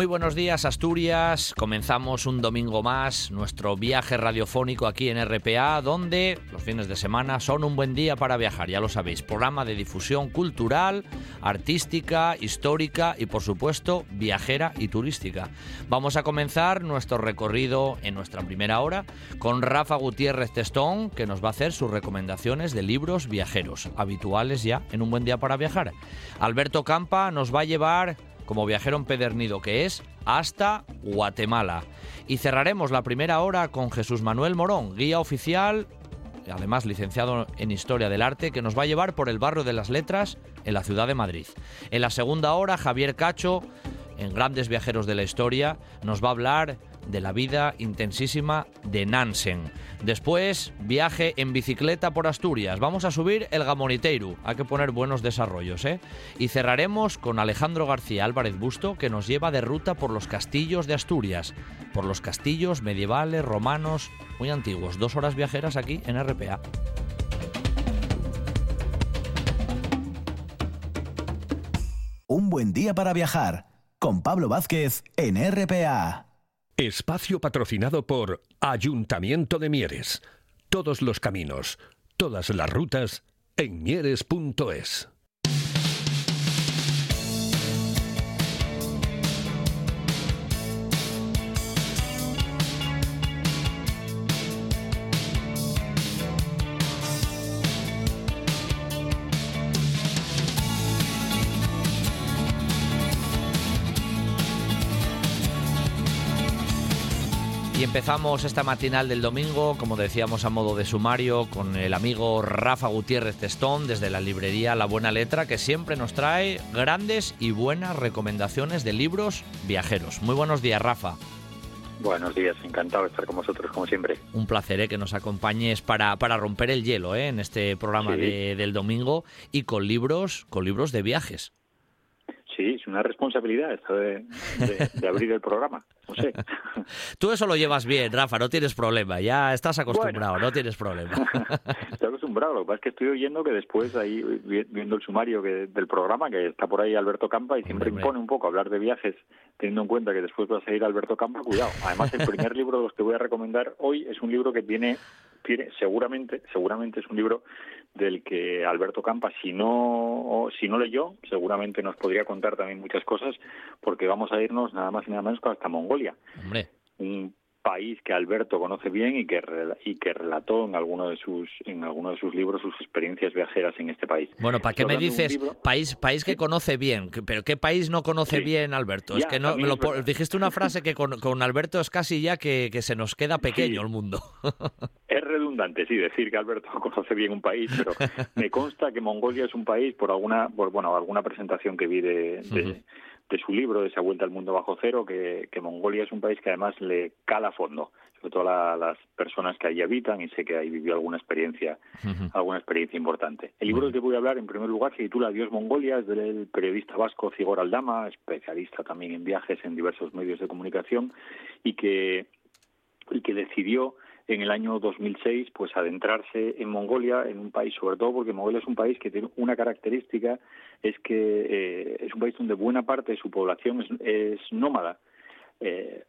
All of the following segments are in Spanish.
Muy buenos días Asturias, comenzamos un domingo más nuestro viaje radiofónico aquí en RPA, donde los fines de semana son un buen día para viajar, ya lo sabéis, programa de difusión cultural, artística, histórica y por supuesto viajera y turística. Vamos a comenzar nuestro recorrido en nuestra primera hora con Rafa Gutiérrez Testón, que nos va a hacer sus recomendaciones de libros viajeros, habituales ya en un buen día para viajar. Alberto Campa nos va a llevar como viajero empedernido que es, hasta Guatemala. Y cerraremos la primera hora con Jesús Manuel Morón, guía oficial, además licenciado en Historia del Arte, que nos va a llevar por el barrio de las Letras en la ciudad de Madrid. En la segunda hora, Javier Cacho, en Grandes Viajeros de la Historia, nos va a hablar de la vida intensísima de Nansen. Después, viaje en bicicleta por Asturias. Vamos a subir el Gamoniteiru. Hay que poner buenos desarrollos, ¿eh? Y cerraremos con Alejandro García Álvarez Busto, que nos lleva de ruta por los castillos de Asturias. Por los castillos medievales, romanos, muy antiguos. Dos horas viajeras aquí en RPA. Un buen día para viajar con Pablo Vázquez en RPA. Espacio patrocinado por Ayuntamiento de Mieres. Todos los caminos, todas las rutas en mieres.es. Y empezamos esta matinal del domingo, como decíamos a modo de sumario, con el amigo Rafa Gutiérrez Testón desde la librería La Buena Letra, que siempre nos trae grandes y buenas recomendaciones de libros viajeros. Muy buenos días, Rafa. Buenos días, encantado de estar con vosotros, como siempre. Un placer ¿eh? que nos acompañes para, para romper el hielo ¿eh? en este programa Sí. de- del domingo y con libros, con libros de viajes. Sí, es una responsabilidad esto de, de- de abrir el programa. No sé. Tú eso lo llevas bien, Rafa, no tienes problema, ya estás acostumbrado, no tienes problema. Estoy acostumbrado. Lo que pasa es que estoy oyendo que después, ahí vi- viendo el sumario que, del programa, que está por ahí Alberto Campa, y siempre impone un poco hablar de viajes, teniendo en cuenta que después va a salir Alberto Campa, cuidado. Además, el primer libro de los que voy a recomendar hoy es un libro que tiene, tiene seguramente, seguramente es un libro del que Alberto Campa, si no, si no leyó, seguramente nos podría contar también muchas cosas, porque vamos a irnos nada más y nada menos que hasta Mongolia. Hombre, un país que Alberto conoce bien y que y que relató en alguno de sus en alguno de sus libros sus experiencias viajeras en este país. bueno, ¿para qué me dices país país que conoce bien? ¿Pero qué país no conoce Sí. bien, Alberto? es que no, me lo es dijiste una frase que con, con Alberto es casi ya que, que se nos queda pequeño Sí. el mundo. Es redundante, sí, decir que Alberto conoce bien un país, pero me consta que Mongolia es un país por alguna, por, bueno, alguna presentación que vi de, de. De su libro, de esa vuelta al mundo bajo cero, que, que Mongolia es un país que además le cala a fondo, sobre todo a las personas que allí habitan y sé que ahí vivió alguna experiencia alguna experiencia importante. El libro del que voy a hablar, en primer lugar, se titula Dios Mongolia, es del periodista vasco Cigor Aldama, especialista también en viajes en diversos medios de comunicación, y que, y que decidió en el año 2006 pues adentrarse en Mongolia, en un país, sobre todo porque Mongolia es un país que tiene una característica, es que eh, es un país donde buena parte de su población es, nómada. Eh,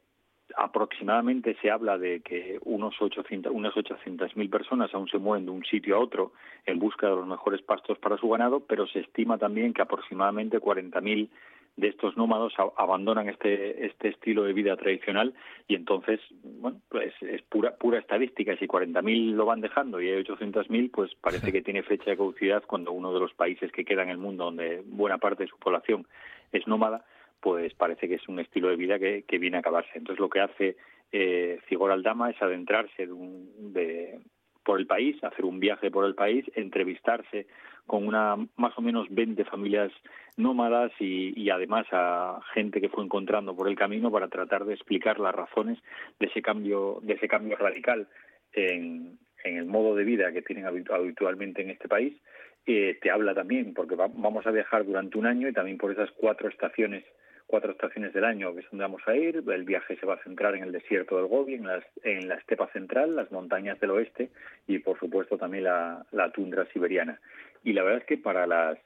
aproximadamente se habla de que unos 800, unas 800.000 personas aún se mueven de un sitio a otro en busca de los mejores pastos para su ganado, pero se estima también que aproximadamente 40.000 de estos nómados a- abandonan este este estilo de vida tradicional y entonces bueno pues es pura pura estadística. Si 40.000 lo van dejando y hay 800.000 pues parece que tiene fecha de caducidad cuando uno de los países que queda en el mundo donde buena parte de su población es nómada pues parece que es un estilo de vida que, que viene a acabarse. Entonces lo que hace eh, Cigor Aldama es adentrarse de, un- de- por el país, hacer un viaje por el país, entrevistarse con una más o menos 20 familias nómadas y, y además a gente que fue encontrando por el camino para tratar de explicar las razones de ese cambio, de ese cambio radical en, el modo de vida que tienen habitu- habitualmente en este país. Eh, te habla también, porque va- vamos a viajar durante un año y también por esas cuatro estaciones cuatro estaciones del año, que es donde vamos a ir. El viaje se va a centrar en el desierto del Gobi, en, las, en la estepa central, las montañas del oeste y, por supuesto, también la, la tundra siberiana. Y la verdad es que para las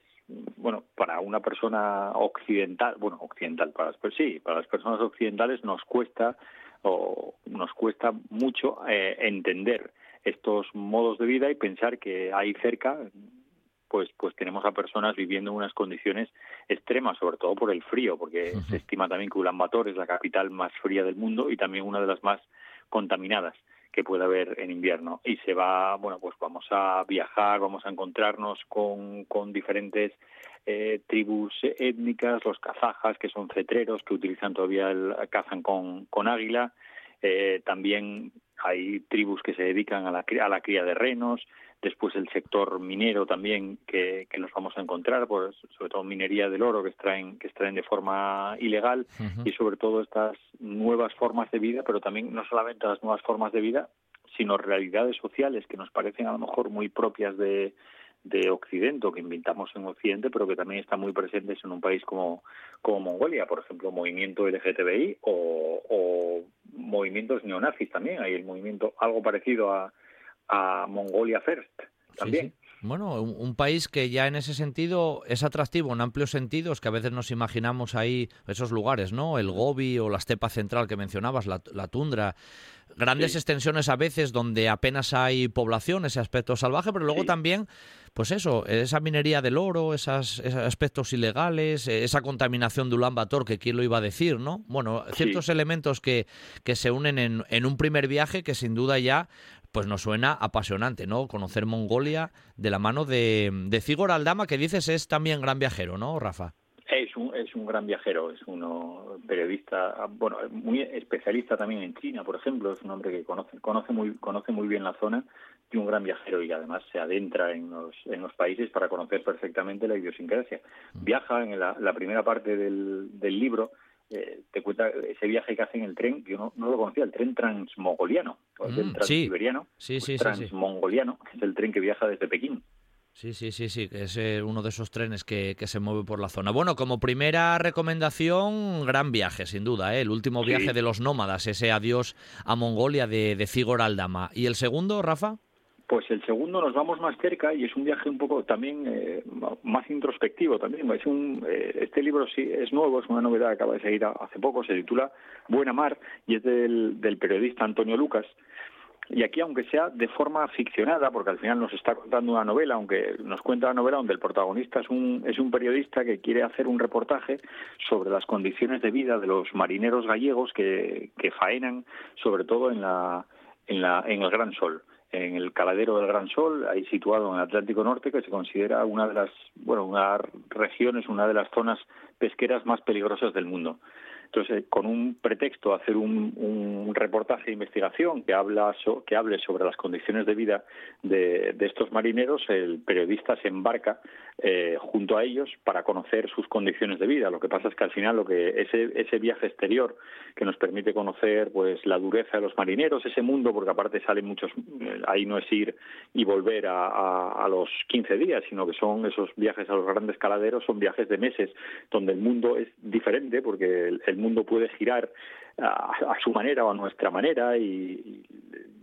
bueno, para una persona occidental, bueno, occidental, para las, sí, para las personas occidentales nos cuesta o nos cuesta mucho eh, entender estos modos de vida y pensar que ahí cerca pues pues tenemos a personas viviendo en unas condiciones extremas, sobre todo por el frío, porque se estima también que Ulan Bator es la capital más fría del mundo y también una de las más contaminadas que puede haber en invierno. Y se va, bueno, pues vamos a viajar, vamos a encontrarnos con, con diferentes eh, tribus étnicas, los kazajas, que son cetreros, que utilizan todavía el cazan con, con águila. Eh, también hay tribus que se dedican a la, a la cría de renos, después el sector minero también que, que nos vamos a encontrar, pues, sobre todo minería del oro que extraen, que extraen de forma ilegal y sobre todo estas nuevas formas de vida, pero también no solamente las nuevas formas de vida, sino realidades sociales que nos parecen a lo mejor muy propias de, de Occidente, que inventamos en Occidente, pero que también están muy presentes en un país como, como Mongolia, por ejemplo, movimiento LGTBI o, o movimientos neonazis también. Hay el movimiento algo parecido a, a Mongolia First también. Bueno, un, país que ya en ese sentido es atractivo en amplios sentidos, que a veces nos imaginamos ahí esos lugares, ¿no? El Gobi o la estepa central que mencionabas, la, tundra, grandes extensiones a veces donde apenas hay población, ese aspecto salvaje, pero luego también, pues eso, esa minería del oro, esos aspectos ilegales, esa contaminación de Ulan Bator, que quién lo iba a decir, ¿no? Bueno, ciertos elementos que, que se unen en, en un primer viaje que sin duda ya pues nos suena apasionante, ¿no? Conocer Mongolia de la mano de, de Zigor Aldama, que dices es también gran viajero, ¿no, Rafa? Es un, es un gran viajero, es uno periodista, bueno, muy especialista también en China, por ejemplo, es un hombre que conoce, conoce muy, conoce muy bien la zona y un gran viajero y además se adentra en los, en los países para conocer perfectamente la idiosincrasia. Mm. Viaja en la, la primera parte del, del libro, eh, te cuenta ese viaje que hace en el tren, que yo no, lo conocía, el tren transmongoliano, o el tren mm, transiberiano, sí, sí, transmongoliano, que es el tren que viaja desde Pekín. Sí, sí, sí, sí, que es eh, uno de esos trenes que, que, se mueve por la zona. Bueno, como primera recomendación, gran viaje, sin duda, ¿eh? el último viaje de los nómadas, ese adiós a Mongolia de, de Zigor Aldama. ¿Y el segundo, Rafa? Pues el segundo nos vamos más cerca y es un viaje un poco también eh, más introspectivo también. Es un, eh, este libro sí es nuevo, es una novedad, acaba de salir hace poco, se titula Buena Mar y es del, del periodista Antonio Lucas. Y aquí, aunque sea de forma ficcionada, porque al final nos está contando una novela, aunque nos cuenta la novela donde el protagonista es un, es un periodista que quiere hacer un reportaje sobre las condiciones de vida de los marineros gallegos que, que faenan, sobre todo en, la, en, la, en el Gran Sol en el caladero del Gran Sol, ahí situado en el Atlántico Norte, que se considera una de las, bueno, una regiones, una de las zonas pesqueras más peligrosas del mundo. Entonces, eh, con un pretexto, hacer un, reportaje de investigación que, habla que hable sobre las condiciones de vida de, estos marineros, el periodista se embarca eh, junto a ellos para conocer sus condiciones de vida. Lo que pasa es que al final lo que ese, viaje exterior que nos permite conocer pues la dureza de los marineros, ese mundo, porque aparte salen muchos, eh, ahí no es ir y volver a los 15 días, sino que son esos viajes a los grandes caladeros, son viajes de meses, donde el mundo es diferente, porque el, el mundo puede girar a, su manera o a nuestra manera y,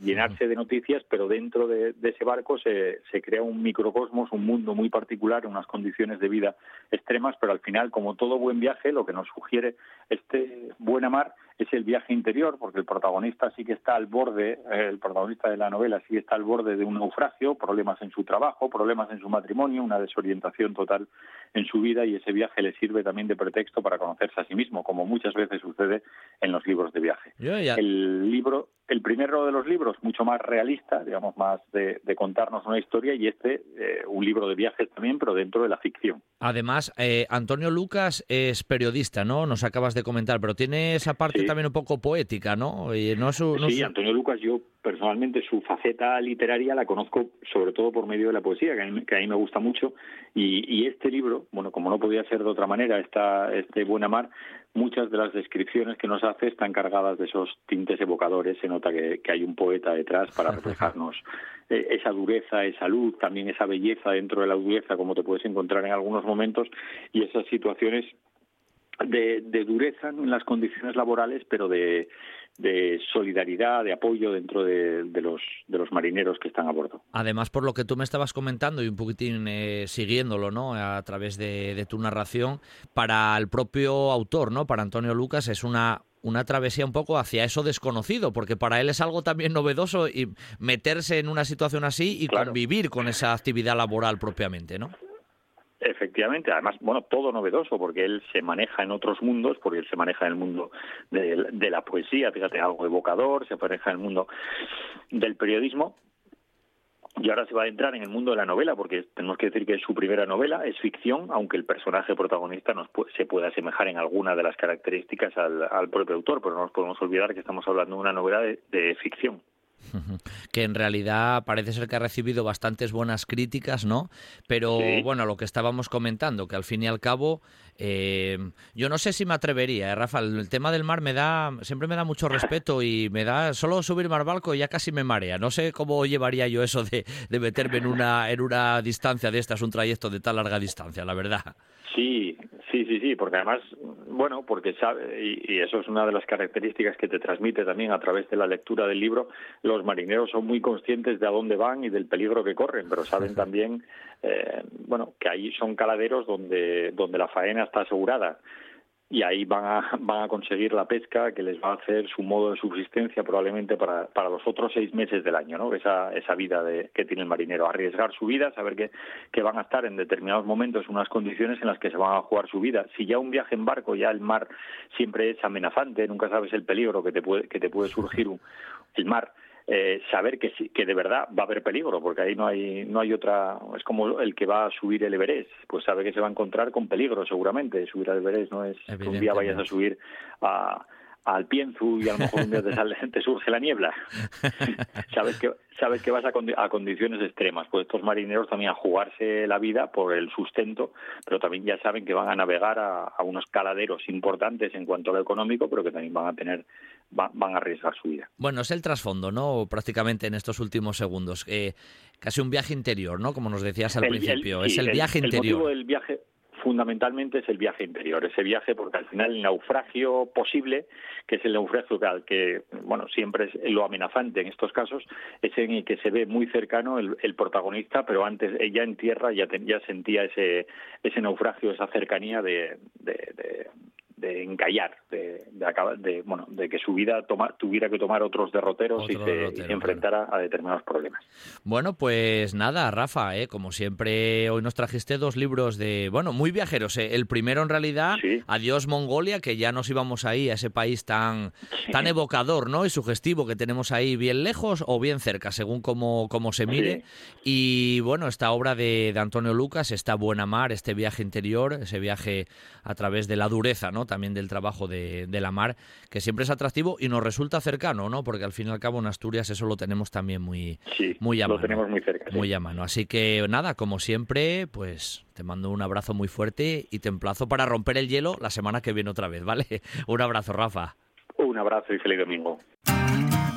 llenarse de noticias, pero dentro de, de, ese barco se, se crea un microcosmos, un mundo muy particular, unas condiciones de vida extremas, pero al final, como todo buen viaje, lo que nos sugiere este Buena Mar es el viaje interior, porque el protagonista sí que está al borde, el protagonista de la novela sí que está al borde de un naufragio, problemas en su trabajo, problemas en su matrimonio, una desorientación total en su vida y ese viaje le sirve también de pretexto para conocerse a sí mismo, como muchas veces sucede en los libros de viaje. El libro, el primero de los libros, mucho más realista, digamos, más de, de contarnos una historia y este, eh, un libro de viajes también, pero dentro de la ficción. Además, eh, Antonio Lucas es periodista, ¿no? Nos acabas de comentar, pero tiene esa parte sí. también un poco poética, ¿no? Y no, su, no sí. Antonio Lucas, yo personalmente su faceta literaria la conozco sobre todo por medio de la poesía, que a mí, que a mí me gusta mucho, y, y, este libro, bueno, como no podía ser de otra manera, esta, este Buena Mar, muchas de las descripciones que nos hace están cargadas de esos tintes evocadores, se nota que, que hay un poeta detrás para reflejarnos eh, esa dureza, esa luz, también esa belleza dentro de la dureza, como te puedes encontrar en algunos momentos, y esas situaciones de, dureza en las condiciones laborales, pero de, solidaridad, de apoyo dentro de, los, de los marineros que están a bordo. Además, por lo que tú me estabas comentando y un poquitín eh, siguiéndolo ¿no? a través de, tu narración, para el propio autor, ¿no? para Antonio Lucas, es una, una travesía un poco hacia eso desconocido, porque para él es algo también novedoso y meterse en una situación así y convivir con esa actividad laboral propiamente, ¿no? Efectivamente, además, bueno, todo novedoso, porque él se maneja en otros mundos, porque él se maneja en el mundo de, la poesía, fíjate, algo evocador, se maneja en el mundo del periodismo, y ahora se va a entrar en el mundo de la novela, porque tenemos que decir que su primera novela, es ficción, aunque el personaje protagonista nos se puede asemejar en alguna de las características al, propio autor, pero no nos podemos olvidar que estamos hablando de una novela de ficción que en realidad parece ser que ha recibido bastantes buenas críticas, ¿no? Pero bueno, lo que estábamos comentando, que al fin y al cabo, eh, yo no sé si me atrevería, ¿eh, Rafa, el tema del mar me da, siempre me da mucho respeto y me da, solo subir mar barco ya casi me marea. No sé cómo llevaría yo eso de, de meterme en una, en una distancia de estas, un trayecto de tan larga distancia, la verdad. Sí, sí, sí, sí, porque además, bueno, porque sabe, y, eso es una de las características que te transmite también a través de la lectura del libro, los marineros son muy conscientes de a dónde van y del peligro que corren, pero saben también, eh, bueno, que ahí son caladeros donde, donde la faena está asegurada y ahí van a, van a conseguir la pesca que les va a hacer su modo de subsistencia probablemente para, para los otros seis meses del año, ¿no? Esa, esa vida de, que tiene el marinero, arriesgar su vida, saber que, que van a estar en determinados momentos unas condiciones en las que se van a jugar su vida. Si ya un viaje en barco, ya el mar siempre es amenazante, nunca sabes el peligro que te puede, que te puede surgir el mar eh, saber que, que de verdad va a haber peligro, porque ahí no hay, no hay otra, es como el que va a subir el Everest, pues sabe que se va a encontrar con peligro seguramente, subir al Everest no es que un día vayas a subir a al Pienzu y a lo mejor un día te, surge la niebla. sabes que sabes que vas a, condiciones extremas. Pues estos marineros también a jugarse la vida por el sustento, pero también ya saben que van a navegar a, unos caladeros importantes en cuanto a lo económico, pero que también van a tener van a arriesgar su vida. Bueno, es el trasfondo, ¿no? Prácticamente en estos últimos segundos. Eh, casi un viaje interior, ¿no? Como nos decías al principio. es el, viaje interior. El viaje, fundamentalmente es el viaje interior, ese viaje porque al final el naufragio posible, que es el naufragio que, bueno, siempre es lo amenazante en estos casos, es en el que se ve muy cercano el, protagonista, pero antes ya en tierra ya, ya sentía ese, ese naufragio, esa cercanía de, de encallar, de, de, bueno, de que su vida tuviera que tomar otros derroteros y, se, enfrentara a determinados problemas. Bueno, pues nada, Rafa, ¿eh? como siempre, hoy nos trajiste dos libros de, bueno, muy viajeros. ¿eh? El primero, en realidad, Adiós Mongolia, que ya nos íbamos ahí a ese país tan, tan evocador ¿no? y sugestivo que tenemos ahí bien lejos o bien cerca, según cómo, cómo se mire. Y bueno, esta obra de, de Antonio Lucas, esta Buena Mar, este viaje interior, ese viaje a través de la dureza, ¿no? También del trabajo de, la mar, que siempre es atractivo y nos resulta cercano, ¿no? Porque al fin y al cabo en Asturias eso lo tenemos también muy, muy a mano. Lo tenemos muy cerca. Muy a mano. Así que nada, como siempre, pues te mando un abrazo muy fuerte y te emplazo para romper el hielo la semana que viene otra vez, ¿vale? Un abrazo, Rafa. Un abrazo y feliz domingo.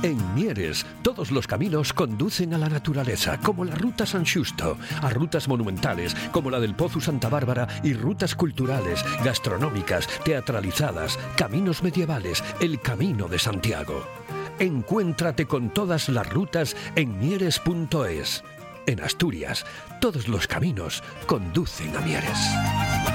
En Mieres, todos los caminos conducen a la naturaleza, como la Ruta San Justo, a rutas monumentales, como la del Pozo Santa Bárbara, y rutas culturales, gastronómicas, teatralizadas, caminos medievales, el Camino de Santiago. Encuéntrate con todas las rutas en mieres.es. En Asturias, todos los caminos conducen a Mieres.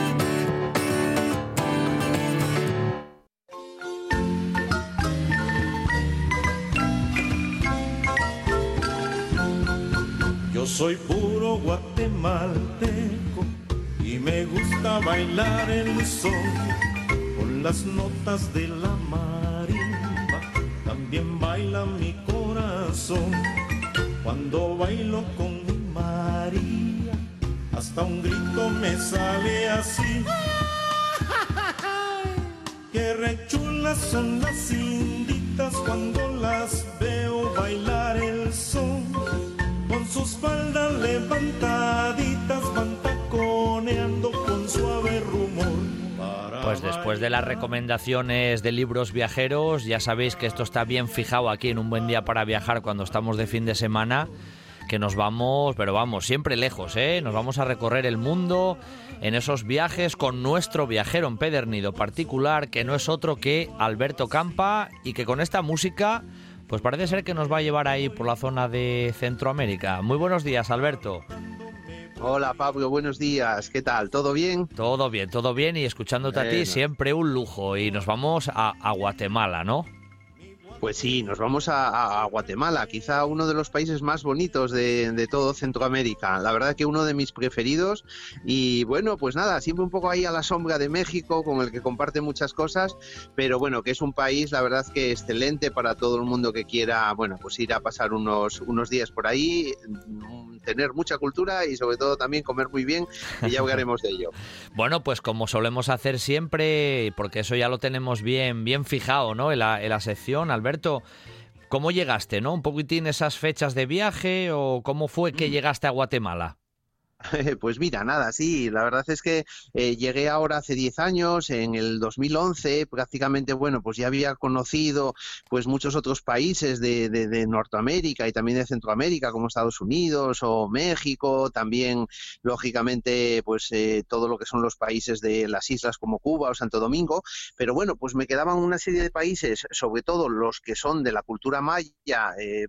Soy puro guatemalteco y me gusta bailar el son con las notas de la marimba. También baila mi corazón cuando bailo con mi María. hasta un grito me sale así. Que rechulas son las inditas cuando las veo bailar el son. Sus faldas levantaditas van taconeando con suave rumor. Pues después de las recomendaciones de libros viajeros, ya sabéis que esto está bien fijado aquí en un buen día para viajar cuando estamos de fin de semana que nos vamos, pero vamos, siempre lejos, ¿eh? Nos vamos a recorrer el mundo en esos viajes con nuestro viajero empedernido particular, que no es otro que Alberto Campa, y que con esta música, pues parece ser que nos va a llevar ahí por la zona de Centroamérica. Muy buenos días, Alberto. Hola Pablo, buenos días. ¿Qué tal? ¿Todo bien? Todo bien, todo bien y escuchándote a ti siempre un lujo. Y nos vamos a, a Guatemala, ¿no? Pues sí, nos vamos a, Guatemala, quizá uno de los países más bonitos de, todo Centroamérica. La verdad que uno de mis preferidos. Y bueno, pues nada, siempre un poco ahí a la sombra de México, con el que comparte muchas cosas, pero bueno, que es un país, la verdad que excelente para todo el mundo que quiera, bueno, pues ir a pasar unos, unos días por ahí, tener mucha cultura y sobre todo también comer muy bien, y ya hablaremos de ello. bueno, pues como solemos hacer siempre, porque eso ya lo tenemos bien, bien fijado, ¿no? En la, en la sección, Alberto ¿cómo llegaste, no? Un poquitín esas fechas de viaje o cómo fue que mm. llegaste a Guatemala? Pues mira, nada, sí, la verdad es que eh, llegué ahora hace 10 años, en el 2011, prácticamente, bueno, pues ya había conocido pues muchos otros países de, de, Norteamérica y también de Centroamérica, como Estados Unidos o México, también, lógicamente, pues eh, todo lo que son los países de las islas como Cuba o Santo Domingo, pero bueno, pues me quedaban una serie de países, sobre todo los que son de la cultura maya eh,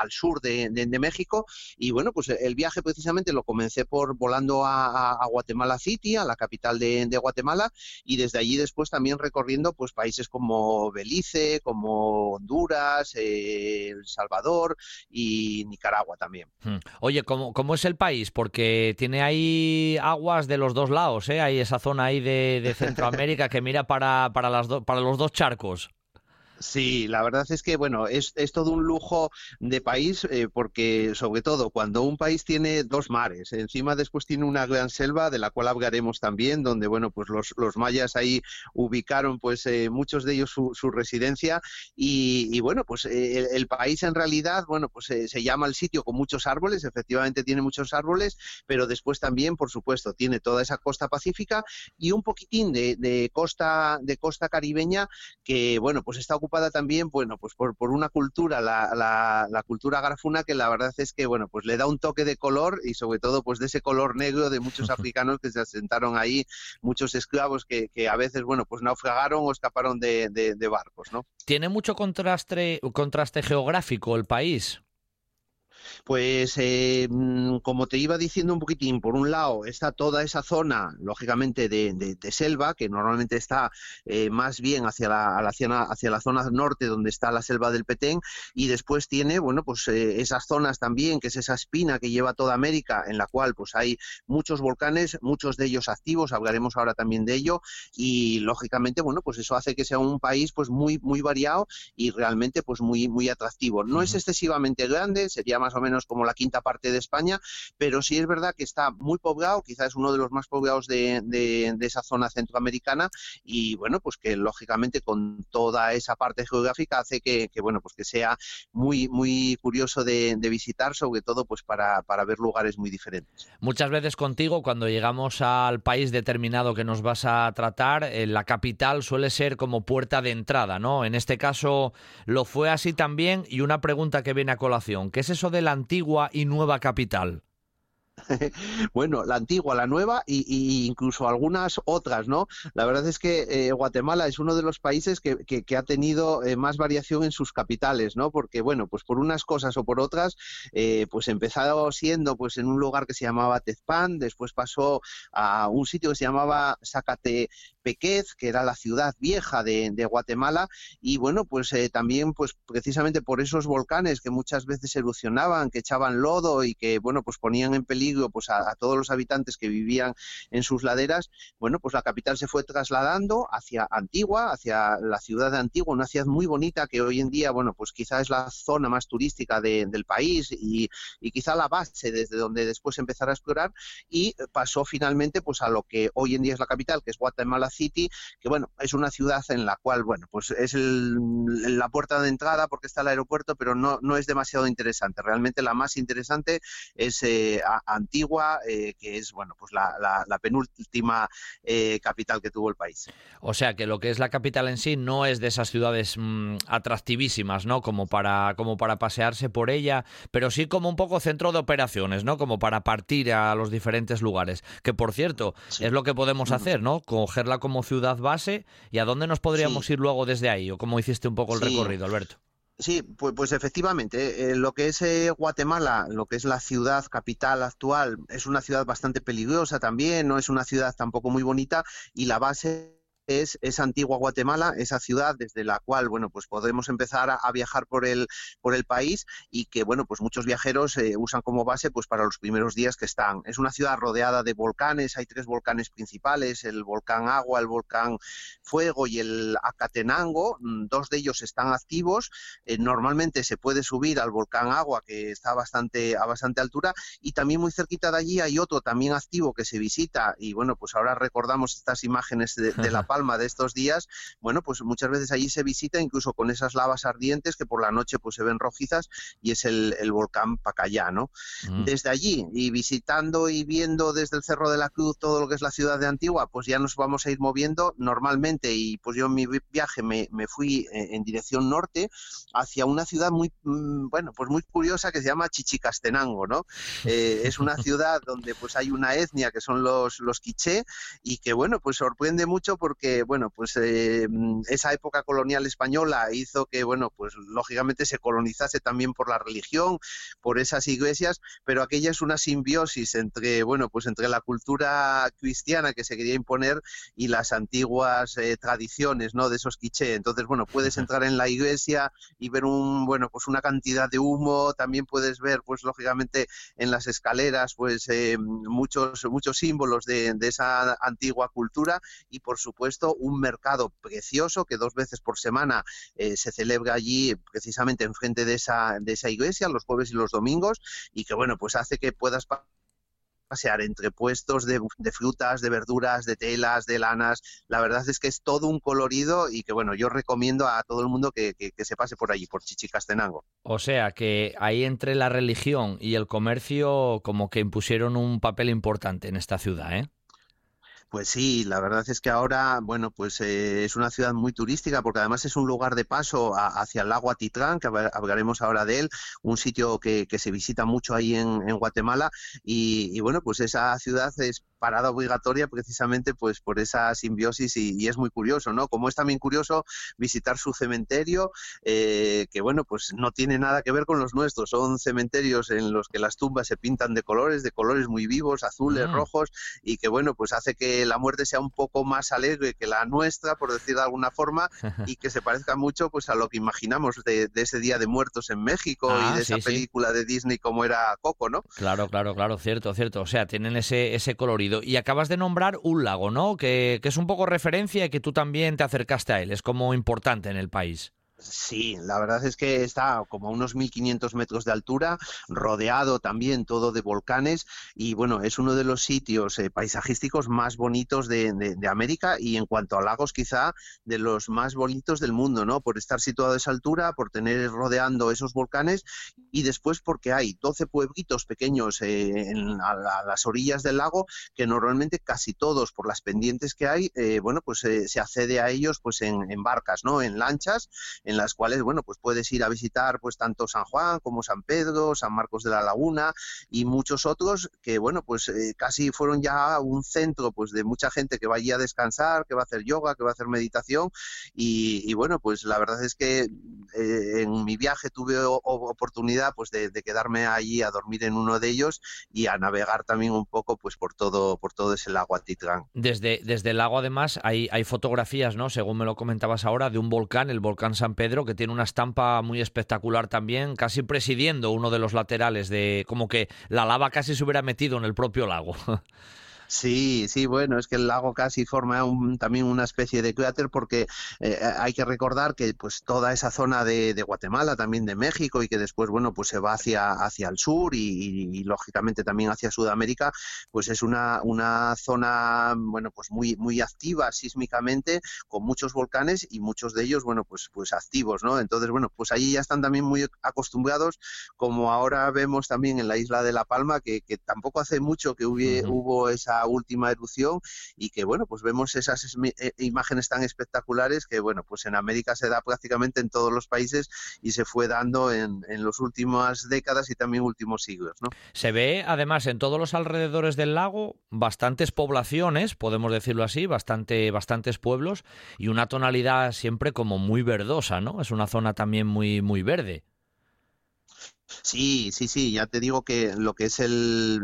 al sur de, de México, y bueno, pues el viaje precisamente lo comencé volando a, Guatemala City, a la capital de, Guatemala, y desde allí después también recorriendo pues países como Belice, como Honduras, eh, El Salvador y Nicaragua también. Hmm. Oye, ¿cómo, ¿cómo, es el país? Porque tiene ahí aguas de los dos lados, ¿eh? Hay esa zona ahí de, Centroamérica que mira para, para, las para los dos charcos. Sí, la verdad es que, bueno, es, es todo un lujo de país eh, porque, sobre todo, cuando un país tiene dos mares, encima después tiene una gran selva de la cual hablaremos también, donde, bueno, pues los, los mayas ahí ubicaron, pues, eh, muchos de ellos su, su residencia y, bueno, pues eh, el, país en realidad, bueno, pues se llama el sitio con muchos árboles, efectivamente tiene muchos árboles, pero después también, por supuesto, tiene toda esa costa pacífica y un poquitín de, de costa, de costa caribeña que, bueno, pues está ocupada también, bueno, pues por, por una cultura, la, la, cultura grafuna, que la verdad es que, bueno, pues le da un toque de color y sobre todo, pues de ese color negro de muchos africanos que se asentaron ahí, muchos esclavos que, que a veces, bueno, pues naufragaron o escaparon de, de, de barcos, ¿no? ¿Tiene mucho contraste, contraste geográfico el país? Pues eh, mm, como te iba diciendo un poquitín, por un lado está toda esa zona, lógicamente, de, selva, que normalmente está eh, más bien hacia la, hacia la zona norte donde está la selva del Petén, y después tiene, bueno, pues eh, esas zonas también, que es esa espina que lleva toda América, en la cual pues hay muchos volcanes, muchos de ellos activos, hablaremos ahora también de ello, y lógicamente, bueno, pues eso hace que sea un país pues muy, muy variado y realmente pues muy, muy atractivo. No es excesivamente grande, sería más o menos como la quinta parte de España, pero sí es verdad que está muy poblado, quizás es uno de los más poblados de, de, esa zona centroamericana y bueno, pues que lógicamente con toda esa parte geográfica hace que, bueno, pues que sea muy, muy curioso de, visitar, sobre todo pues para, para ver lugares muy diferentes. Muchas veces contigo, cuando llegamos al país determinado que nos vas a tratar, eh, la capital suele ser como puerta de entrada, ¿no? En este caso lo fue así también y una pregunta que viene a colación, ¿qué es eso de la antigua y nueva capital? bueno, la antigua, la nueva y, incluso algunas otras, ¿no? La verdad es que eh, Guatemala es uno de los países que, ha tenido eh, más variación en sus capitales, ¿no? Porque, bueno, pues por unas cosas o por otras, eh, pues empezado siendo pues en un lugar que se llamaba Tezpan, después pasó a un sitio que se llamaba Zacate Pequez, que era la ciudad vieja de, Guatemala, y bueno, pues también, pues precisamente por esos volcanes que muchas veces erupcionaban, que echaban lodo y que, bueno, pues ponían en peligro pues a, todos los habitantes que vivían en sus laderas, bueno, pues la capital se fue trasladando hacia Antigua, hacia la ciudad de Antigua, una ciudad muy bonita que hoy en día, bueno, pues quizá es la zona más turística del país y, y quizá la base desde donde después empezar a explorar y pasó finalmente pues a lo que hoy en día es la capital, que es Guatemala City, que bueno, es una ciudad en la cual, bueno, pues es la puerta de entrada porque está el aeropuerto, pero no, no es demasiado interesante. Realmente la más interesante es eh, Antigua, eh, que es, bueno, pues la, penúltima eh, capital que tuvo el país. O sea que lo que es la capital en sí no es de esas ciudades mm, atractivísimas, ¿no? Como para, como para pasearse por ella, pero sí como un poco centro de operaciones, ¿no? Como para partir a los diferentes lugares. Que por cierto, es lo que podemos hacer, ¿no? Cogerla como ciudad base y a dónde nos podríamos ir luego desde ahí, o cómo hiciste un poco el recorrido, Alberto. Sí, pues, pues efectivamente, eh, lo que es eh, Guatemala, lo que es la ciudad capital actual, es una ciudad bastante peligrosa también, no es una ciudad tampoco muy bonita y la base es esa antigua Guatemala, esa ciudad desde la cual, bueno, pues podemos empezar a, viajar por el, por el país y que, bueno, pues muchos viajeros eh, usan como base pues para los primeros días que están. Es una ciudad rodeada de volcanes, hay tres volcanes principales, el volcán Agua, el volcán Fuego y el Acatenango, mm, dos de ellos están activos, eh, normalmente se puede subir al volcán Agua que está bastante, a bastante altura y también muy cerquita de allí hay otro también activo que se visita. Y bueno, pues ahora recordamos estas imágenes de, de la Palma de estos días, bueno, pues muchas veces allí se visita incluso con esas lavas ardientes que por la noche pues se ven rojizas y es el, volcán Pacayá, ¿no? Mm. Desde allí y visitando y viendo desde el Cerro de la Cruz todo lo que es la ciudad de Antigua, pues ya nos vamos a ir moviendo normalmente y pues yo en mi viaje me, fui eh, en dirección norte hacia una ciudad muy, mm, bueno, pues muy curiosa que se llama Chichicastenango, ¿no? Eh, es una ciudad donde pues hay una etnia que son los, los quiché y que bueno, pues sorprende mucho porque que, bueno, pues eh, esa época colonial española hizo que, bueno, pues lógicamente se colonizase también por la religión, por esas iglesias, pero aquella es una simbiosis entre, bueno, pues entre la cultura cristiana que se quería imponer y las antiguas eh, tradiciones, ¿no? De esos quiché. Entonces, bueno, puedes entrar en la iglesia y ver un, bueno, pues una cantidad de humo, también puedes ver, pues lógicamente en las escaleras, pues eh, muchos, muchos símbolos de, de esa antigua cultura y por supuesto un mercado precioso que dos veces por semana eh, se celebra allí precisamente enfrente de esa, de esa iglesia, los jueves y los domingos, y que bueno, pues hace que puedas pasear entre puestos de, frutas, de verduras, de telas, de lanas. La verdad es que es todo un colorido y que bueno, yo recomiendo a todo el mundo que, que se pase por allí, por Chichicastenango. O sea que ahí entre la religión y el comercio como que impusieron un papel importante en esta ciudad, ¿eh? Pues sí, la verdad es que ahora, bueno, pues eh, es una ciudad muy turística porque además es un lugar de paso hacia el lago Atitlán, que hablaremos ahora de él, un sitio que, se visita mucho ahí en, Guatemala y, bueno, pues esa ciudad es parada obligatoria precisamente pues por esa simbiosis y, es muy curioso, ¿no? Como es también curioso visitar su cementerio, eh, que bueno, pues no tiene nada que ver con los nuestros, son cementerios en los que las tumbas se pintan de colores, de colores muy vivos, azules, mm. rojos, y que bueno, pues hace que la muerte sea un poco más alegre que la nuestra, por decir de alguna forma, y que se parezca mucho pues a lo que imaginamos de, ese Día de Muertos en México y ah, de esa película de Disney como era Coco, ¿no? Claro, claro, claro, cierto, cierto. O sea, tienen ese, ese colorido. Y acabas de nombrar un lago, ¿no? Que, que es un poco referencia y que tú también te acercaste a él. Es como importante en el país. Sí, la verdad es que está como a unos 1500 metros de altura, rodeado también todo de volcanes y bueno, es uno de los sitios eh, paisajísticos más bonitos de, América y en cuanto a lagos quizá de los más bonitos del mundo, ¿no? Por estar situado a esa altura, por tener rodeando esos volcanes y después porque hay 12 pueblitos pequeños eh, a, las orillas del lago que normalmente casi todos por las pendientes que hay, eh, bueno, pues se accede a ellos pues en, en barcas, ¿no? En lanchas en las cuales, bueno, pues puedes ir a visitar pues tanto San Juan como San Pedro, San Marcos de la Laguna y muchos otros que, bueno, pues eh, casi fueron ya un centro pues de mucha gente que va allí a descansar, que va a hacer yoga, que va a hacer meditación y, bueno, pues la verdad es que eh, en mi viaje tuve oportunidad pues de, quedarme allí a dormir en uno de ellos y a navegar también un poco pues por todo por todo ese lago Atitlán. Desde, desde el lago además hay, hay fotografías, ¿no? Según me lo comentabas ahora, de un volcán, el volcán San Pedro, que tiene una estampa muy espectacular también, casi presidiendo uno de los laterales, de como que la lava casi se hubiera metido en el propio lago. Sí, sí, bueno, es que el lago casi forma también una especie de cráter porque eh, hay que recordar que pues toda esa zona de, Guatemala, también de México y que después, bueno, pues se va hacia, hacia el sur y, lógicamente también hacia Sudamérica, pues es una, una zona, bueno, pues muy, muy activa sísmicamente con muchos volcanes y muchos de ellos, bueno, pues, pues activos, ¿no? Entonces, bueno, pues ahí ya están también muy acostumbrados, como ahora vemos también en la isla de La Palma, que, tampoco hace mucho que hubo esa última erupción y que bueno, pues vemos esas eh, imágenes tan espectaculares que bueno, pues en América se da prácticamente en todos los países y se fue dando en, en las últimas décadas y también últimos siglos. ¿no? Se ve además en todos los alrededores del lago bastantes poblaciones, podemos decirlo así, bastante, bastantes pueblos y una tonalidad siempre como muy verdosa, ¿no? Es una zona también muy, muy verde. Sí, sí, sí, ya te digo que lo que es el,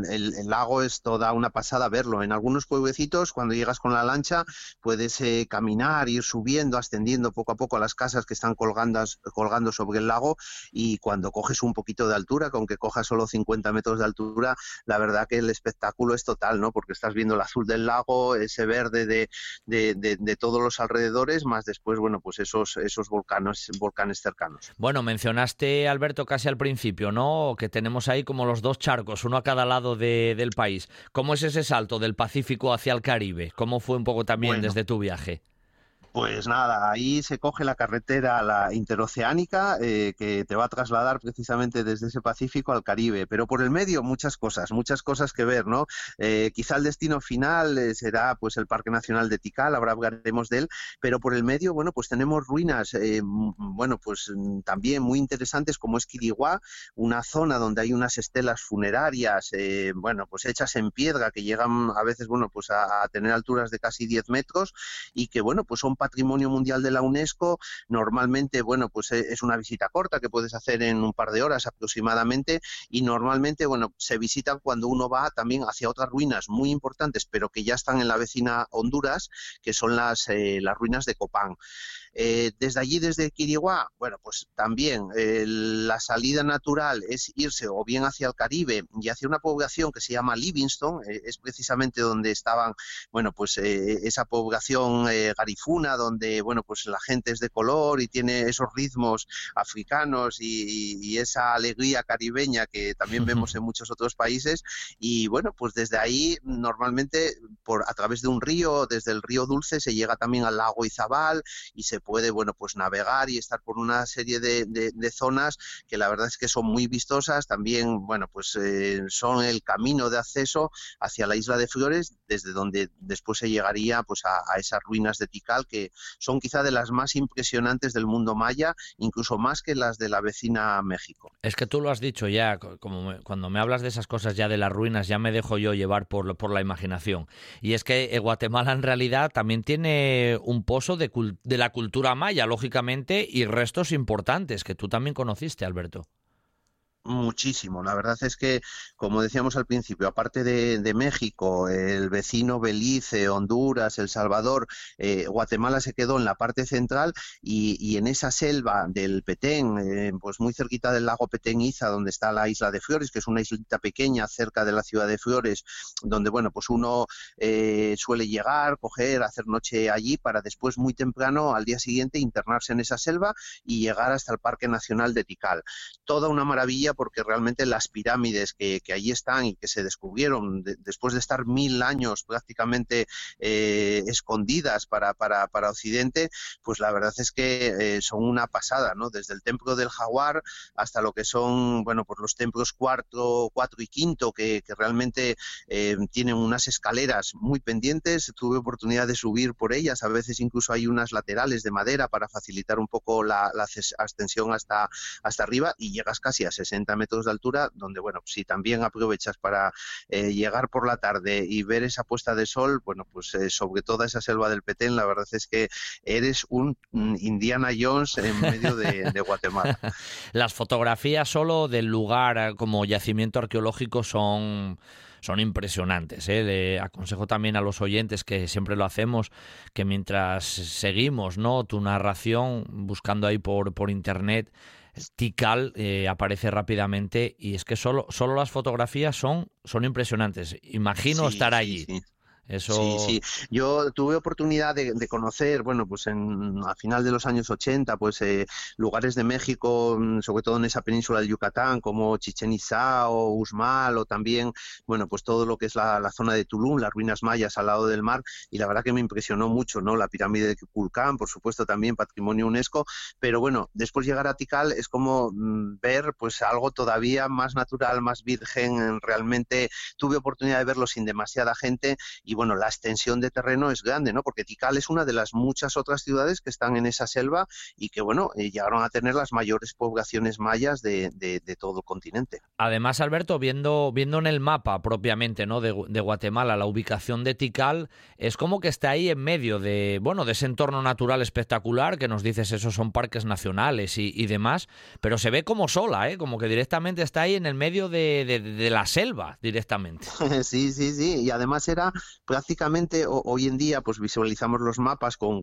lago es toda una pasada verlo. En algunos pueblecitos, cuando llegas con la lancha, puedes eh, caminar, ir subiendo, ascendiendo poco a poco a las casas que están colgando, sobre el lago y cuando coges un poquito de altura, con que cojas solo 50 metros de altura, la verdad que el espectáculo es total, ¿no? Porque estás viendo el azul del lago, ese verde de, de, de, todos los alrededores, más después, bueno, pues esos, esos volcanes, volcanes cercanos. Bueno, mencionaste, Alberto, casi al principio, ¿no? Que tenemos ahí como los dos charcos, uno a cada lado del país. ¿Cómo es ese salto del Pacífico hacia el Caribe? ¿Cómo fue un poco también desde tu viaje? Pues nada, ahí se coge la carretera, la interoceánica, eh, que te va a trasladar precisamente desde ese Pacífico al Caribe. Pero por el medio muchas cosas, muchas cosas que ver, ¿no? Eh, quizá el destino final eh, será pues el Parque Nacional de Tikal, ahora hablaremos de él, pero por el medio, bueno, pues tenemos ruinas, bueno, pues mm, también muy interesantes como es Quiriguá, una zona donde hay unas estelas funerarias, bueno, pues hechas en piedra que llegan a veces, bueno, pues a, a tener alturas de casi 10 metros y que, bueno, pues son Patrimonio Mundial de la UNESCO. Normalmente, bueno, pues eh, es una visita corta que puedes hacer en un par de horas aproximadamente y normalmente, bueno, se visitan cuando uno va también hacia otras ruinas muy importantes, pero que ya están en la vecina Honduras, que son las, eh, las ruinas de Copán. Eh, desde allí, desde Quiriguá, bueno, pues también eh, la salida natural es irse o bien hacia el Caribe y hacia una población que se llama Livingston, eh, es precisamente donde estaban, bueno, pues esa población garifuna, donde, bueno, pues la gente es de color y tiene esos ritmos africanos y, esa alegría caribeña que también vemos en muchos otros países. Y bueno, pues desde ahí, normalmente, por a través de un río, desde el río Dulce, se llega también al lago Izabal y se puede, bueno, pues navegar y estar por una serie de, zonas que la verdad es que son muy vistosas. También, bueno, pues eh, son el camino de acceso hacia la isla de Flores, desde donde después se llegaría pues a, esas ruinas de Tikal, que son quizá de las más impresionantes del mundo maya, incluso más que las de la vecina México. Es que tú lo has dicho ya, como cuando me hablas de esas cosas ya de las ruinas, ya me dejo yo llevar por, por la imaginación. Y es que eh, Guatemala en realidad también tiene un pozo de, de la cultura cultura maya, lógicamente, y restos importantes que tú también conociste, Alberto. Muchísimo. La verdad es que, como decíamos al principio, aparte de, México, el vecino Belice, Honduras, El Salvador, eh, Guatemala se quedó en la parte central y, en esa selva del Petén, eh, pues muy cerquita del lago Petén-Iza, donde está la isla de Flores, que es una islita pequeña cerca de la ciudad de Flores, donde, bueno, pues uno eh, suele llegar, coger, hacer noche allí para después, muy temprano, al día siguiente, internarse en esa selva y llegar hasta el Parque Nacional de Tikal. Toda una maravilla porque realmente las pirámides que, que allí están y que se descubrieron después de estar mil años prácticamente eh, escondidas para, para, para, Occidente, pues la verdad es que eh, son una pasada, ¿no? Desde el templo del jaguar hasta lo que son, bueno, pues los templos cuarto, cuatro y quinto, que, que realmente eh, tienen unas escaleras muy pendientes. Tuve oportunidad de subir por ellas, a veces incluso hay unas laterales de madera para facilitar un poco la, ascensión hasta, hasta arriba y llegas casi a 60 metros de altura, donde, bueno, si también aprovechas para eh, llegar por la tarde y ver esa puesta de sol, bueno, pues eh, sobre toda esa selva del Petén, la verdad es que eres un mm, Indiana Jones en medio de, Guatemala. Las fotografías solo del lugar eh, como yacimiento arqueológico son son impresionantes. ¿eh? Aconsejo también a los oyentes que siempre lo hacemos, que mientras seguimos ¿no? tu narración, buscando ahí por, por internet, Tikal eh, aparece rápidamente y es que solo, solo las fotografías son, son impresionantes. Imagino estar allí. Sí, sí. Yo tuve oportunidad de, conocer, bueno, pues en, a final de los años 80, pues eh, lugares de México, mm, sobre todo en esa península del Yucatán, como Chichen Itzá o Usmal, o también, bueno, pues todo lo que es la, zona de Tulum, las ruinas mayas al lado del mar, y la verdad que me impresionó mucho, ¿no? La pirámide de Kulcán, por supuesto, también patrimonio UNESCO, pero bueno, después llegar a Tikal es como mm, ver, pues algo todavía más natural, más virgen, realmente tuve oportunidad de verlo sin demasiada gente y bueno, la extensión de terreno es grande, ¿no? Porque Tikal es una de las muchas otras ciudades que están en esa selva y que, bueno, eh, llegaron a tener las mayores poblaciones mayas de, todo el continente. Además, Alberto, viendo, viendo en el mapa propiamente, ¿no? De, Guatemala, la ubicación de Tikal es como que está ahí en medio de, bueno, de ese entorno natural espectacular que nos dices, esos son parques nacionales y, demás, pero se ve como sola, ¿eh? Como que directamente está ahí en el medio de, de la selva, directamente. sí, sí, sí. Y además era prácticamente hoy en día pues visualizamos los mapas con,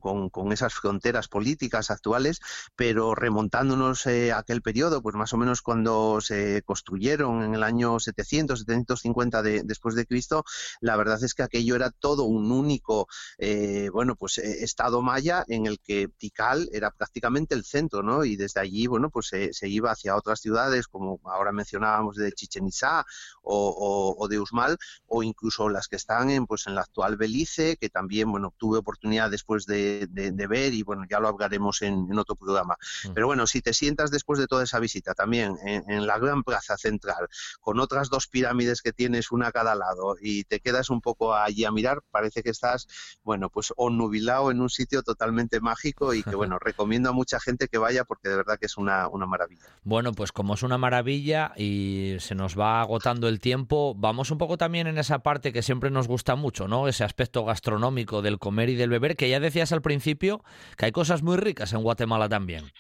esas fronteras políticas actuales, pero remontándonos eh, a aquel periodo, pues más o menos cuando se construyeron en el año 700, 750 de, después de Cristo, la verdad es que aquello era todo un único, eh, bueno, pues eh, estado maya en el que Tikal era prácticamente el centro, ¿no? Y desde allí, bueno, pues se, iba hacia otras ciudades, como ahora mencionábamos de Chichen Itzá o, o de Usmal, o incluso las que están en, pues, en la actual Belice, que también, bueno, tuve oportunidad después de, ver y, bueno, ya lo hablaremos en, otro programa. Mm. Pero bueno, si te sientas después de toda esa visita también en, la gran plaza central, con otras dos pirámides que tienes una a cada lado y te quedas un poco allí a mirar, parece que estás, bueno, pues nubilado en un sitio totalmente mágico y que, bueno, recomiendo a mucha gente que vaya porque de verdad que es una, una maravilla. Bueno, pues como es una maravilla y se nos va agotando el tiempo, vamos un poco también en esa parte que siempre nos gusta mucho, ¿no? Ese aspecto gastronómico del comer y del beber, que ya decías al principio que hay cosas muy ricas en Guatemala también.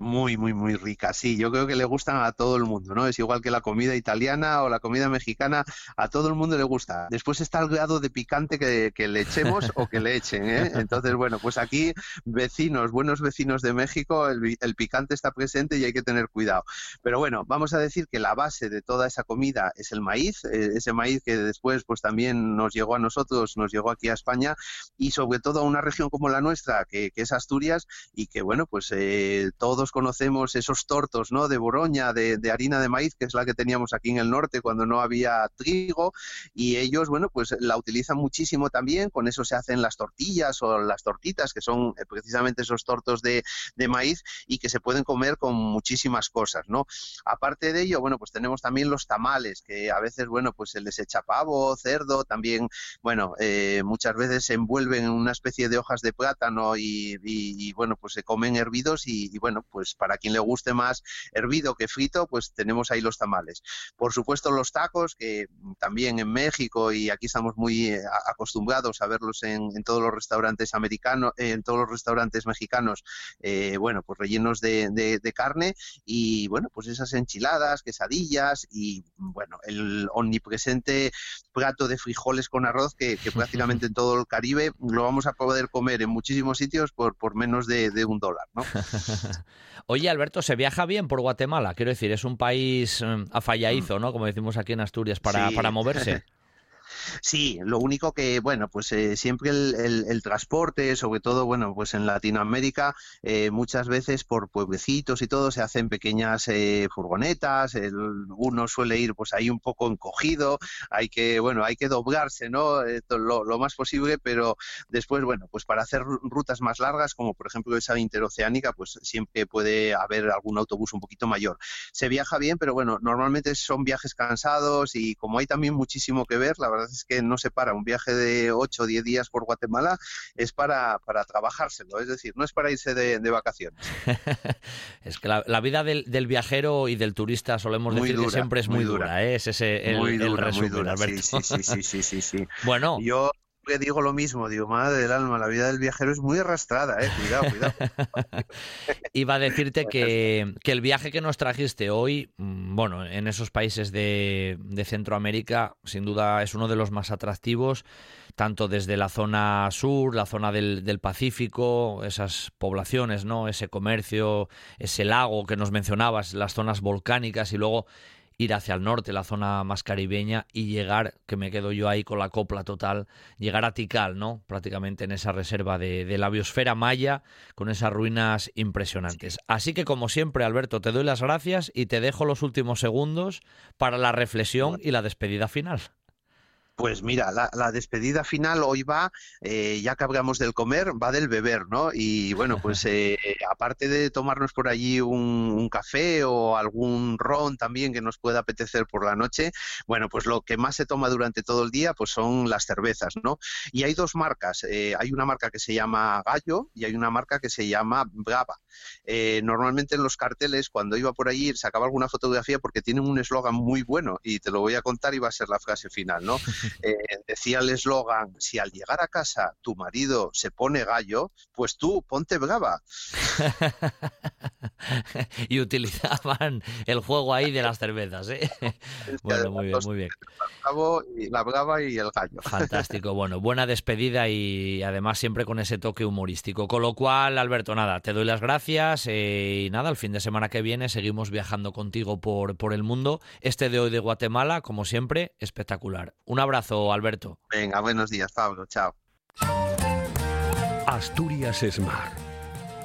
Muy, muy, muy rica. Sí, yo creo que le gustan a todo el mundo, ¿no? Es igual que la comida italiana o la comida mexicana, a todo el mundo le gusta. Después está el grado de picante que, le echemos o que le echen, ¿eh? Entonces, bueno, pues aquí vecinos, buenos vecinos de México, el, picante está presente y hay que tener cuidado. Pero bueno, vamos a decir que la base de toda esa comida es el maíz, eh, ese maíz que después pues también nos llegó a nosotros, nos llegó aquí a España y sobre todo a una región como la nuestra, que, es Asturias y que, bueno, pues eh, todos conocemos esos tortos ¿no? de Boroña, de, harina de maíz, que es la que teníamos aquí en el norte cuando no había trigo, y ellos, bueno, pues la utilizan muchísimo también, con eso se hacen las tortillas o las tortitas, que son eh, precisamente esos tortos de, maíz y que se pueden comer con muchísimas cosas, ¿no? Aparte de ello, bueno, pues tenemos también los tamales, que a veces, bueno, pues se les echa pavo, cerdo, también, bueno, eh, muchas veces se envuelven en una especie de hojas de plátano y, bueno, pues se comen hervidos y, y bueno, pues pues para quien le guste más hervido que frito, pues tenemos ahí los tamales. Por supuesto los tacos, que también en México y aquí estamos muy eh, acostumbrados a verlos en, todos los restaurantes americanos, en todos los restaurantes mexicanos, eh, bueno, pues rellenos de, carne y bueno, pues esas enchiladas, quesadillas y bueno, el omnipresente plato de frijoles con arroz que, prácticamente en todo el Caribe lo vamos a poder comer en muchísimos sitios por, por menos de, de un dólar, ¿no? Oye, Alberto, ¿se viaja bien por Guatemala? Quiero decir, es un país eh, afalladizo, ¿no? Como decimos aquí en Asturias, para, para moverse. Sí, lo único que, bueno, pues eh, siempre el, transporte, sobre todo, bueno, pues en Latinoamérica, eh, muchas veces por pueblecitos y todo se hacen pequeñas eh, furgonetas, uno suele ir pues ahí un poco encogido, hay que, bueno, hay que doblarse, ¿no? Lo, más posible, pero después, bueno, pues para hacer rutas más largas, como por ejemplo esa interoceánica, pues siempre puede haber algún autobús un poquito mayor. Se viaja bien, pero bueno, normalmente son viajes cansados y como hay también muchísimo que ver, la verdad es que no se para. Un viaje de 8 o 10 días por Guatemala es para, para trabajárselo, es decir, no es para irse de, vacaciones. es que la, vida del, viajero y del turista solemos decir que siempre es muy, dura, ¿eh? es ese el, resumen, Alberto. Sí, sí, sí, sí, sí, Bueno. Yo siempre digo lo mismo, digo, madre del alma, la vida del viajero es muy arrastrada, eh, cuidado, cuidado. Iba a decirte que, que, el viaje que nos trajiste hoy, mm, bueno, en esos países de, de Centroamérica, sin duda es uno de los más atractivos tanto desde la zona sur, la zona del, del, Pacífico, esas poblaciones, ¿no? Ese comercio, ese lago que nos mencionabas, las zonas volcánicas y luego ir hacia el norte, la zona más caribeña, y llegar, que me quedo yo ahí con la copla total, llegar a Tikal, ¿no? Prácticamente en esa reserva de, de la biosfera maya, con esas ruinas impresionantes. Así que, como siempre, Alberto, te doy las gracias y te dejo los últimos segundos para la reflexión y la despedida final. Pues mira, la, despedida final hoy va, eh, ya que hablamos del comer, va del beber, ¿no? Y bueno, pues eh, aparte de tomarnos por allí un, café o algún ron también que nos pueda apetecer por la noche, bueno, pues lo que más se toma durante todo el día, pues son las cervezas, ¿no? Y hay dos marcas, eh, hay una marca que se llama Gallo y hay una marca que se llama Brava. normalmente en los carteles, cuando iba por allí, sacaba alguna fotografía porque tienen un eslogan muy bueno y te lo voy a contar y va a ser la frase final, ¿no? Eh, decía el eslogan, si al llegar a casa tu marido se pone gallo, pues tú ponte brava. y utilizaban el juego ahí de las cervezas. ¿eh? bueno, muy bien, muy bien. La brava y el gallo. Fantástico, bueno, buena despedida y además siempre con ese toque humorístico. Con lo cual, Alberto, nada, te doy las gracias eh, y nada, el fin de semana que viene seguimos viajando contigo por, por el mundo. Este de hoy de Guatemala, como siempre, espectacular. Un abrazo abrazo, Alberto. Venga, buenos días, Pablo. Chao. Asturias es mar.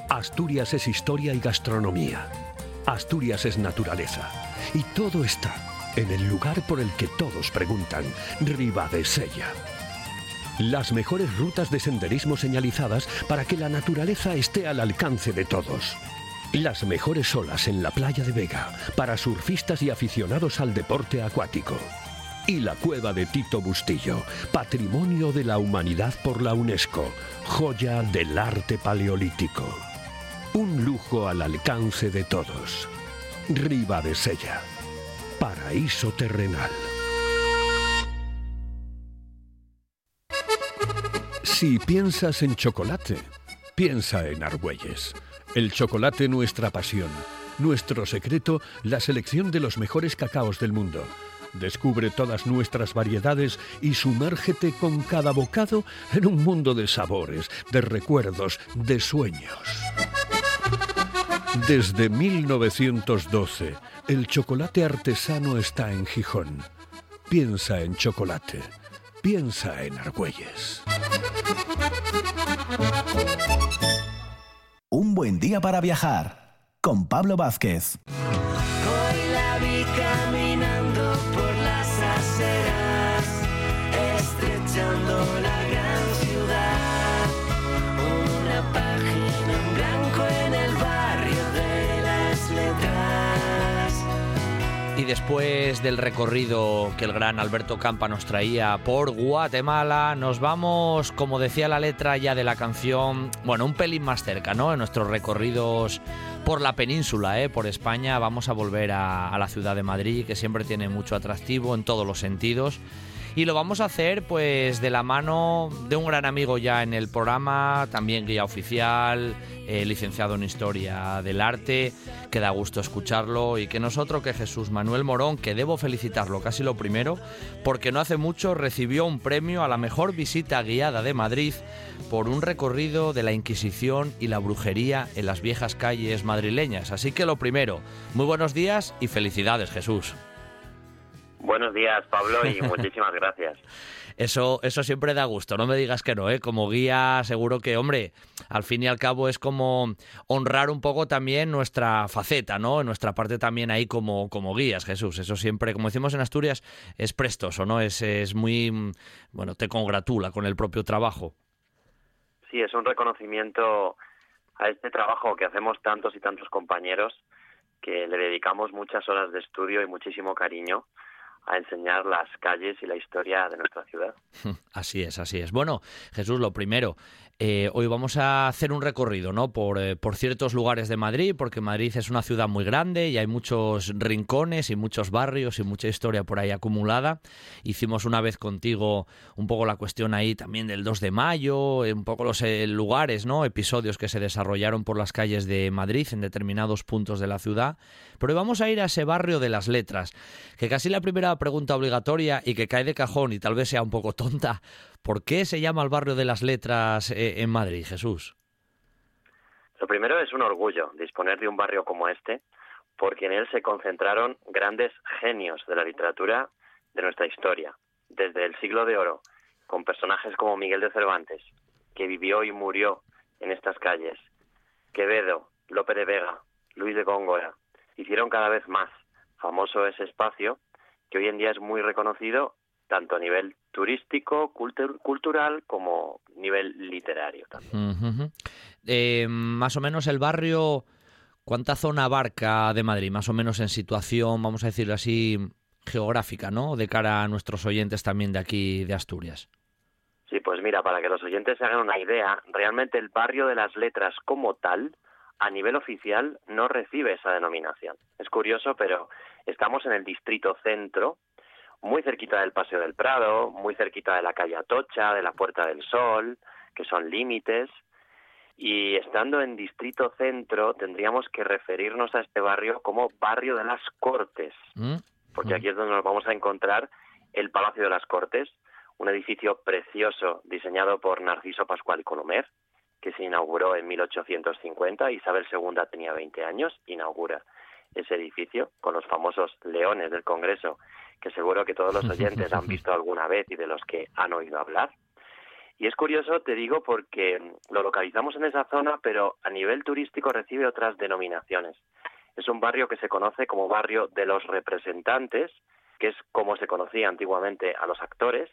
Asturias es historia y gastronomía. Asturias es naturaleza. Y todo está en el lugar por el que todos preguntan, Sella. Las mejores rutas de senderismo señalizadas para que la naturaleza esté al alcance de todos. Las mejores olas en la playa de Vega para surfistas y aficionados al deporte acuático y la cueva de Tito Bustillo, Patrimonio de la Humanidad por la UNESCO, joya del arte paleolítico. Un lujo al alcance de todos. Riva de Sella, paraíso terrenal. Si piensas en chocolate, piensa en Argüelles. El chocolate nuestra pasión, nuestro secreto, la selección de los mejores cacaos del mundo Descubre todas nuestras variedades y sumérgete con cada bocado en un mundo de sabores, de recuerdos, de sueños. Desde 1912, el chocolate artesano está en Gijón. Piensa en chocolate. Piensa en Argüelles. Un buen día para viajar con Pablo Vázquez. Después del recorrido que el gran Alberto Campa nos traía por Guatemala, nos vamos, como decía la letra ya de la canción, bueno, un pelín más cerca, ¿no? En nuestros recorridos por la península, ¿eh? por España, vamos a volver a, a la ciudad de Madrid, que siempre tiene mucho atractivo en todos los sentidos. Y lo vamos a hacer pues de la mano de un gran amigo ya en el programa, también guía oficial, eh, licenciado en Historia del Arte, que da gusto escucharlo y que nosotros, que Jesús Manuel Morón, que debo felicitarlo casi lo primero, porque no hace mucho recibió un premio a la mejor visita guiada de Madrid por un recorrido de la Inquisición y la brujería en las viejas calles madrileñas. Así que lo primero, muy buenos días y felicidades Jesús. Buenos días, Pablo, y muchísimas gracias. Eso, eso siempre da gusto, no me digas que no, ¿eh? Como guía, seguro que, hombre, al fin y al cabo es como honrar un poco también nuestra faceta, ¿no? Nuestra parte también ahí como, como guías, Jesús. Eso siempre, como decimos en Asturias, es prestoso, ¿no? Es, es muy, bueno, te congratula con el propio trabajo. Sí, es un reconocimiento a este trabajo que hacemos tantos y tantos compañeros, que le dedicamos muchas horas de estudio y muchísimo cariño a enseñar las calles y la historia de nuestra ciudad. Así es, así es. Bueno, Jesús, lo primero, eh, hoy vamos a hacer un recorrido ¿no? Por, eh, por, ciertos lugares de Madrid, porque Madrid es una ciudad muy grande y hay muchos rincones y muchos barrios y mucha historia por ahí acumulada. Hicimos una vez contigo un poco la cuestión ahí también del 2 de mayo, eh, un poco los lugares, ¿no? episodios que se desarrollaron por las calles de Madrid en determinados puntos de la ciudad. Pero hoy vamos a ir a ese barrio de las letras, que casi la primera pregunta obligatoria y que cae de cajón y tal vez sea un poco tonta, ¿Por qué se llama el barrio de las letras eh, en Madrid, Jesús? Lo primero es un orgullo disponer de un barrio como este, porque en él se concentraron grandes genios de la literatura de nuestra historia, desde el siglo de oro, con personajes como Miguel de Cervantes, que vivió y murió en estas calles, Quevedo, Lope de Vega, Luis de Góngora, hicieron cada vez más famoso ese espacio que hoy en día es muy reconocido tanto a nivel turístico, cultural, como nivel literario también. Eh, más o menos el barrio, ¿cuánta zona abarca de Madrid? Más o menos en situación, vamos a decirlo así, geográfica, ¿no? De cara a nuestros oyentes también de aquí, de Asturias. Sí, pues mira, para que los oyentes se hagan una idea, realmente el barrio de las letras como tal, a nivel oficial, no recibe esa denominación. Es curioso, pero estamos en el distrito centro, muy cerquita del Paseo del Prado, muy cerquita de la calle Atocha, de la Puerta del Sol, que son límites. Y estando en Distrito Centro, tendríamos que referirnos a este barrio como Barrio de las Cortes, mm, porque mm. aquí es donde nos vamos a encontrar el Palacio de las Cortes, un edificio precioso diseñado por Narciso Pascual Colomer, que se inauguró en 1850. Isabel II tenía 20 años, inaugura ese edificio con los famosos leones del Congreso que seguro que todos los oyentes han visto alguna vez y de los que han oído hablar. Y es curioso, te digo, porque lo localizamos en esa zona, pero a nivel turístico recibe otras denominaciones. Es un barrio que se conoce como barrio de los representantes, que es como se conocía antiguamente a los actores.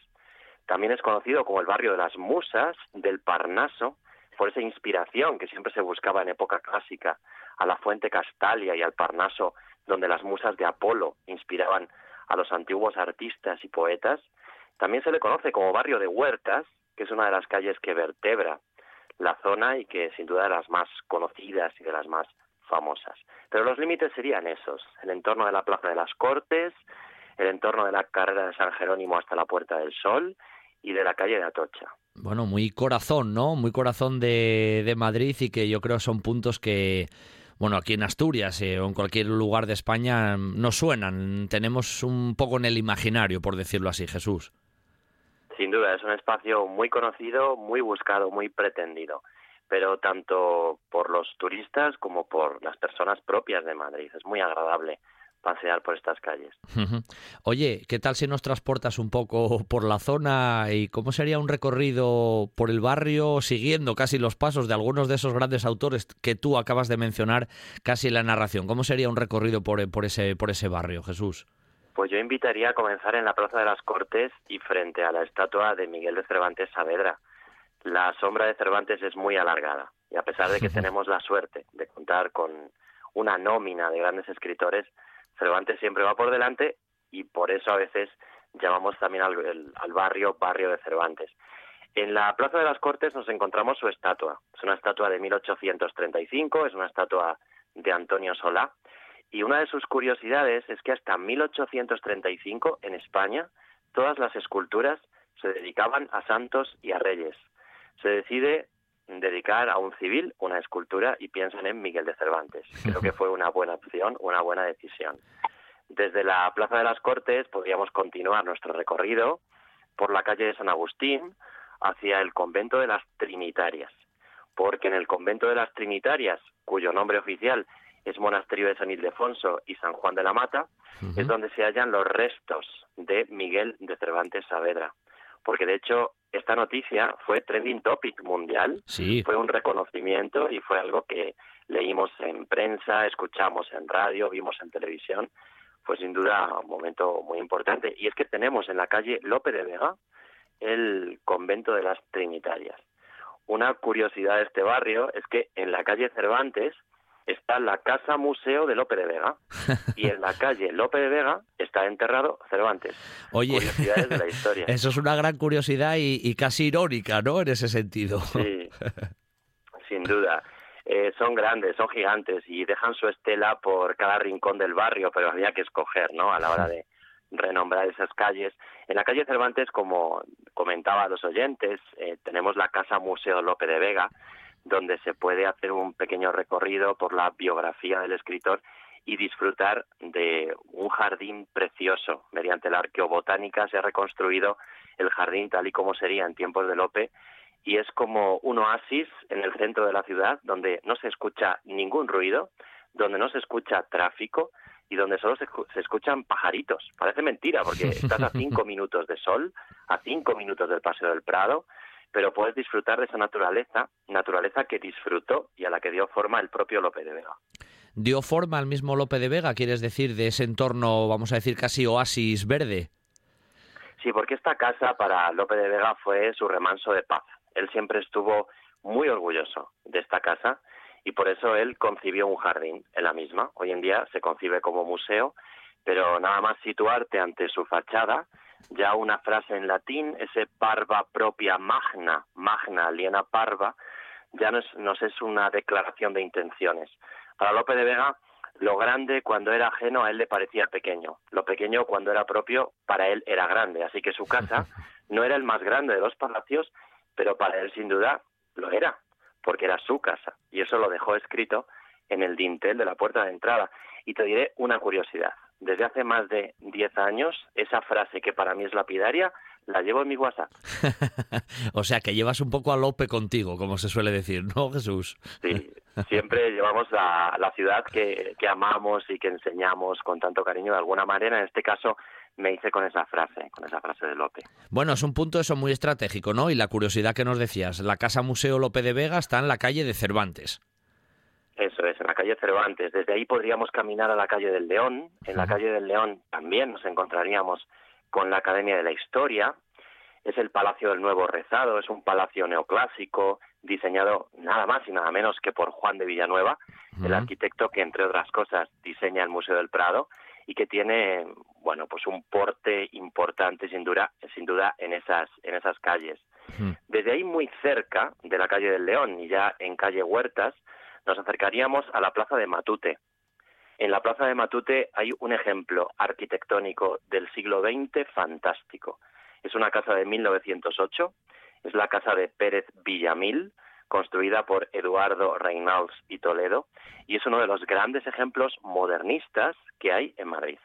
También es conocido como el barrio de las musas, del Parnaso, por esa inspiración que siempre se buscaba en época clásica a la fuente Castalia y al Parnaso, donde las musas de Apolo inspiraban a los antiguos artistas y poetas. También se le conoce como barrio de Huertas, que es una de las calles que vertebra la zona y que sin duda de las más conocidas y de las más famosas. Pero los límites serían esos, el entorno de la Plaza de las Cortes, el entorno de la carrera de San Jerónimo hasta la Puerta del Sol y de la calle de Atocha. Bueno, muy corazón, ¿no? Muy corazón de, de Madrid y que yo creo son puntos que bueno, aquí en Asturias eh, o en cualquier lugar de España no suenan. Tenemos un poco en el imaginario, por decirlo así, Jesús. Sin duda, es un espacio muy conocido, muy buscado, muy pretendido, pero tanto por los turistas como por las personas propias de Madrid. Es muy agradable pasear por estas calles. Oye, ¿qué tal si nos transportas un poco por la zona y cómo sería un recorrido por el barrio siguiendo casi los pasos de algunos de esos grandes autores que tú acabas de mencionar casi en la narración? ¿Cómo sería un recorrido por, por, ese, por ese barrio, Jesús? Pues yo invitaría a comenzar en la Plaza de las Cortes y frente a la estatua de Miguel de Cervantes Saavedra. La sombra de Cervantes es muy alargada y a pesar de que tenemos la suerte de contar con una nómina de grandes escritores, Cervantes siempre va por delante y por eso a veces llamamos también al, barrio barrio de Cervantes. En la Plaza de las Cortes nos encontramos su estatua. Es una estatua de 1835, es una estatua de Antonio Solá. Y una de sus curiosidades es que hasta 1835 en España todas las esculturas se dedicaban a santos y a reyes. Se decide dedicar a un civil una escultura y piensan en Miguel de Cervantes. Creo que fue una buena opción, una buena decisión. Desde la Plaza de las Cortes podríamos continuar nuestro recorrido por la calle de San Agustín hacia el convento de las Trinitarias, porque en el convento de las Trinitarias, cuyo nombre oficial es Monasterio de San Ildefonso y San Juan de la Mata, es donde se hallan los restos de Miguel de Cervantes Saavedra. Porque de hecho esta noticia fue trending topic mundial, fue un reconocimiento y fue algo que leímos en prensa, escuchamos en radio, vimos en televisión, fue sin duda un momento muy importante. Y es que tenemos en la calle Lope de Vega el convento de las Trinitarias. Una curiosidad de este barrio es que en la calle Cervantes está la Casa Museo de Lope de Vega y en la calle Lope de Vega está enterrado Cervantes. Oye, Curiosidades de la historia. eso es una gran curiosidad y, y casi irónica, ¿no? En ese sentido. Sí, sin duda. Eh, son grandes, son gigantes y dejan su estela por cada rincón del barrio, pero había que escoger, ¿no? A la hora de renombrar esas calles. En la calle Cervantes, como comentaba a los oyentes, eh, tenemos la Casa Museo Lope de Vega, donde se puede hacer un pequeño recorrido por la biografía del escritor y disfrutar de un jardín precioso. Mediante la arqueobotánica se ha reconstruido el jardín tal y como sería en tiempos de Lope y es como un oasis en el centro de la ciudad donde no se escucha ningún ruido, donde no se escucha tráfico y donde solo se, escu- se escuchan pajaritos. Parece mentira porque estás a cinco minutos de sol, a cinco minutos del Paseo del Prado, pero puedes disfrutar de esa naturaleza, naturaleza que disfrutó y a la que dio forma el propio Lope de Vega. Dio forma al mismo Lope de Vega, quieres decir, de ese entorno, vamos a decir, casi oasis verde. Sí, porque esta casa para Lope de Vega fue su remanso de paz. Él siempre estuvo muy orgulloso de esta casa y por eso él concibió un jardín en la misma. Hoy en día se concibe como museo, pero nada más situarte ante su fachada, ya una frase en latín, ese parva propia magna, magna aliena parva, ya nos, nos es una declaración de intenciones. Para Lope de Vega, lo grande cuando era ajeno a él le parecía pequeño, lo pequeño cuando era propio para él era grande, así que su casa no era el más grande de los palacios, pero para él sin duda lo era, porque era su casa, y eso lo dejó escrito en el dintel de la puerta de entrada. Y te diré una curiosidad, desde hace más de 10 años, esa frase que para mí es lapidaria, la llevo en mi WhatsApp. o sea, que llevas un poco a Lope contigo, como se suele decir, ¿no, Jesús? Sí, siempre llevamos a la ciudad que, que amamos y que enseñamos con tanto cariño de alguna manera. En este caso me hice con esa frase, con esa frase de Lope. Bueno, es un punto eso muy estratégico, ¿no? Y la curiosidad que nos decías, la Casa Museo Lope de Vega está en la calle de Cervantes. Eso es, en la calle Cervantes. Desde ahí podríamos caminar a la calle del León. En la calle del León también nos encontraríamos con la Academia de la Historia. Es el Palacio del Nuevo Rezado, es un palacio neoclásico diseñado nada más y nada menos que por Juan de Villanueva, el arquitecto que entre otras cosas diseña el Museo del Prado y que tiene, bueno, pues un porte importante sin duda, sin duda en esas en esas calles. Desde ahí muy cerca de la calle del León y ya en calle Huertas nos acercaríamos a la plaza de Matute. En la plaza de Matute hay un ejemplo arquitectónico del siglo XX fantástico. Es una casa de 1908, es la casa de Pérez Villamil, construida por Eduardo Reynals y Toledo, y es uno de los grandes ejemplos modernistas que hay en Madrid.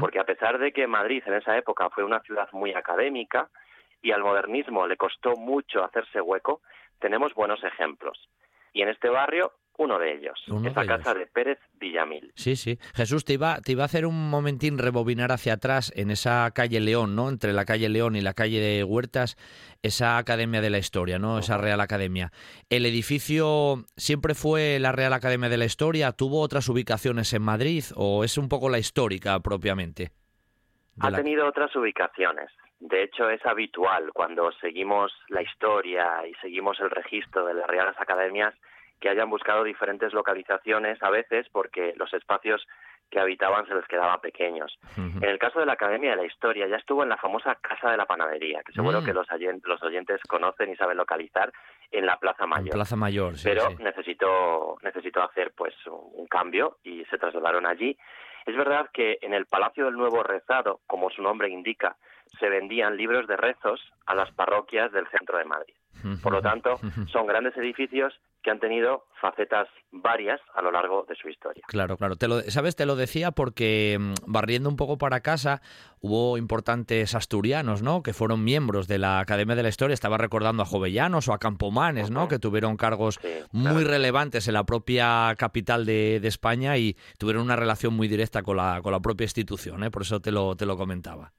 Porque a pesar de que Madrid en esa época fue una ciudad muy académica y al modernismo le costó mucho hacerse hueco, tenemos buenos ejemplos. Y en este barrio, uno de ellos, Uno esa de casa ellos. de Pérez Villamil. Sí, sí. Jesús, te iba, te iba a hacer un momentín rebobinar hacia atrás en esa calle León, ¿no? Entre la calle León y la calle de Huertas, esa Academia de la Historia, ¿no? Esa Real Academia. ¿El edificio siempre fue la Real Academia de la Historia? ¿Tuvo otras ubicaciones en Madrid o es un poco la histórica propiamente? Ha la- tenido otras ubicaciones. De hecho, es habitual cuando seguimos la historia y seguimos el registro de las Reales Academias que hayan buscado diferentes localizaciones a veces porque los espacios que habitaban se les quedaban pequeños. En el caso de la Academia de la Historia, ya estuvo en la famosa Casa de la Panadería, que seguro Mm. que los, los oyentes conocen y saben localizar en la Plaza En Mayor. Plaza Mayor, sí, Pero sí. necesitó, necesitó hacer pues un cambio y se trasladaron allí. Es verdad que en el Palacio del Nuevo Rezado, como su nombre indica, se vendían libros de rezos a las parroquias del centro de Madrid. Por lo tanto, son grandes edificios que han tenido facetas varias a lo largo de su historia. Claro, claro. Te lo, ¿Sabes? Te lo decía porque mm, barriendo un poco para casa hubo importantes asturianos, ¿no? Que fueron miembros de la Academia de la Historia. Estaba recordando a Jovellanos o a Campomanes, ¿no? Que tuvieron cargos Sí, muy relevantes en la propia capital de, de España y tuvieron una relación muy directa con la, con la propia institución, ¿eh? Por eso te lo, te lo comentaba.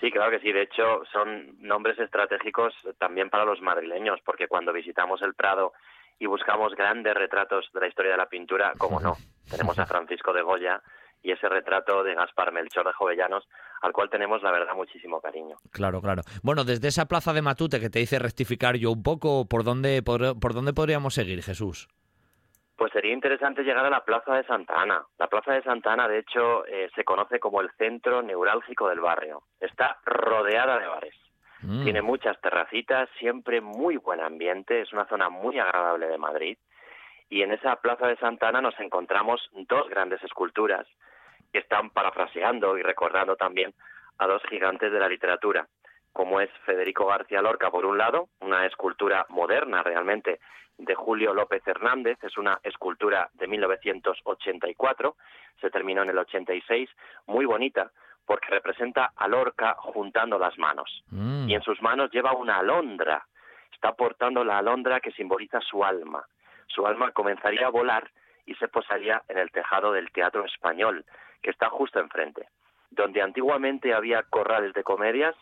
Sí, claro que sí. De hecho, son nombres estratégicos también para los madrileños, porque cuando visitamos el Prado y buscamos grandes retratos de la historia de la pintura, como no, tenemos a Francisco de Goya y ese retrato de Gaspar Melchor de Jovellanos, al cual tenemos, la verdad, muchísimo cariño. Claro, claro. Bueno, desde esa plaza de Matute que te hice rectificar yo un poco, ¿por dónde, por, por dónde podríamos seguir, Jesús? Pues sería interesante llegar a la Plaza de Santa Ana. La Plaza de Santa Ana, de hecho, eh, se conoce como el centro neurálgico del barrio. Está rodeada de bares. Mm. Tiene muchas terracitas, siempre muy buen ambiente, es una zona muy agradable de Madrid. Y en esa Plaza de Santa Ana nos encontramos dos grandes esculturas que están parafraseando y recordando también a dos gigantes de la literatura, como es Federico García Lorca, por un lado, una escultura moderna realmente de Julio López Hernández, es una escultura de 1984, se terminó en el 86, muy bonita, porque representa a Lorca juntando las manos. Mm. Y en sus manos lleva una alondra, está portando la alondra que simboliza su alma. Su alma comenzaría a volar y se posaría en el tejado del Teatro Español, que está justo enfrente. Donde antiguamente había corrales de comedias,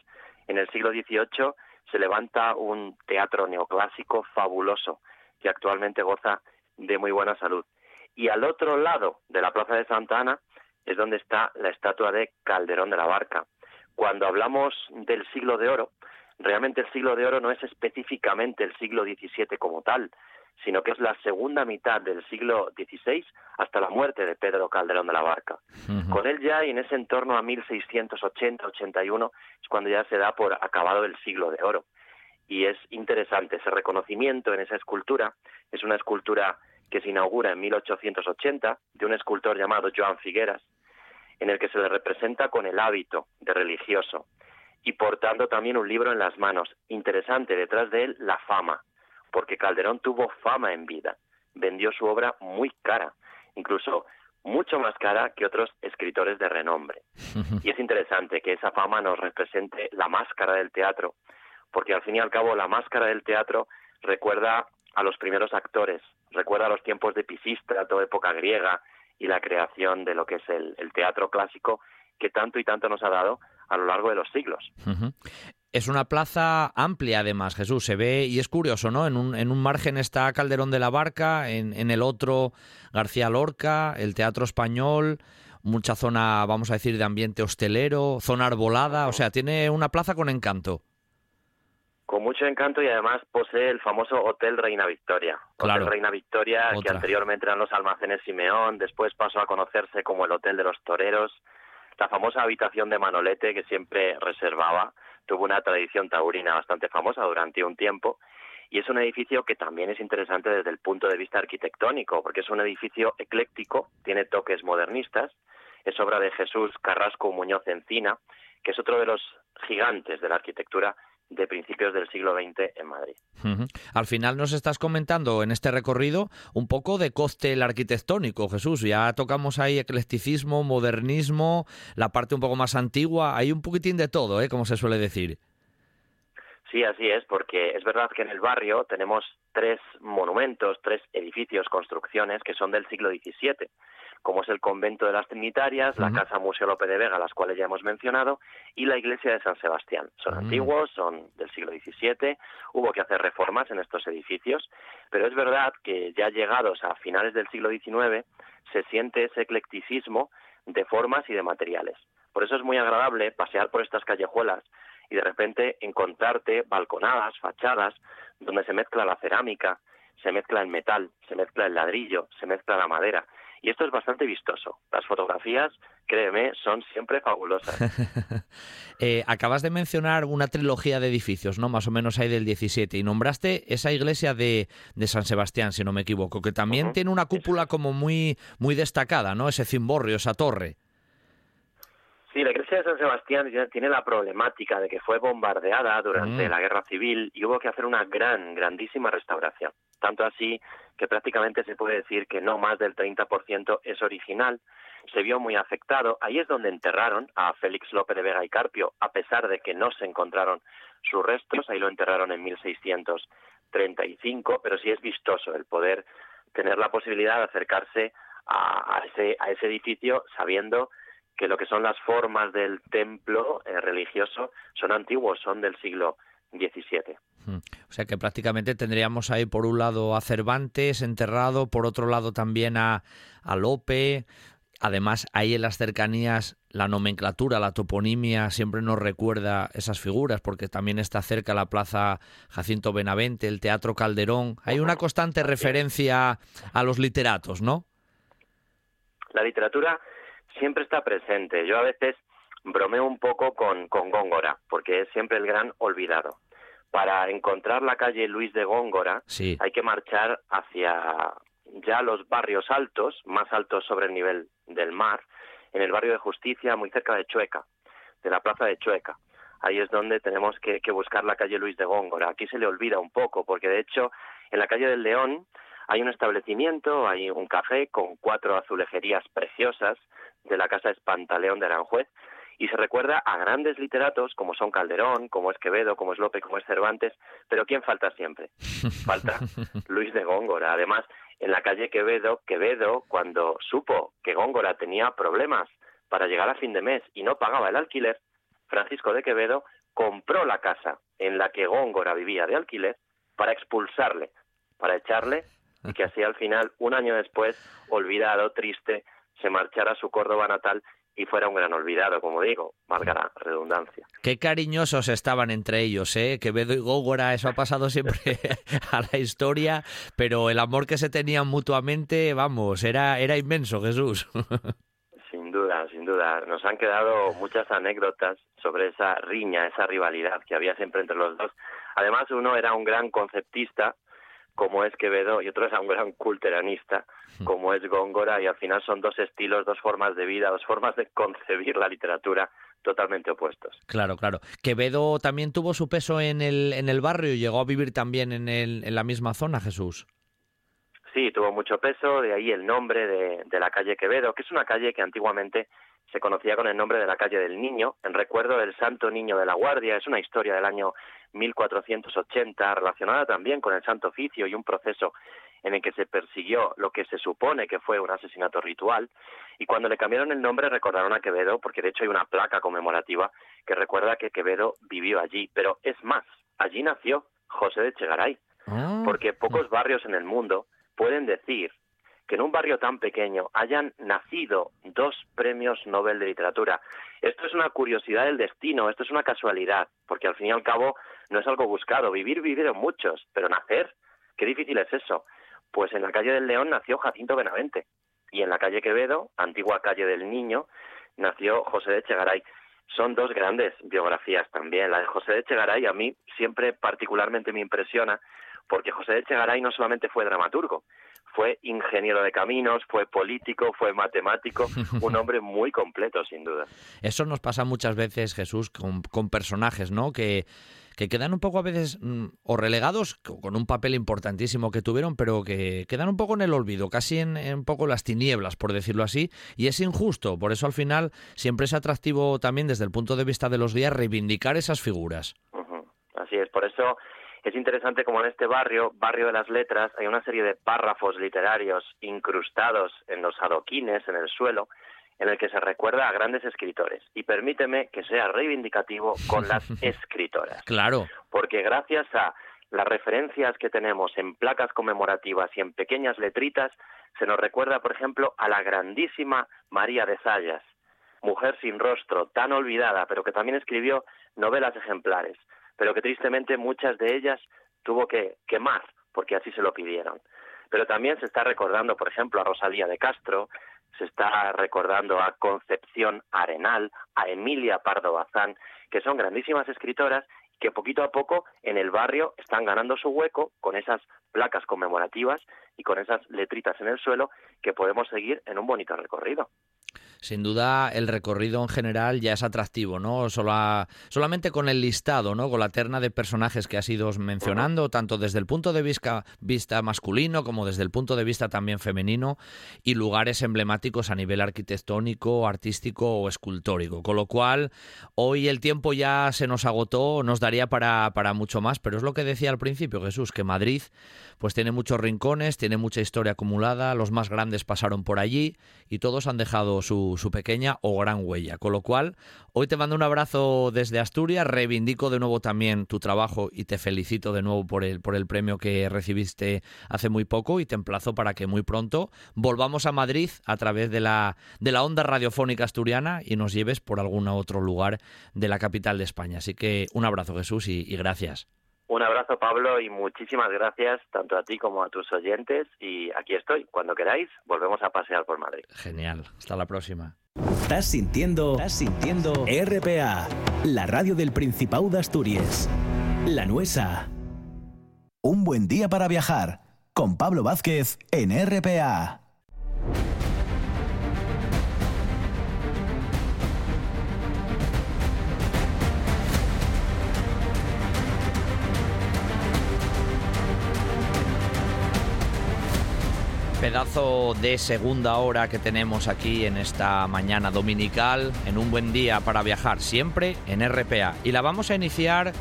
en el siglo XVIII se levanta un teatro neoclásico fabuloso, que actualmente goza de muy buena salud. Y al otro lado de la Plaza de Santa Ana es donde está la estatua de Calderón de la Barca. Cuando hablamos del siglo de oro, realmente el siglo de oro no es específicamente el siglo XVII como tal, sino que es la segunda mitad del siglo XVI hasta la muerte de Pedro Calderón de la Barca. Con él ya y en ese entorno a 1680-81 es cuando ya se da por acabado el siglo de oro. Y es interesante ese reconocimiento en esa escultura. Es una escultura que se inaugura en 1880 de un escultor llamado Joan Figueras, en el que se le representa con el hábito de religioso y portando también un libro en las manos. Interesante, detrás de él la fama, porque Calderón tuvo fama en vida, vendió su obra muy cara, incluso mucho más cara que otros escritores de renombre. Y es interesante que esa fama nos represente la máscara del teatro, porque al fin y al cabo la máscara del teatro recuerda a los primeros actores, recuerda a los tiempos de Pisístrato, época griega, y la creación de lo que es el, teatro clásico que tanto y tanto nos ha dado a lo largo de los siglos. Es una plaza amplia, además, Jesús. Se ve y es curioso, ¿no? En un, en un margen está Calderón de la Barca, en, en el otro García Lorca, el Teatro Español, mucha zona, vamos a decir, de ambiente hostelero, zona arbolada. O sea, tiene una plaza con encanto. Con mucho encanto y además posee el famoso Hotel Reina Victoria. Claro. Hotel Reina Victoria, que anteriormente eran los almacenes Simeón, después pasó a conocerse como el Hotel de los Toreros. La famosa habitación de Manolete que siempre reservaba, tuvo una tradición taurina bastante famosa durante un tiempo. Y es un edificio que también es interesante desde el punto de vista arquitectónico, porque es un edificio ecléctico, tiene toques modernistas, es obra de Jesús Carrasco Muñoz Encina, que es otro de los gigantes de la arquitectura de principios del siglo XX en Madrid. Al final nos estás comentando en este recorrido un poco de cóctel arquitectónico, Jesús. Ya tocamos ahí eclecticismo, modernismo, la parte un poco más antigua. Hay un poquitín de todo, ¿eh? Como se suele decir. Sí, así es, porque es verdad que en el barrio tenemos tres monumentos, tres edificios, construcciones que son del siglo XVII, como es el convento de las Trinitarias, la. Casa Museo Lope de Vega, las cuales ya hemos mencionado, y la iglesia de San Sebastián. Son Mm. antiguos, son del siglo XVII, hubo que hacer reformas en estos edificios, pero es verdad que ya llegados a finales del siglo XIX se siente ese eclecticismo de formas y de materiales. Por eso es muy agradable pasear por estas callejuelas y de repente encontrarte balconadas, fachadas, donde se mezcla la cerámica, se mezcla el metal, se mezcla el ladrillo, se mezcla la madera. Y esto es bastante vistoso. Las fotografías, créeme, son siempre fabulosas. Eh, acabas de mencionar una trilogía de edificios, ¿no? Más o menos ahí del 17. Y nombraste esa iglesia de, de San Sebastián, si no me equivoco, que también tiene una cúpula como muy, muy destacada, ¿no? Ese cimborrio, esa torre. Sí, la iglesia de San Sebastián tiene la problemática de que fue bombardeada durante Mm. la guerra civil y hubo que hacer una gran, grandísima restauración. Tanto así que prácticamente se puede decir que no más del 30% es original. Se vio muy afectado. Ahí es donde enterraron a Félix López de Vega y Carpio, a pesar de que no se encontraron sus restos. Ahí lo enterraron en 1635, pero sí es vistoso el poder tener la posibilidad de acercarse a, ese, a ese edificio sabiendo que lo que son las formas del templo eh, religioso son antiguos, son del siglo XVII. Mm. O sea que prácticamente tendríamos ahí por un lado a Cervantes enterrado, por otro lado también a, a Lope. Además, ahí en las cercanías la nomenclatura, la toponimia siempre nos recuerda esas figuras, porque también está cerca la Plaza Jacinto Benavente, el Teatro Calderón. Hay una constante referencia a los literatos, ¿no? La literatura siempre está presente. Yo a veces bromeo un poco con, con Góngora, porque es siempre el gran olvidado. Para encontrar la calle Luis de Góngora hay que marchar hacia ya los barrios altos, más altos sobre el nivel del mar, en el barrio de Justicia, muy cerca de Chueca, de la plaza de Chueca. Ahí es donde tenemos que, que buscar la calle Luis de Góngora. Aquí se le olvida un poco, porque de hecho en la calle del León hay un establecimiento, hay un café con cuatro azulejerías preciosas de la casa Espantaleón de Aranjuez, y se recuerda a grandes literatos como son Calderón, como es Quevedo, como es Lope, como es Cervantes, pero ¿quién falta siempre? Falta Luis de Góngora. Además, en la calle Quevedo, Quevedo, cuando supo que Góngora tenía problemas para llegar a fin de mes y no pagaba el alquiler, Francisco de Quevedo compró la casa en la que Góngora vivía de alquiler para expulsarle, para echarle y que así al final, un año después, olvidado, triste, se marchara a su Córdoba natal y fuera un gran olvidado, como digo, valga la redundancia. Qué cariñosos estaban entre ellos, ¿eh? Quevedo y Gógora, eso ha pasado siempre a la historia, pero el amor que se tenían mutuamente, vamos, era, era inmenso, Jesús. Sin duda, sin duda. Nos han quedado muchas anécdotas sobre esa riña, esa rivalidad que había siempre entre los dos. Además, uno era un gran conceptista, como es Quevedo, y otro es un gran culteranista. Como es Góngora, y al final son dos estilos, dos formas de vida, dos formas de concebir la literatura totalmente opuestos. Claro, claro. Quevedo también tuvo su peso en el, en el barrio y llegó a vivir también en, el, en la misma zona, Jesús. Sí, tuvo mucho peso, de ahí el nombre de, de la calle Quevedo, que es una calle que antiguamente se conocía con el nombre de la calle del Niño, en recuerdo del Santo Niño de la Guardia. Es una historia del año 1480 relacionada también con el Santo Oficio y un proceso en el que se persiguió lo que se supone que fue un asesinato ritual. Y cuando le cambiaron el nombre recordaron a Quevedo, porque de hecho hay una placa conmemorativa que recuerda que Quevedo vivió allí. Pero es más, allí nació José de Chegaray, ah. porque pocos barrios en el mundo pueden decir que en un barrio tan pequeño hayan nacido dos premios Nobel de literatura. Esto es una curiosidad del destino, esto es una casualidad, porque al fin y al cabo no es algo buscado. Vivir vivieron muchos, pero nacer, qué difícil es eso. Pues en la calle del León nació Jacinto Benavente y en la calle Quevedo, antigua calle del Niño, nació José de Chegaray. Son dos grandes biografías también. La de José de Chegaray a mí siempre particularmente me impresiona porque José de Chegaray no solamente fue dramaturgo, fue ingeniero de caminos, fue político, fue matemático, un hombre muy completo, sin duda. Eso nos pasa muchas veces, Jesús, con, personajes, ¿no? Que, que quedan un poco a veces mm, o relegados con un papel importantísimo que tuvieron, pero que quedan un poco en el olvido, casi en, un poco las tinieblas, por decirlo así, y es injusto. Por eso al final siempre es atractivo también desde el punto de vista de los días reivindicar esas figuras. Así es, por eso es interesante como en este barrio, barrio de las letras, hay una serie de párrafos literarios incrustados en los adoquines, en el suelo, en el que se recuerda a grandes escritores. Y permíteme que sea reivindicativo con las escritoras. Claro. Porque gracias a las referencias que tenemos en placas conmemorativas y en pequeñas letritas, se nos recuerda, por ejemplo, a la grandísima María de Sayas, mujer sin rostro, tan olvidada, pero que también escribió novelas ejemplares pero que tristemente muchas de ellas tuvo que quemar, porque así se lo pidieron. Pero también se está recordando, por ejemplo, a Rosalía de Castro, se está recordando a Concepción Arenal, a Emilia Pardo Bazán, que son grandísimas escritoras que poquito a poco en el barrio están ganando su hueco con esas placas conmemorativas y con esas letritas en el suelo que podemos seguir en un bonito recorrido sin duda el recorrido en general ya es atractivo, ¿no? solamente con el listado, ¿no? Con la terna de personajes que has ido mencionando, tanto desde el punto de vista, vista masculino como desde el punto de vista también femenino, y lugares emblemáticos a nivel arquitectónico, artístico o escultórico. Con lo cual, hoy el tiempo ya se nos agotó, nos daría para, para mucho más, pero es lo que decía al principio Jesús, que Madrid pues tiene muchos rincones, tiene mucha historia acumulada, los más grandes pasaron por allí y todos han dejado su su, pequeña o gran huella. Con lo cual, hoy te mando un abrazo desde Asturias, reivindico de nuevo también tu trabajo y te felicito de nuevo por el, por el premio que recibiste hace muy poco y te emplazo para que muy pronto volvamos a Madrid a través de la, de la onda radiofónica asturiana y nos lleves por algún otro lugar de la capital de España. Así que un abrazo Jesús y gracias. Un abrazo Pablo y muchísimas gracias tanto a ti como a tus oyentes y aquí estoy. Cuando queráis volvemos a pasear por Madrid. Genial. Hasta la próxima. Estás sintiendo, estás sintiendo RPA, la radio del Principado de Asturias. La Nuesa. Un buen día para viajar con Pablo Vázquez en RPA. Pedazo de segunda hora que tenemos aquí en esta mañana dominical, en un buen día para viajar, siempre en RPA. Y la vamos a iniciar,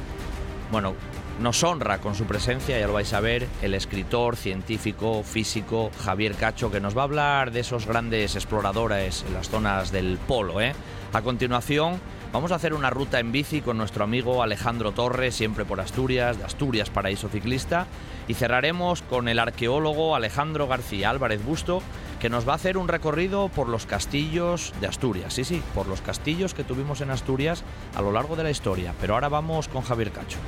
bueno, nos honra con su presencia, ya lo vais a ver, el escritor, científico, físico Javier Cacho, que nos va a hablar de esos grandes exploradores en las zonas del polo. ¿eh? A continuación, vamos a hacer una ruta en bici con nuestro amigo Alejandro Torres, siempre por Asturias, de Asturias Paraíso Ciclista. Y cerraremos con el arqueólogo Alejandro García Álvarez Busto, que nos va a hacer un recorrido por los castillos de Asturias. Sí, sí, por los castillos que tuvimos en Asturias a lo largo de la historia. Pero ahora vamos con Javier Cacho.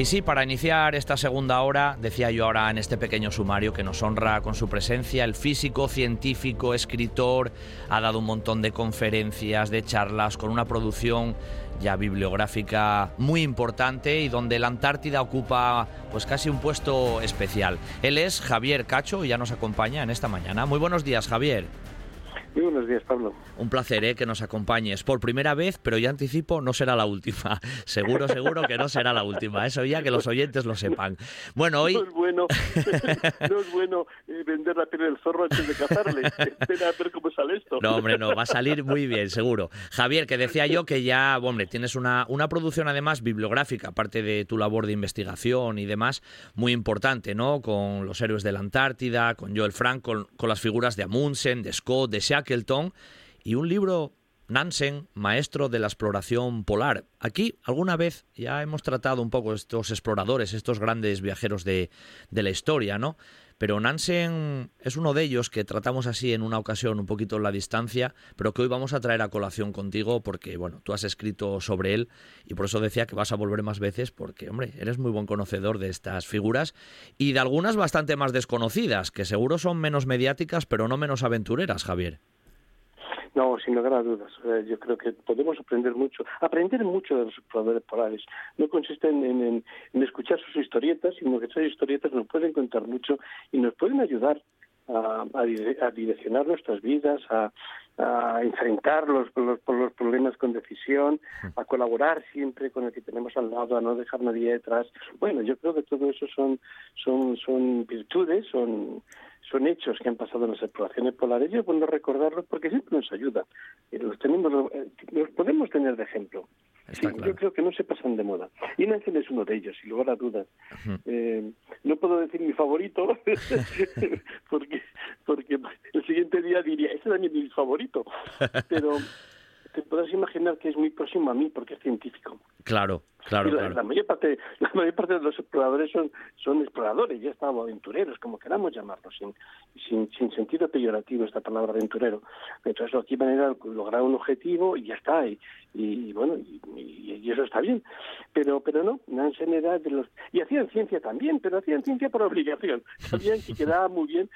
Y sí, para iniciar esta segunda hora, decía yo ahora en este pequeño sumario que nos honra con su presencia, el físico, científico, escritor, ha dado un montón de conferencias, de charlas, con una producción ya bibliográfica muy importante y donde la Antártida ocupa pues casi un puesto especial. Él es Javier Cacho y ya nos acompaña en esta mañana. Muy buenos días, Javier. Muy buenos días, Pablo. Un placer ¿eh? que nos acompañes por primera vez, pero ya anticipo, no será la última. Seguro, seguro que no será la última. Eso ya que los oyentes lo sepan. Bueno, hoy... No es bueno, no es bueno eh, vender la piel del zorro antes de cazarle. Espera a ver cómo sale esto. No, hombre, no, va a salir muy bien, seguro. Javier, que decía yo que ya, hombre, tienes una, una producción además bibliográfica, aparte de tu labor de investigación y demás, muy importante, ¿no? Con los héroes de la Antártida, con Joel Frank, con, con las figuras de Amundsen, de Scott, de Y un libro Nansen, maestro de la exploración polar. Aquí alguna vez ya hemos tratado un poco estos exploradores, estos grandes viajeros de, de, la historia, ¿no? Pero Nansen es uno de ellos que tratamos así en una ocasión un poquito en la distancia, pero que hoy vamos a traer a colación contigo porque, bueno, tú has escrito sobre él y por eso decía que vas a volver más veces porque, hombre, eres muy buen conocedor de estas figuras y de algunas bastante más desconocidas, que seguro son menos mediáticas, pero no menos aventureras, Javier. No, sin lugar a dudas. Yo creo que podemos aprender mucho. Aprender mucho de los exploradores polares. No consiste en, escuchar sus historietas, sino que esas historietas nos pueden contar mucho y nos pueden ayudar a, a, direccionar nuestras vidas, a, enfrentar los, los, los, problemas con decisión, a colaborar siempre con el que tenemos al lado, a no dejar nadie detrás. Bueno, yo creo que todo eso son, son, son virtudes, son son hechos que han pasado en las exploraciones polares y es bueno recordarlos porque siempre nos ayudan. Y los, tenemos, los podemos tener de ejemplo. Sí, claro. Yo creo que no se pasan de moda. Y Nansen es uno de ellos, sin lugar a dudas. Uh -huh. eh, no puedo decir mi favorito, porque, porque el siguiente día diría, ese también es mi favorito. Pero te podrás imaginar que es muy próximo a mí porque es científico. Claro, claro, la, claro. La mayor parte, la mayor parte de los exploradores son, son exploradores, ya están aventureros, como queramos llamarlos, sin, sin, sin sentido peyorativo esta palabra aventurero. Entonces lo que iban era lograr un objetivo y ya está, y, y, y bueno, y, y, eso está bien. Pero, pero no, Nansen era de los... Y hacían ciencia también, pero hacían ciencia por obligación. Sabían que quedaba muy bien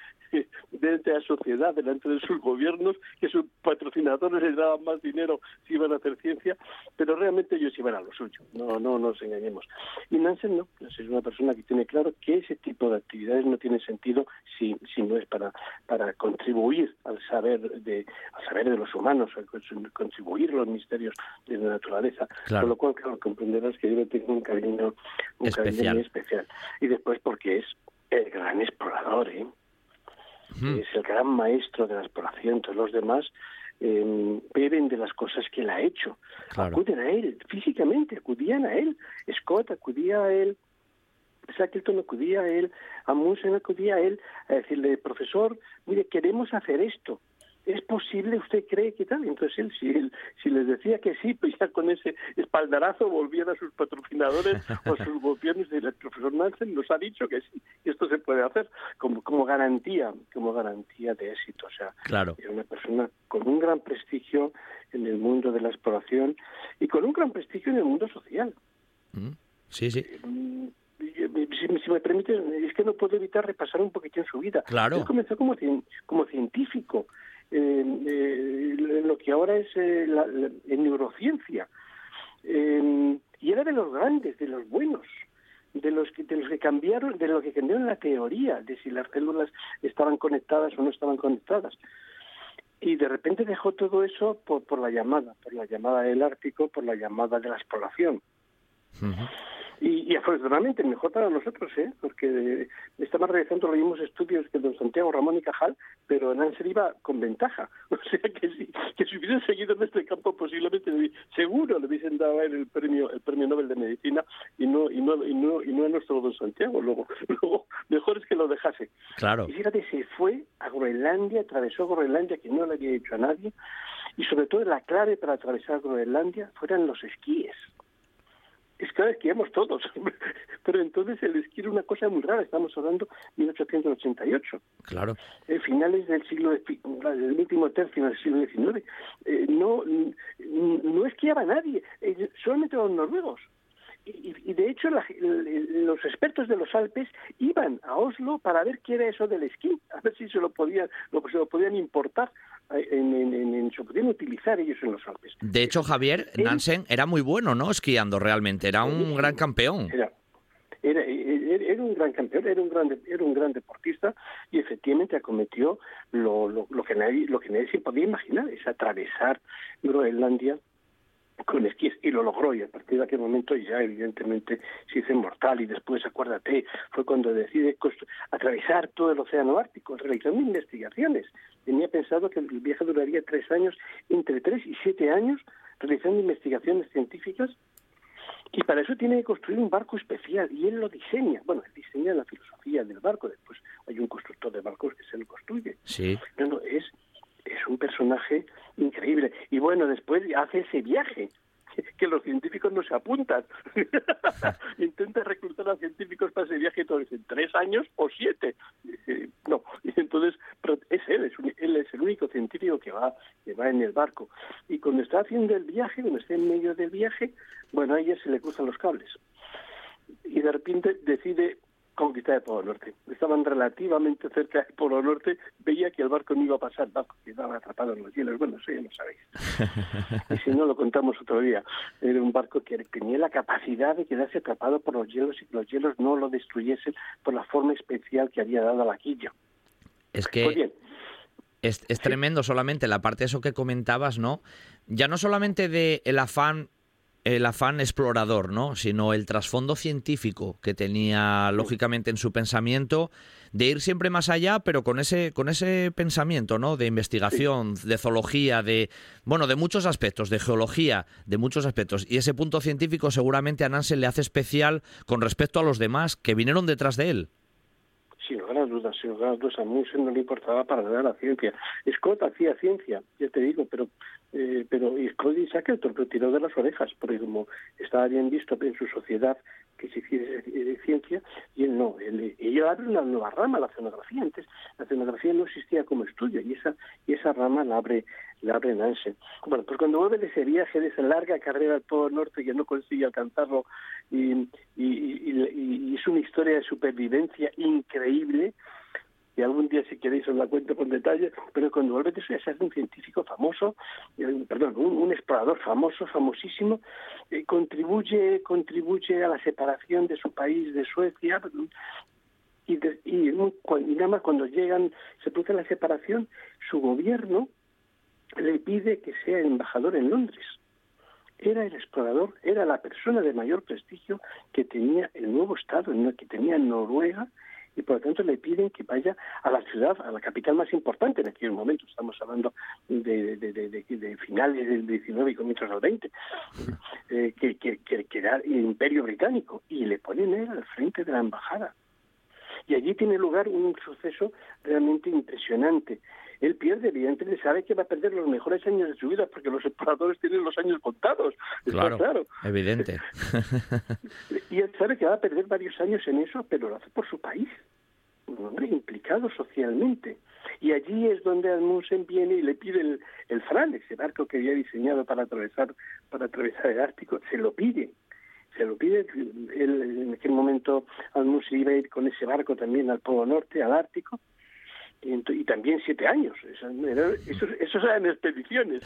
delante de la sociedad, delante de sus gobiernos, que sus patrocinadores les daban más dinero si iban a hacer ciencia, pero realmente ellos iban a lo suyo, no, no nos engañemos. Y Nansen no, es una persona que tiene claro que ese tipo de actividades no tiene sentido si, si no es para, para contribuir al saber de al saber de los humanos, a contribuir a los misterios de la naturaleza. Claro. Con lo cual, claro, comprenderás que yo le tengo un cariño, un especial. cariño muy especial. Y después porque es el gran explorador, ¿eh? Mm. es el gran maestro de la exploración, todos los demás eh, beben de las cosas que él ha hecho. Claro. Acuden a él físicamente, acudían a él. Scott acudía a él Shackleton acudía a él, Amundsen acudía a él a decirle, profesor, mire, queremos hacer esto. ¿Es posible, usted cree que tal? Entonces él, si, él, si les decía que sí, pues ya con ese espaldarazo volvían a sus patrocinadores o sus gobiernos y el profesor Nansen nos ha dicho que sí, y esto se puede hacer como, como garantía, como garantía de éxito. O sea, claro. era una persona con un gran prestigio en el mundo de la exploración y con un gran prestigio en el mundo social. Mm, sí, sí. Si, si, me permite, es que no puedo evitar repasar un poquito en su vida. Claro. Él comenzó como, como científico, lo que ahora es eh, la, en neurociencia. y era de los grandes, de los buenos, de los que de los que cambiaron, de los que cambiaron la teoría de si las células estaban conectadas o no estaban conectadas. Y de repente dejó todo eso por, por la llamada, por la llamada del Ártico, por la llamada de la exploración. Y, y, afortunadamente mejor para nosotros, ¿eh? porque estamos realizando los mismos estudios que don Santiago Ramón y Cajal, pero Nansen iba con ventaja. O sea que si, que si hubiesen seguido en este campo posiblemente seguro le hubiesen dado a él el premio el premio Nobel de Medicina y no y no y no, y no a nuestro don Santiago. Luego, luego mejor es que lo dejase. Claro. Y fíjate, se fue a Groenlandia, atravesó Groenlandia que no le había hecho a nadie y sobre todo la clave para atravesar Groenlandia fueran los esquíes es que esquiamos todos, pero entonces el esquí era una cosa muy rara, estamos hablando de 1888. Claro. Eh, finales del siglo, del último tercio del siglo XIX. Eh, no, no esquiaba nadie, eh, solamente los noruegos. Y, y, de hecho la, los expertos de los Alpes iban a Oslo para ver qué era eso del esquí, a ver si se lo podían, lo, se lo podían importar en, en, en, se podían utilizar ellos en los Alpes. De hecho, Javier Nansen era muy bueno, ¿no? Esquiando realmente, era un gran campeón. Era, era, era, un gran campeón, era un gran, era un gran deportista y efectivamente acometió lo, lo, lo que nadie, lo que nadie se podía imaginar, es atravesar Groenlandia con esquíes y lo logró y a partir de aquel momento ya evidentemente se hizo inmortal y después acuérdate fue cuando decide atravesar todo el océano ártico realizando investigaciones. Tenía pensado que el viaje duraría tres años entre tres y siete años realizando investigaciones científicas y para eso tiene que construir un barco especial y él lo diseña. Bueno él diseña la filosofía del barco después hay un constructor de barcos que se lo construye. Sí. No, no es es un personaje increíble. Y bueno, después hace ese viaje que los científicos no se apuntan. Intenta reclutar a científicos para ese viaje todos en tres años o siete. no, entonces es él, es él es el único científico que va, que va en el barco. Y cuando está haciendo el viaje, cuando está en medio del viaje, bueno, a ella se le cruzan los cables. Y de repente decide conquistar el Polo Norte. Estaban relativamente cerca del Polo Norte, veía que el barco no iba a pasar, barco quedaba atrapado en los hielos. Bueno, eso ya lo sabéis. y si no, lo contamos otro día. Era un barco que tenía la capacidad de quedarse atrapado por los hielos y que los hielos no lo destruyesen por la forma especial que había dado la quilla. Es que... Pues bien, es, es, tremendo solamente la parte de eso que comentabas, ¿no? Ya no solamente de el afán el afán explorador, ¿no? sino el trasfondo científico que tenía lógicamente en su pensamiento de ir siempre más allá, pero con ese con ese pensamiento, ¿no? de investigación, de zoología, de bueno, de muchos aspectos, de geología, de muchos aspectos y ese punto científico seguramente a Nansen le hace especial con respecto a los demás que vinieron detrás de él. Sin lugar a dudas, sin lugar a dudas, a Munsen no le importaba para nada la ciencia. Scott hacía ciencia, ya te digo, pero eh, pero y Shackleton lo tiró de las orejas, porque como estaba bien visto en su sociedad que se hiciese ciencia, y él no. Él, ellos abren una nueva rama, la oceanografía. Antes la oceanografía no existía como estudio, y esa y esa rama la abre la abre Nansen. Bueno, pues cuando vuelve de ese viaje, de esa larga carrera al Polo Norte que no consigue alcanzarlo, y, y es una historia de supervivencia increíble, y algún día si queréis os la cuento con detalle, pero cuando vuelve de se hace un científico famoso, eh, perdón, un, un, explorador famoso, famosísimo, eh, contribuye, contribuye a la separación de su país de Suecia, y, de, y, y nada más cuando llegan, se produce la separación, su gobierno le pide que sea embajador en Londres. Era el explorador, era la persona de mayor prestigio que tenía el nuevo Estado, que tenía Noruega, y por lo tanto le piden que vaya a la ciudad, a la capital más importante en aquel momento, estamos hablando de, de, finales del 19 y comienzos del 20, eh, que, que, que, era el imperio británico, y le ponen él al frente de la embajada. Y allí tiene lugar un suceso realmente impresionante. Él pierde, evidentemente, sabe que va a perder los mejores años de su vida porque los exploradores tienen los años contados. Claro, claro. evidente. y él sabe que va a perder varios años en eso, pero lo hace por su país. Un hombre implicado socialmente. Y allí es donde Amundsen viene y le pide el, el Fran, ese barco que había diseñado para atravesar, para atravesar el Ártico, se lo pide se lo pide. Él, en aquel momento Amundsen iba a ir con ese barco también al Polo Norte, al Ártico, y, también siete años. Eso, eso, eran expediciones.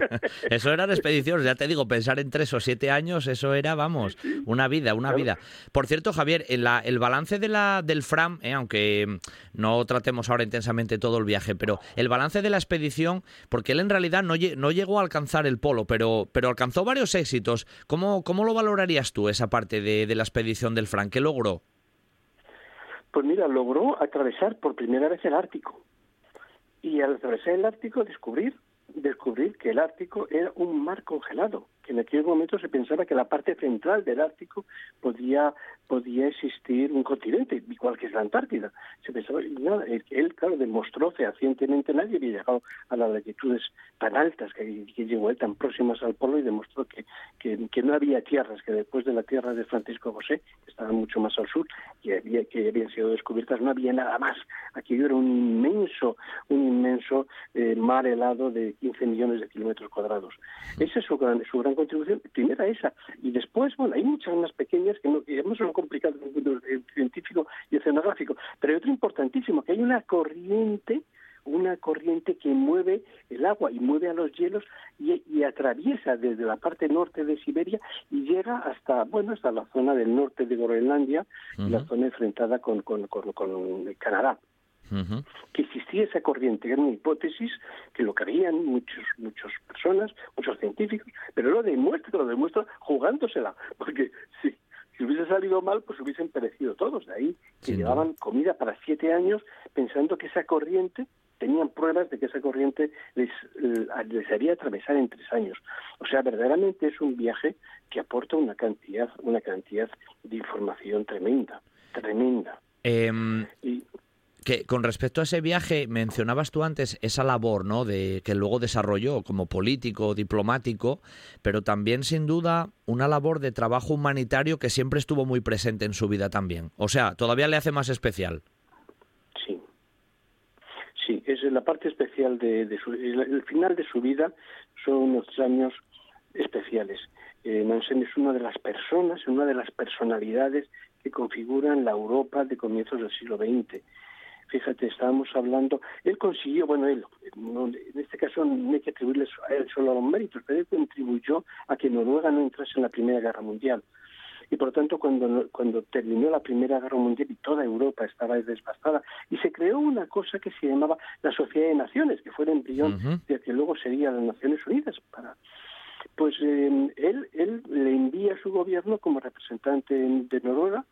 eso eran expediciones, ya te digo, pensar en tres o siete años, eso era, vamos, una vida, una vida. Por cierto, Javier, en la, el balance de la, del FRAM, eh, aunque no tratemos ahora intensamente todo el viaje, pero el balance de la expedición, porque él en realidad no, no llegó a alcanzar el polo, pero, pero alcanzó varios éxitos. ¿Cómo, cómo lo valorarías tú, esa parte de, de la expedición del FRAM? ¿Qué logró? Pues mira, logró atravesar por primera vez el Ártico. Y al atravesar el Ártico descubrir, descubrir que el Ártico era un mar congelado, que en aquel momento se pensaba que la parte central del Ártico podía podía existir un continente, igual que es la Antártida. Se pensaba, él, claro, demostró fehacientemente, nadie había llegado a las latitudes tan altas que, llegó él tan próximas al polo y demostró que, que, no había tierras, que después de la tierra de Francisco José, que estaba mucho más al sur, que, había, que habían sido descubiertas, no había nada más. Aquello era un inmenso, un inmenso eh, mar helado de 15 millones de kilómetros cuadrados. Esa es su gran, su gran contribución, primera esa. Y después, bueno, hay muchas más pequeñas que no, que son complicado en el mundo científico y oceanográfico. Pero hay otro importantísimo, que hay una corriente una corriente que mueve el agua y mueve a los hielos y, atraviesa desde la parte norte de Siberia y llega hasta bueno hasta la zona del norte de Groenlandia y la zona enfrentada con, con, Canadá. Que existía esa corriente, era una hipótesis que lo creían muchos, muchas personas, muchos científicos, pero lo demuestra, lo demuestra jugándosela, porque si, si hubiese salido mal, pues hubiesen perecido todos. De ahí que llevaban comida para siete años pensando que esa corriente, tenían pruebas de que esa corriente les, eh, les haría atravesar en tres años. O sea, verdaderamente es un viaje que aporta una cantidad, una cantidad de información tremenda, tremenda. Em, y, que con respecto a ese viaje mencionabas tú antes esa labor no de que luego desarrolló como político diplomático pero también sin duda una labor de trabajo humanitario que siempre estuvo muy presente en su vida también. O sea todavía le hace más especial. Sí. Sí es la parte especial de, su, el final de su vida son unos años especiales. Eh, es una de las personas una de las personalidades que configuran la Europa de comienzos del siglo XX Fíjate, estábamos hablando, él consiguió, bueno, él, en este caso no hay que atribuirle a él solo los méritos, pero él contribuyó a que Noruega no entrase en la Primera Guerra Mundial. Y por lo tanto, cuando, cuando terminó la Primera Guerra Mundial y toda Europa estaba desbastada, y se creó una cosa que se llamaba la Sociedad de Naciones, que fue el embrión de que luego sería las Naciones Unidas para pues eh, él, él le envía a su gobierno como representante de Noruega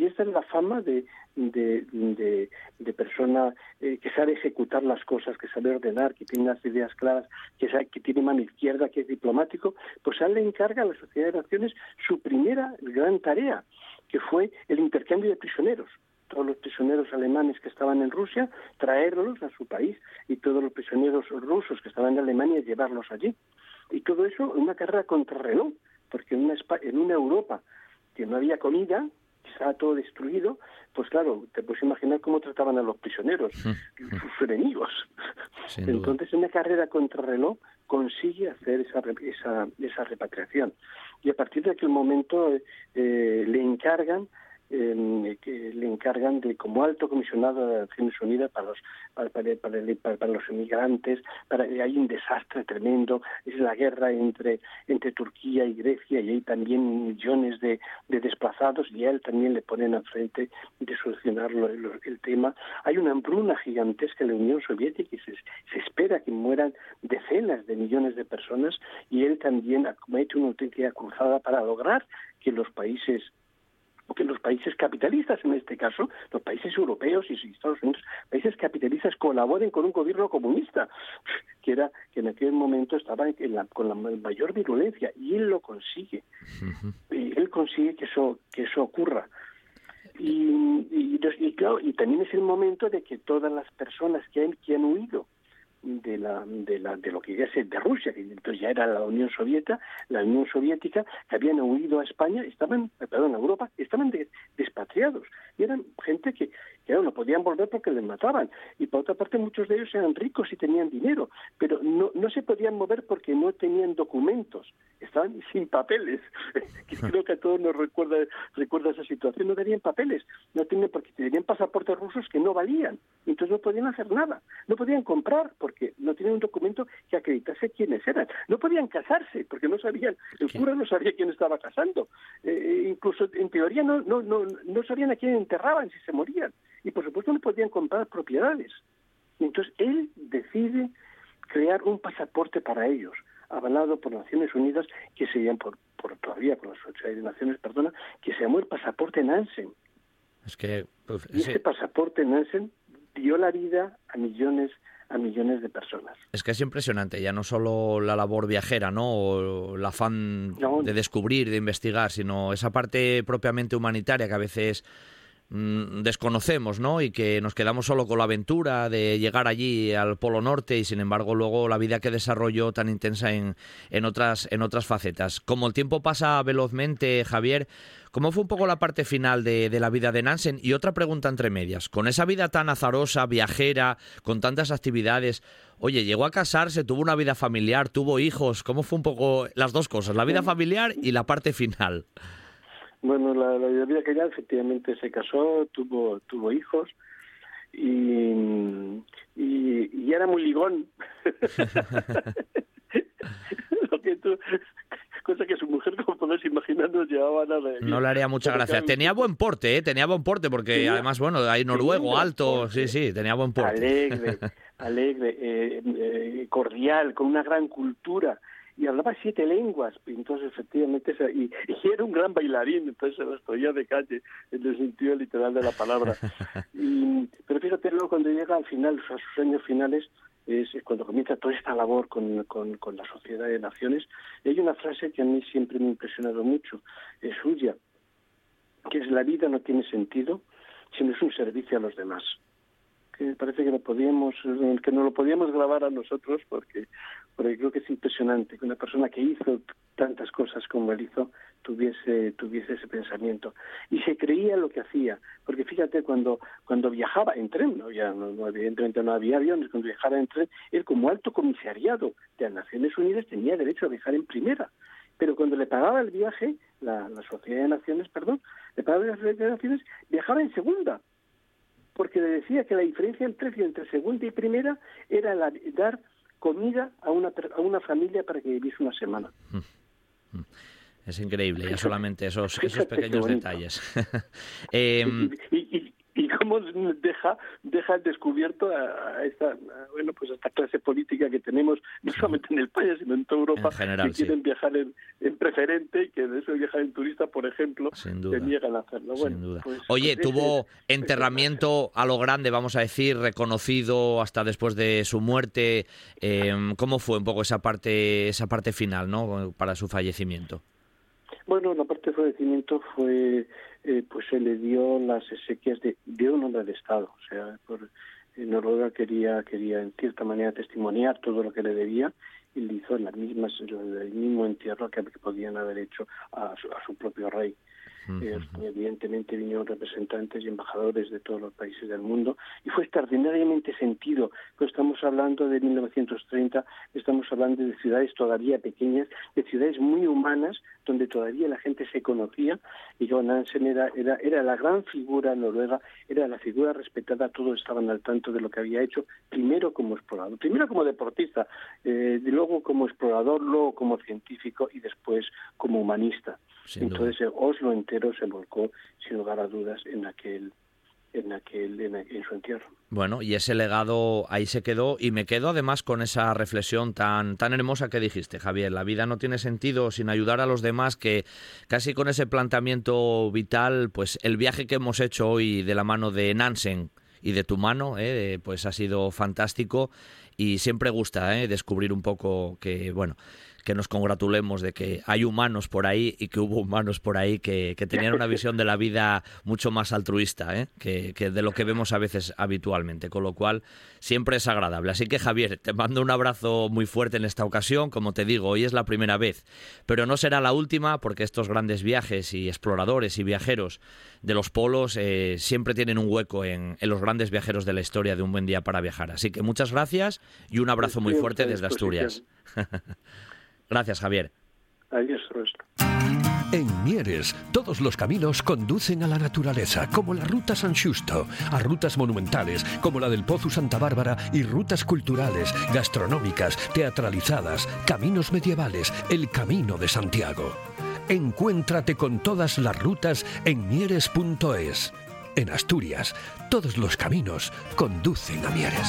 y esta es la fama de, de, persona eh, que sabe ejecutar las cosas, que sabe ordenar, que tiene unas ideas claras, que, sabe, que tiene mano izquierda, que es diplomático, pues a él le encarga a la Sociedad de Naciones su primera gran tarea, que fue el intercambio de prisioneros todos los prisioneros alemanes que estaban en Rusia, traerlos a su país y todos los prisioneros rusos que estaban en Alemania, llevarlos allí. Y todo eso en una carrera reloj, porque en una, en una Europa que no había comida, estaba todo destruido, pues claro, te puedes imaginar cómo trataban a los prisioneros, sus enemigos. Entonces, en una carrera contra reloj consigue hacer esa, esa, esa repatriación. Y a partir de aquel momento eh, le encargan eh, que le encargan de como alto comisionado de Naciones Unidas para los para, para, para, los inmigrantes para hay un desastre tremendo es la guerra entre entre Turquía y Grecia y hay también millones de, de desplazados y a él también le ponen al frente de solucionar el tema. Hay una hambruna gigantesca en la Unión Soviética y se, se espera que mueran decenas de millones de personas y él también hecho una auténtica cruzada para lograr que los países porque los países capitalistas, en este caso, los países europeos y Estados Unidos, países capitalistas colaboren con un gobierno comunista, que era que en aquel momento estaba con la mayor virulencia, y él lo consigue. Y él consigue que eso, que eso ocurra. Y, y, claro, y también es el momento de que todas las personas que han, que han huido de la, de la de lo que ya ser de Rusia que entonces ya era la Unión Soviética la Unión Soviética que habían huido a España estaban perdón a Europa estaban despatriados. Y eran gente que no podían volver porque les mataban. Y por otra parte muchos de ellos eran ricos y tenían dinero pero no no se podían mover porque no tenían documentos. Estaban sin papeles. Creo que a todos nos recuerda recuerda esa situación. No tenían papeles. No tenían porque tenían pasaportes rusos que no valían. Entonces no podían hacer nada. No podían comprar porque no tenían un documento que acreditase quiénes eran. No podían casarse porque no sabían, el cura no sabía quién estaba casando. Eh, incluso en teoría no, no, no, no sabían a quién enterraban si se morían. Y por supuesto no podían comprar propiedades. entonces él decide crear un pasaporte para ellos, avalado por Naciones Unidas, que se llama, por, por todavía por la Sociedad de Naciones, perdona, que se llamó el pasaporte Nansen. Es que, pues, y ese pasaporte Nansen dio la vida a millones a millones de personas. Es que es impresionante, ya no solo la labor viajera, ¿no? O el afán de descubrir, de investigar, sino esa parte propiamente humanitaria que a veces mm, desconocemos, ¿no? Y que nos quedamos solo con la aventura de llegar allí al Polo Norte y sin embargo luego la vida que desarrolló tan intensa en, en otras en otras facetas. Como el tiempo pasa velozmente, Javier, ¿Cómo fue un poco la parte final de, la vida de Nansen? Y otra pregunta entre medias. Con esa vida tan azarosa, viajera, con tantas actividades, oye, llegó a casarse, tuvo una vida familiar, tuvo hijos. ¿Cómo fue un poco las dos cosas, la vida familiar y la parte final? Bueno, la, vida que ya efectivamente se casó, tuvo, tuvo hijos y, y, era muy ligón. Lo que tú, cosa que su mujer, como podés imaginar, no llevaba nada. No le haría mucha gracia. Tenía buen porte, ¿eh? Tenía buen porte, porque además, bueno, hay noruego, alto, sí, sí, tenía buen porte. Alegre, alegre, eh, eh, cordial, con una gran cultura y hablaba siete lenguas, entonces efectivamente, y, era un gran bailarín, entonces se las podía de calle, en el sentido literal de la palabra. pero fíjate, luego cuando llega al final, a sus años finales, es cuando comienza toda esta labor con, con, con, la Sociedad de Naciones. hay una frase que a mí siempre me ha impresionado mucho, es suya, que es la vida no tiene sentido si no es un servicio a los demás. Que parece que, lo podíamos, que no lo podíamos grabar a nosotros porque, porque creo que es impresionante que una persona que hizo tantas cosas como él hizo tuviese tuviese ese pensamiento. Y se creía lo que hacía porque fíjate cuando cuando viajaba en tren no ya no, evidentemente no había aviones cuando viajaba en tren él como alto comisariado de las Naciones Unidas tenía derecho a viajar en primera. Pero cuando le pagaba el viaje la, la Sociedad de Naciones perdón le pagaba la Sociedad de Naciones viajaba en segunda. Porque le decía que la diferencia entre, entre segunda y primera era la, dar comida a una a una familia para que viviese una semana mm. Es increíble, ya solamente esos, esos pequeños detalles. Em, y, y, cómo deja, deja descubierto a, esta, bueno, pues esta clase política que tenemos, no solamente en el país, sino en toda Europa, que quieren viajar en, preferente y que de eso viajar en turista, por ejemplo, se niegan a hacerlo. Bueno, pues, Oye, pues tuvo enterramiento a lo grande, vamos a decir, reconocido hasta después de su muerte. Em, ¿Cómo fue un poco esa parte, esa parte final, ¿no? Para su fallecimiento. Bueno, la parte de fallecimiento fue, eh, pues se le dio las exequias de, de un hombre de Estado. O sea, por, eh, Noruega quería, quería en cierta manera testimoniar todo lo que le debía y le hizo misma, el mismo entierro que podían haber hecho a su propio rey. Eh, evidentemente vinieron representantes y embajadores de todos los países del mundo y fue extraordinariamente sentido. Pues estamos hablando de 1930, estamos hablando de ciudades todavía pequeñas, de ciudades muy humanas, donde todavía la gente se conocía y Johan Nansen era, era, era la gran figura noruega, era la figura respetada, todos estaban al tanto de lo que había hecho, primero como explorador, primero como deportista, eh, luego como explorador, luego como científico y después como humanista. Entonces Oslo entero se volcó, sin lugar a dudas, en aquel en aquel, en, su entierro. Bueno, y ese legado ahí se quedó y me quedo además con esa reflexión tan tan hermosa que dijiste, Javier. La vida no tiene sentido sin ayudar a los demás, que casi con ese planteamiento vital, pues el viaje que hemos hecho hoy de la mano de Nansen y de tu mano, eh, pues ha sido fantástico y siempre gusta eh, descubrir un poco que, bueno, que nos congratulemos de que hay humanos por ahí y que hubo humanos por ahí que, tenían una visión de la vida mucho más altruista ¿eh? que, de lo que vemos a veces habitualmente, con lo cual siempre es agradable. Así que Javier, te mando un abrazo muy fuerte en esta ocasión, como te digo, hoy es la primera vez, pero no será la última porque estos grandes viajes y exploradores y viajeros de los polos eh, siempre tienen un hueco en, en los grandes viajeros de la historia de un buen día para viajar. Así que muchas gracias y un abrazo muy fuerte desde Asturias. Gracias, Javier. Adiós, En Mieres, todos los caminos conducen a la naturaleza, como la Ruta San Justo, a rutas monumentales, como la del Pozo Santa Bárbara, y rutas culturales, gastronómicas, teatralizadas, caminos medievales, el Camino de Santiago. Encuéntrate con todas las rutas en mieres.es. En Asturias, todos los caminos conducen a Mieres.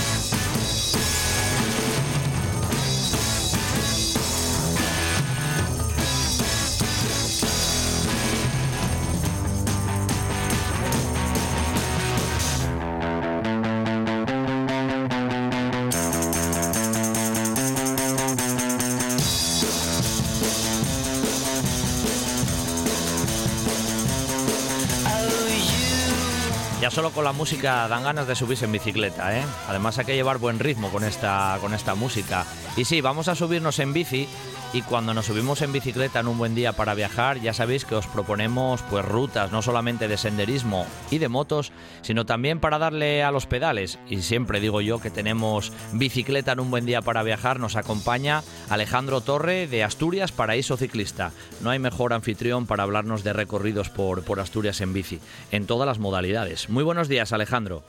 Solo con la música dan ganas de subirse en bicicleta, ¿eh? Además hay que llevar buen ritmo con esta, con esta música. Y sí, vamos a subirnos en bici y cuando nos subimos en bicicleta en un buen día para viajar, ya sabéis que os proponemos pues rutas no solamente de senderismo y de motos, sino también para darle a los pedales. Y siempre digo yo que tenemos bicicleta en un buen día para viajar, nos acompaña Alejandro Torre de Asturias Paraíso Ciclista. No hay mejor anfitrión para hablarnos de recorridos por, por Asturias en bici, en todas las modalidades. Muy buenos días, Alejandro.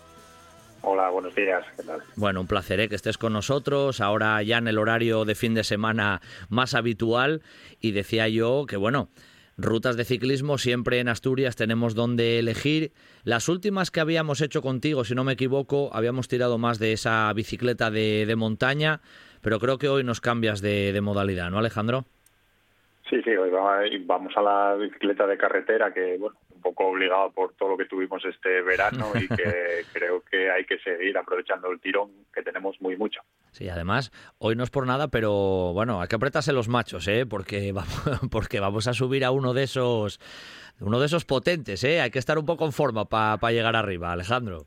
Hola, buenos días. ¿Qué tal? Bueno, un placer ¿eh? que estés con nosotros, ahora ya en el horario de fin de semana más habitual. Y decía yo que, bueno, rutas de ciclismo siempre en Asturias tenemos donde elegir. Las últimas que habíamos hecho contigo, si no me equivoco, habíamos tirado más de esa bicicleta de, montaña, pero creo que hoy nos cambias de, de modalidad, ¿no, Alejandro? Sí, sí, hoy vamos a la bicicleta de carretera, que bueno, poco obligado por todo lo que tuvimos este verano y que creo que hay que seguir aprovechando el tirón que tenemos muy mucho. Sí, además, hoy no es por nada, pero bueno, hay que apretarse los machos, ¿eh? Porque vamos, porque vamos a subir a uno de esos, uno de esos potentes, ¿eh? Hay que estar un poco en forma para llegar arriba, Alejandro.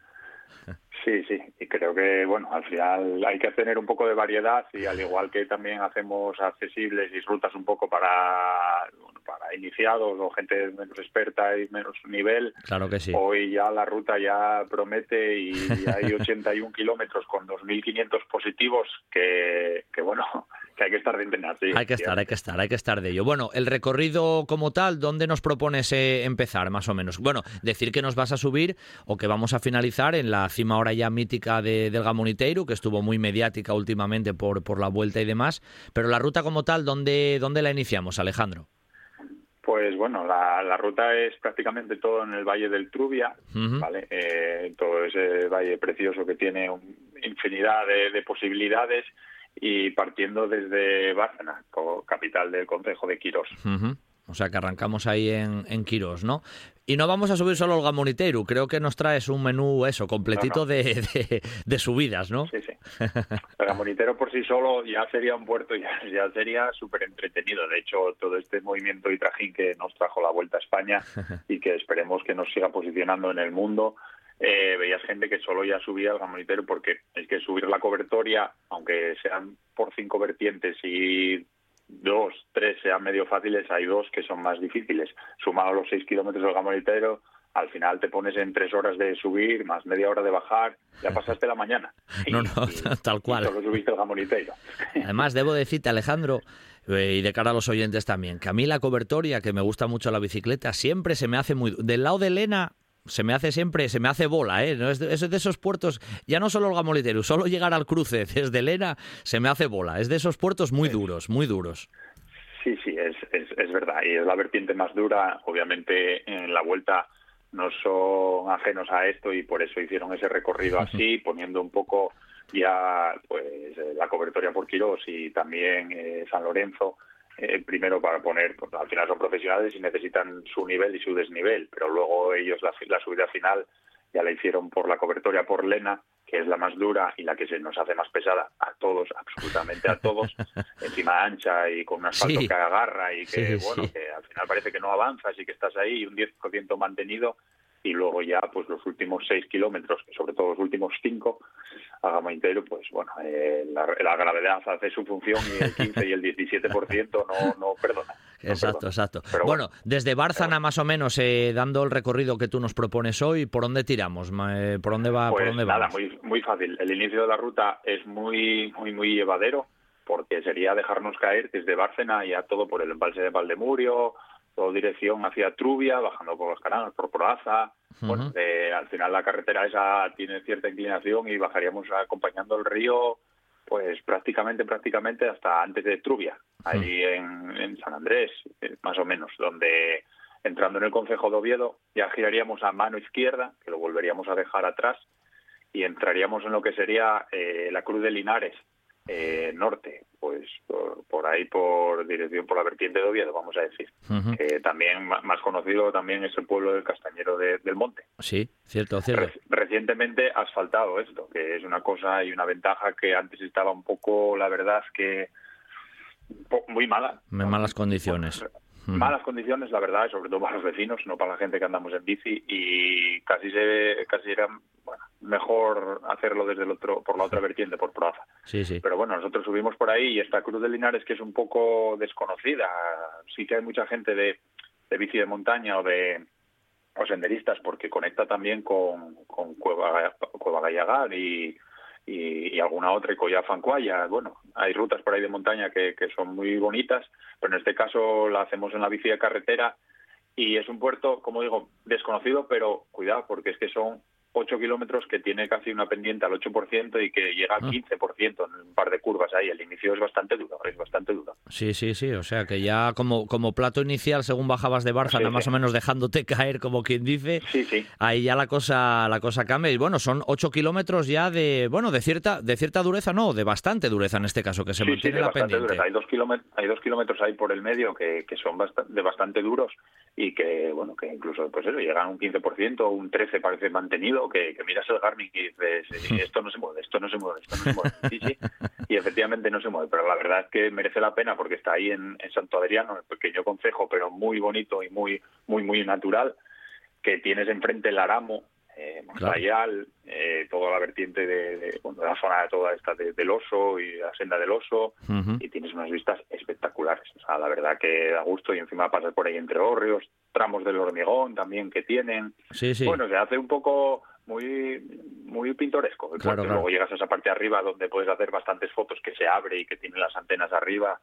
Sí, sí, y creo que, bueno, al final hay que tener un poco de variedad y al igual que también hacemos accesibles y rutas un poco para, para iniciados o gente menos experta y menos nivel, claro que sí. hoy ya la ruta ya promete y hay 81 kilómetros con 2.500 positivos que, que, bueno, que hay que estar de entrenar. hay que estar, hay que estar, hay que estar de ello. Bueno, el recorrido como tal, ¿dónde nos propones eh, empezar más o menos? Bueno, decir que nos vas a subir o que vamos a finalizar en la cima ahora ya mítica de, del Gamoniteiro, que estuvo muy mediática últimamente por, por la vuelta y demás, pero la ruta como tal, ¿dónde, dónde la iniciamos, Alejandro? Pues bueno, la, ruta es prácticamente todo en el Valle del Trubia, ¿vale? Eh, todo ese valle precioso que tiene infinidad de, posibilidades y partiendo desde Bárcena, capital del concejo de Quirós. O sea que arrancamos ahí en, en Quirós, ¿no? Y no vamos a subir solo el Gamoniteiro, creo que nos traes un menú eso, completito De, de, subidas, ¿no? Sí, sí. El Gamoniteiro por sí solo ya sería un puerto, ya, ya sería súper entretenido. De hecho, todo este movimiento y trajín que nos trajo la Vuelta a España y que esperemos que nos siga posicionando en el mundo, eh, veías gente que solo ya subía el gamonitero porque es que subir la cobertoria, aunque sean por cinco vertientes y dos, tres sean medio fáciles, hay dos que son más difíciles. Sumado a los seis kilómetros del gamonitero, al final te pones en tres horas de subir, más media hora de bajar, ya pasaste la mañana. no, no, tal cual. Y solo subiste el gamonitero. Además, debo decirte, Alejandro, eh, y de cara a los oyentes también, que a mí la cobertoria, que me gusta mucho la bicicleta, siempre se me hace muy... Del lado de Elena se me hace siempre, se me hace bola, ¿eh? ¿No? Es, de, de esos puertos, ya no solo el Gamolitero, solo llegar al cruce desde Elena se me hace bola. Es de esos puertos muy duros, muy duros. Sí, sí, es, es, es verdad. Y es la vertiente más dura. Obviamente en la vuelta no son ajenos a esto y por eso hicieron ese recorrido así, poniendo un poco ya pues la cobertoria por Quirós y también eh, San Lorenzo eh, primero para poner, pues, al final son profesionales y necesitan su nivel y su desnivel, pero luego ellos la, la subida final ya la hicieron por la cobertoria por Lena, que es la más dura y la que se nos hace más pesada a todos, absolutamente a todos, encima ancha y con un asfalto Sí. que agarra y que, Sí, bueno, sí. que al final parece que no avanzas y que estás ahí y un 10% mantenido y luego ya pues los últimos 6 kilómetros, sobre todo los últimos 5, a Gamaintero, pues bueno, eh, la, la gravedad hace su función y el 15 y el 17% no, no perdona. no Exacto, perdona. exacto. Pero bueno, desde Bárcena más o menos, eh, dando el recorrido que tú nos propones hoy, ¿por dónde tiramos? Eh, ¿Por dónde va? Pues ¿Por dónde nada, vamos? muy, muy fácil. El inicio de la ruta es muy, muy, muy llevadero porque sería dejarnos caer desde Bárcena ya todo por el embalse de Valdemurio, todo dirección hacia Trubia, bajando por los canales, por Proaza. Bueno, eh, al final la carretera esa tiene cierta inclinación y bajaríamos acompañando el río pues prácticamente, prácticamente hasta antes de Trubia, ahí en, en San Andrés, eh, más o menos, donde entrando en el Concejo de Oviedo ya giraríamos a mano izquierda, que lo volveríamos a dejar atrás, y entraríamos en lo que sería eh, la Cruz de Linares, eh, norte, pues por, por ahí por dirección por la vertiente de Oviedo, vamos a decir. Que también más conocido también es el pueblo del Castañero de- del Monte. Sí, cierto, cierto. Reci- Recientemente asfaltado esto, que es una cosa y una ventaja que antes estaba un poco, la verdad, que muy mala. En malas condiciones. Malas condiciones, la verdad, sobre todo para los vecinos, no para la gente que andamos en bici y casi se casi era bueno, mejor hacerlo desde el otro por la otra vertiente, por Proaza. Sí, sí. Pero bueno, nosotros subimos por ahí y esta Cruz de Linares que es un poco desconocida. Sí que hay mucha gente de, de bici de montaña o de o senderistas porque conecta también con, con Cueva, Cueva Gallagar y, y, y alguna otra, y Collafancuaya. Bueno, hay rutas por ahí de montaña que, que son muy bonitas, pero en este caso la hacemos en la bici de carretera y es un puerto, como digo, desconocido, pero cuidado, porque es que son 8 kilómetros que tiene casi una pendiente al 8% y que llega al Ah. 15% en un par de curvas ahí. El inicio es bastante duro, es bastante duro. Sí, sí, sí. O sea que ya como, como plato inicial, según bajabas de Sí, más sí. o menos dejándote caer, como quien dice, Sí, sí. ahí ya la cosa, la cosa cambia. Y bueno, son ocho kilómetros ya de, bueno, de cierta, de cierta dureza, no, de bastante dureza en este caso, que se mantiene de la pendiente. dureza. Hay dos, kilómetros, hay dos kilómetros ahí por el medio que, que son bast- de bastante duros y que, bueno, que incluso, pues eso, llegan a un 15%, un 13% parece mantenido, que, que miras el Garmin y dices, "Sí, esto no se mueve, esto no se mueve, esto no se mueve. Sí, sí, y efectivamente no se mueve, pero la verdad es que merece la pena porque está ahí en, en Santo Adriano, el pequeño concejo, pero muy bonito y muy, muy, muy natural, que tienes enfrente el Aramo, eh, Monzayal, eh, toda la vertiente de, de, bueno, de la zona de toda esta de- del oso y la senda del oso, y tienes unas vistas espectaculares. O sea, la verdad que da gusto y encima pasas por ahí entre hórreos, tramos del hormigón también que tienen. Sí, sí. Bueno, se hace un poco muy muy pintoresco. Claro. Luego llegas a esa parte de arriba donde puedes hacer bastantes fotos que se abre y que tiene las antenas arriba.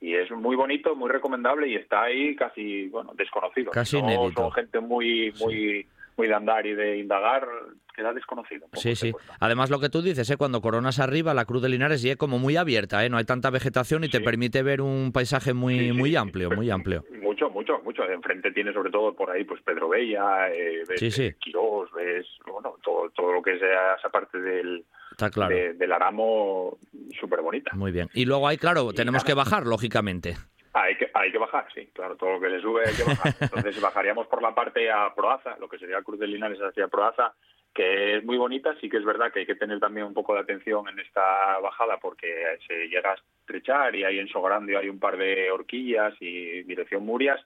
Y es muy bonito, muy recomendable y está ahí casi, bueno, desconocido. Casi no inédito. son gente muy, muy, muy de andar y de indagar, queda desconocido. Sí, este sí. Además, lo que tú dices, ¿eh? cuando coronas arriba, la Cruz de Linares ya es como muy abierta, ¿eh? no hay tanta vegetación y te permite ver un paisaje muy, Sí, sí, muy amplio, muy amplio. Mucho, mucho, mucho. Enfrente tiene sobre todo por ahí pues Pedro Bella, eh, ves Sí, sí. eh, Quirós, ves bueno, todo, todo lo que sea esa parte del, Está claro. de- del Aramo súper bonita. Muy bien. Y luego hay, claro, Y tenemos nada. que bajar, lógicamente. Hay que, hay que bajar, sí, claro, todo lo que le sube hay que bajar. Entonces bajaríamos por la parte a Proaza, lo que sería Cruz de Linares hacia Proaza, que es muy bonita, sí que es verdad que hay que tener también un poco de atención en esta bajada porque se llega a estrechar y ahí en Sogrande hay un par de horquillas y dirección Murias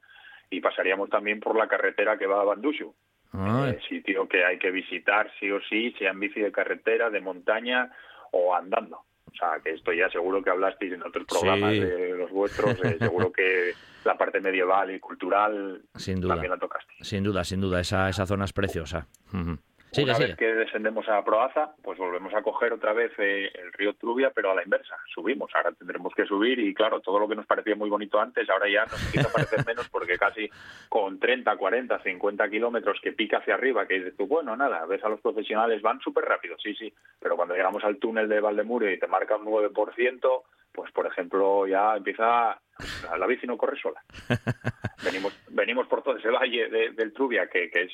y pasaríamos también por la carretera que va a Bandushu. Eh, sitio que hay que visitar sí o sí, sea en bici de carretera, de montaña o andando. O sea, que esto ya seguro que hablasteis en otros programas de los vuestros, eh, seguro que la parte medieval y cultural sin duda. también la tocaste. Sin duda, sin duda, esa, esa zona es preciosa. Una vez que descendemos a Proaza, pues volvemos a coger otra vez eh, el río Trubia, pero a la inversa. Subimos, ahora tendremos que subir y claro, todo lo que nos parecía muy bonito antes, ahora ya nos empieza a parecer menos porque casi con 30, 40, 50 kilómetros que pica hacia arriba, que dices tú, bueno, nada, ves a los profesionales, van súper rápido, sí, sí, pero cuando llegamos al túnel de Valdemurio y te marca un 9%, pues por ejemplo ya empieza la bici no corre sola. venimos venimos por todo ese valle del Trubia que, que es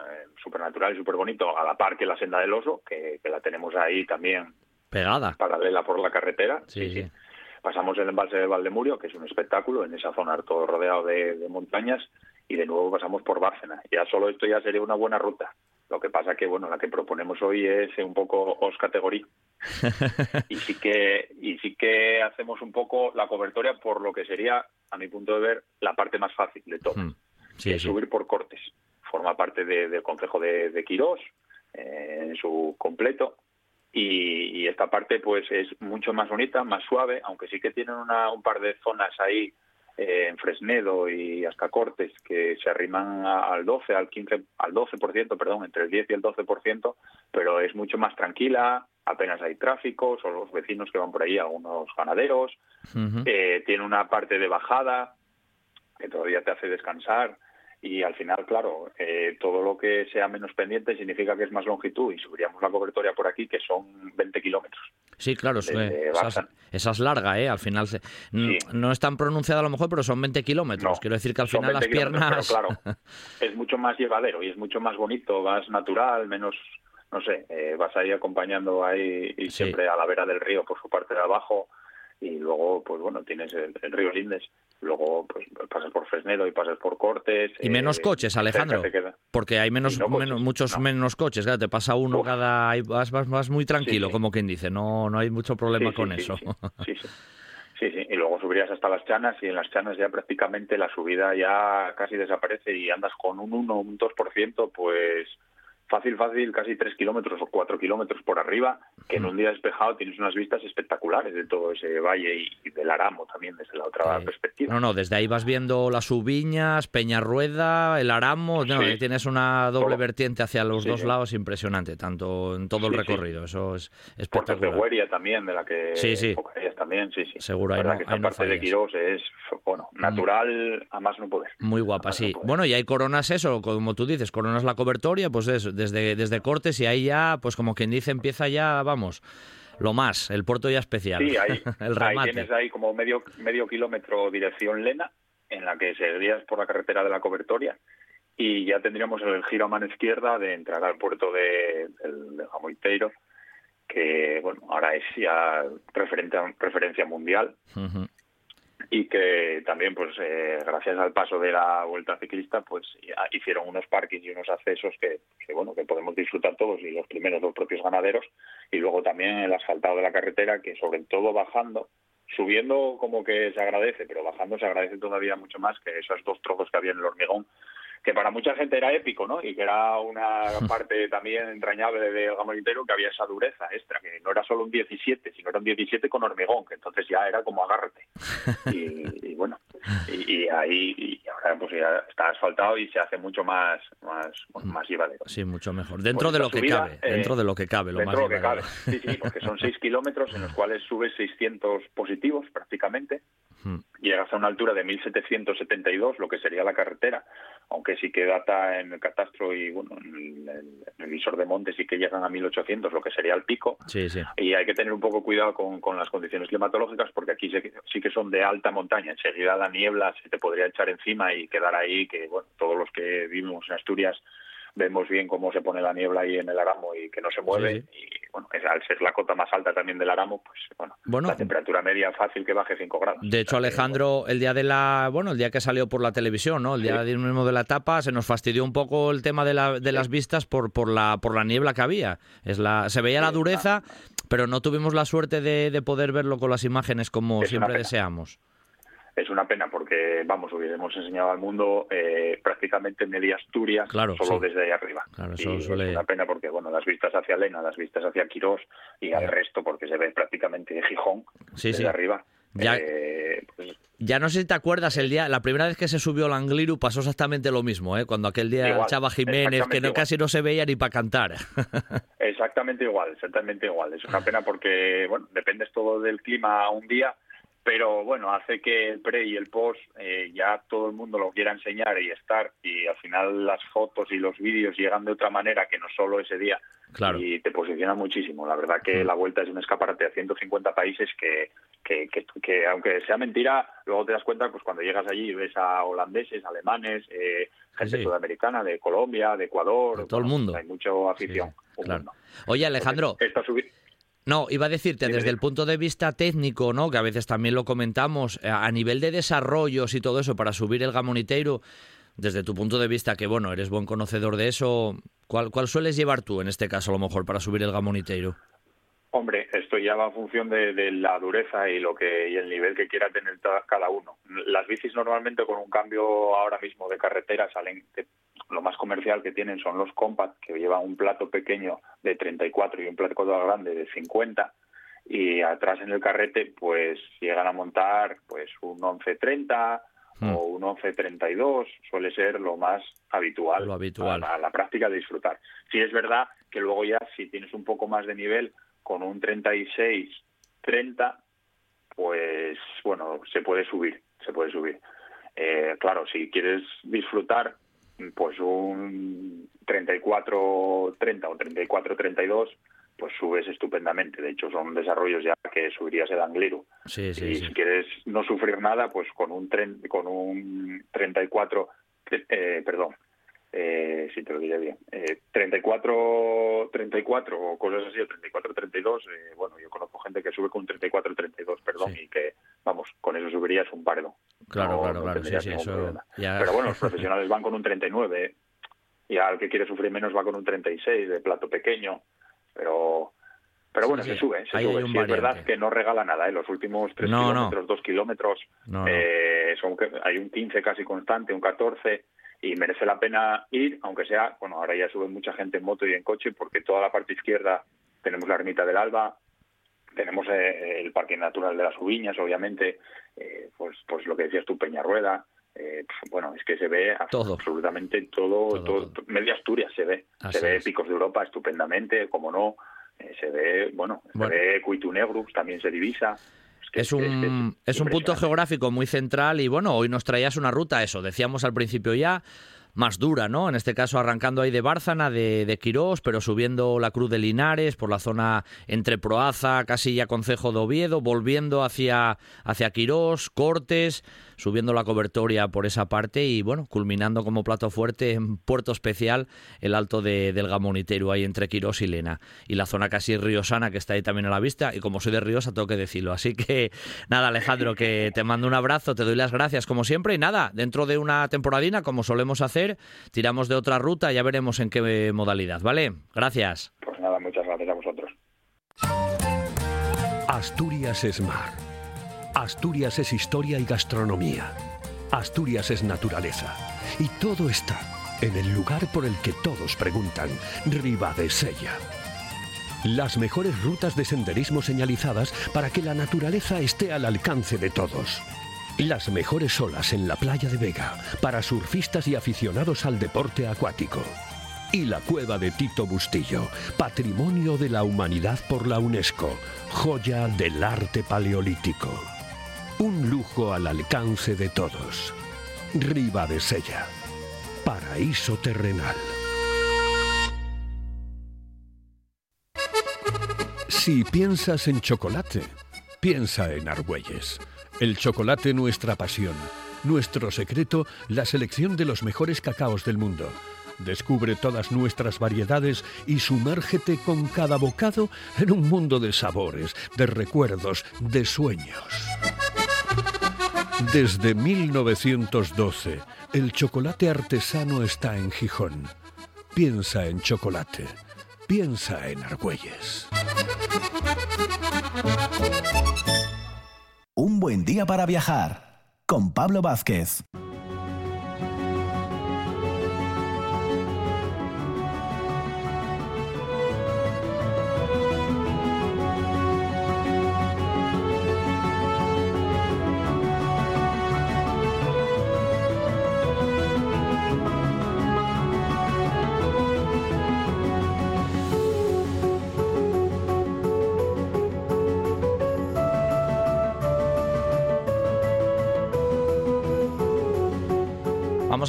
eh, súper natural y súper bonito, a la par que la senda del oso, que, la tenemos ahí también pegada, paralela por la carretera. Sí, sí. Pasamos el embalse de Valdemurio, que es un espectáculo en esa zona todo rodeado de, montañas, y de nuevo pasamos por Bárcena. Ya solo esto ya sería una buena ruta. Lo que pasa que bueno, la que proponemos hoy es un poco os categoría. y sí que y sí que hacemos un poco la cobertura por lo que sería a mi punto de ver la parte más fácil de todo. Hmm. subir por cortes forma parte del Consejo de, de Quirós eh, en su completo. Y, esta parte pues es mucho más bonita, más suave, aunque sí que tienen una, un par de zonas ahí eh, en Fresnedo y hasta Cortes que se arriman al 12, al 15, al 12%, perdón, entre el 10 y el 12%, pero es mucho más tranquila, apenas hay tráfico, son los vecinos que van por ahí, algunos ganaderos, eh, tiene una parte de bajada que todavía te hace descansar, y al final, claro, eh, todo lo que sea menos pendiente significa que es más longitud y subiríamos la cobertura por aquí, que son 20 kilómetros. Sí, claro, eh, esa, es larga, ¿eh? Al final no es tan pronunciada a lo mejor, pero son 20 kilómetros. Quiero decir que al final las piernas... claro, es mucho más llevadero y es mucho más bonito, más natural, menos... No sé, eh, vas ahí acompañando ahí y siempre a la vera del río por su parte de abajo y luego, pues bueno, tienes el, río Lindes, luego pues pasas por Fresnedo y pasas por Cortes. Y menos eh, coches, Alejandro, porque hay menos, muchos menos coches, claro, te pasa uno cada... Vas, vas, muy tranquilo, como quien dice, no, no hay mucho problema con eso. sí, sí. Sí, sí, y luego subirías hasta las chanas y en las chanas ya prácticamente la subida ya casi desaparece y andas con un 1 un 2%, pues fácil, fácil, casi tres kilómetros o cuatro kilómetros por arriba, que en un día despejado tienes unas vistas espectaculares de todo ese valle y, del Aramo también desde la otra perspectiva. No, no, desde ahí vas viendo las Ubiñas, Peñarrueda, el Aramo, no, tienes una doble vertiente hacia los dos lados impresionante, tanto en todo el recorrido, eso es espectacular. de Hueria también, de la que sí, sí. también, sí, sí. Seguro, ahí no, que esa parte de Quirós es, bueno, mm. natural a más no poder. Muy guapa, sí. Bueno, y hay coronas eso, como tú dices, coronas la cobertoria, pues eso, desde, desde Cortes y ahí ya, pues como quien dice, empieza ya, vamos, lo más, el puerto ya especial. Sí, ahí, el ahí tienes ahí como medio, medio kilómetro dirección Lena, en la que seguirías por la carretera de la cobertoria y ya tendríamos el giro a mano izquierda de entrar al puerto de, de, Jamoiteiro, que bueno, ahora es ya referencia, referencia mundial y que también pues eh, gracias al paso de la vuelta ciclista pues hicieron unos parkings y unos accesos que, bueno que podemos disfrutar todos y los primeros los propios ganaderos y luego también el asfaltado de la carretera que sobre todo bajando subiendo como que se agradece pero bajando se agradece todavía mucho más que esos dos trozos que había en el hormigón que para mucha gente era épico, ¿no? Y que era una parte también entrañable del Gamón que había esa dureza extra, que no era solo un 17, sino era un 17 con hormigón, que entonces ya era como agárrate. Y, bueno, y, ahí y ahora pues ya está asfaltado y se hace mucho más más, más llevadero. Sí, mucho mejor. Dentro de lo que cabe, dentro de lo que cabe, lo dentro de lo que cabe. Sí, sí, porque son 6 kilómetros en los cuales subes 600 positivos prácticamente llegas a una altura de 1772, lo que sería la carretera, aunque sí que data en el catastro y bueno, en el, visor de monte sí que llegan a 1800, lo que sería el pico. Sí, sí. Y hay que tener un poco cuidado con, con las condiciones climatológicas porque aquí sí que son de alta montaña. Enseguida la niebla se te podría echar encima y quedar ahí, que bueno, todos los que vivimos en Asturias vemos bien cómo se pone la niebla ahí en el Aramo y que no se mueve. Y bueno, al ser la cota más alta también del Aramo, pues bueno, la temperatura media fácil que baje 5 grados. De hecho, Alejandro, el día de la, bueno, el día que salió por la televisión, ¿no? El día mismo de la etapa, se nos fastidió un poco el tema de, la, de las vistas por, por, la, por la niebla que había. Es la, se veía la dureza, pero no tuvimos la suerte de, de poder verlo con las imágenes como siempre deseamos es una pena porque, vamos, hubiésemos enseñado al mundo eh, prácticamente media Asturias solo desde ahí arriba. Es una pena porque, bueno, las vistas hacia Lena, las vistas hacia Quirós y al resto porque se ve prácticamente Gijón desde arriba. Ya, eh, pues ya no sé si te acuerdas el día, la primera vez que se subió al Angliru pasó exactamente lo mismo, ¿eh? cuando aquel día Chava Jiménez, que no, casi no se veía ni para cantar. exactamente igual, exactamente igual. Es una pena porque, bueno, dependes todo del clima un día pero bueno, hace que el pre y el post eh, ya todo el mundo lo quiera enseñar y estar y al final las fotos y los vídeos llegan de otra manera que no solo ese día claro. y te posiciona muchísimo. La verdad que la vuelta es un escaparate a 150 países que, que, que, aunque sea mentira, luego te das cuenta pues cuando llegas allí y ves a holandeses, alemanes, eh, gente sudamericana, de Colombia, de Ecuador, todo el mundo. Hay mucha afición. Oye Alejandro, no, iba a decirte, desde el punto de vista técnico, ¿no? que a veces también lo comentamos, eh, a nivel de desarrollos y todo eso para subir el gamoniteiro, desde tu punto de vista, que bueno, eres buen conocedor de eso, ¿cuál, cuál sueles llevar tú en este caso a lo mejor para subir el gamoniteiro? Hombre, esto ya va en función de, la dureza y lo que y el nivel que quiera tener cada uno. Las bicis normalmente con un cambio ahora mismo de carretera salen lo más comercial que tienen son los compact que llevan un plato pequeño de 34 y un plato grande de 50 y atrás en el carrete pues llegan a montar pues un 1130 o hmm. un 1132 suele ser lo más habitual, lo habitual. A, la práctica de disfrutar. Si es verdad que luego ya si tienes un poco más de nivel con un 36-30, pues bueno, se puede subir, se puede subir. Eh, claro, si quieres disfrutar, pues un 34-30 o 34-32, pues subes estupendamente. De hecho, son desarrollos ya que subirías el Angliru. Sí, sí, y si quieres no sufrir nada, pues con un, con un 34, eh, perdón, eh, si te lo diré bien, eh, 34, 34 o cosas así, o 34, 32, eh, bueno, yo conozco gente que sube con un 34, 32, perdón, y que, vamos, con eso subirías un pardo. Claro, claro, claro, sí, sí, eso Pero bueno, los profesionales van con un 39, y al que quiere sufrir menos va con un 36 de plato pequeño, pero... Pero bueno, se sube, se sube. Sí, es verdad que no regala nada. ¿eh? Los últimos 3 kilómetros, 2 kilómetros, eh, son, hay un 15 casi constante, un 14 y merece la pena ir, aunque sea, bueno, ahora ya sube mucha gente en moto y en coche, porque toda la parte izquierda tenemos la ermita del Alba, tenemos eh, el Parque Natural de las Ubiñas, obviamente, eh, pues, pues lo que decías tú, Peñarrueda, eh, bueno, es que se ve absolutamente todo, todo, media Asturias se ve, se ve Picos de Europa estupendamente, como no, se ve, bueno, se ve Cuitu también se divisa, es un, es un punto geográfico muy central y bueno, hoy nos traías una ruta, eso, decíamos al principio ya, más dura, ¿no? En este caso arrancando ahí de Bárcana, de, de Quirós, pero subiendo la Cruz de Linares por la zona entre Proaza, casi ya Concejo de Oviedo, volviendo hacia, hacia Quirós, Cortes, subiendo la cobertoria por esa parte y bueno, culminando como plato fuerte en Puerto Especial el alto de, del Gamonitero ahí entre Quirós y Lena. Y la zona casi riosana que está ahí también a la vista y como soy de Riosa tengo que decirlo. Así que nada Alejandro, que te mando un abrazo, te doy las gracias como siempre y nada, dentro de una temporadina como solemos hacer, tiramos de otra ruta, ya veremos en qué modalidad, ¿vale? Gracias. Pues nada, muchas gracias a vosotros. Asturias es mar. Asturias es historia y gastronomía. Asturias es naturaleza. Y todo está en el lugar por el que todos preguntan, Sella. Las mejores rutas de senderismo señalizadas para que la naturaleza esté al alcance de todos. Las mejores olas en la playa de Vega para surfistas y aficionados al deporte acuático. Y la cueva de Tito Bustillo, patrimonio de la humanidad por la UNESCO, joya del arte paleolítico. Un lujo al alcance de todos. Riva de Sella. Paraíso terrenal. Si piensas en chocolate, piensa en Argüelles. El chocolate nuestra pasión. Nuestro secreto, la selección de los mejores cacaos del mundo Descubre todas nuestras variedades y sumérgete con cada bocado en un mundo de sabores, de recuerdos, de sueños. Desde 1912, el chocolate artesano está en Gijón. Piensa en chocolate. Piensa en Argüelles. Un buen día para viajar con Pablo Vázquez.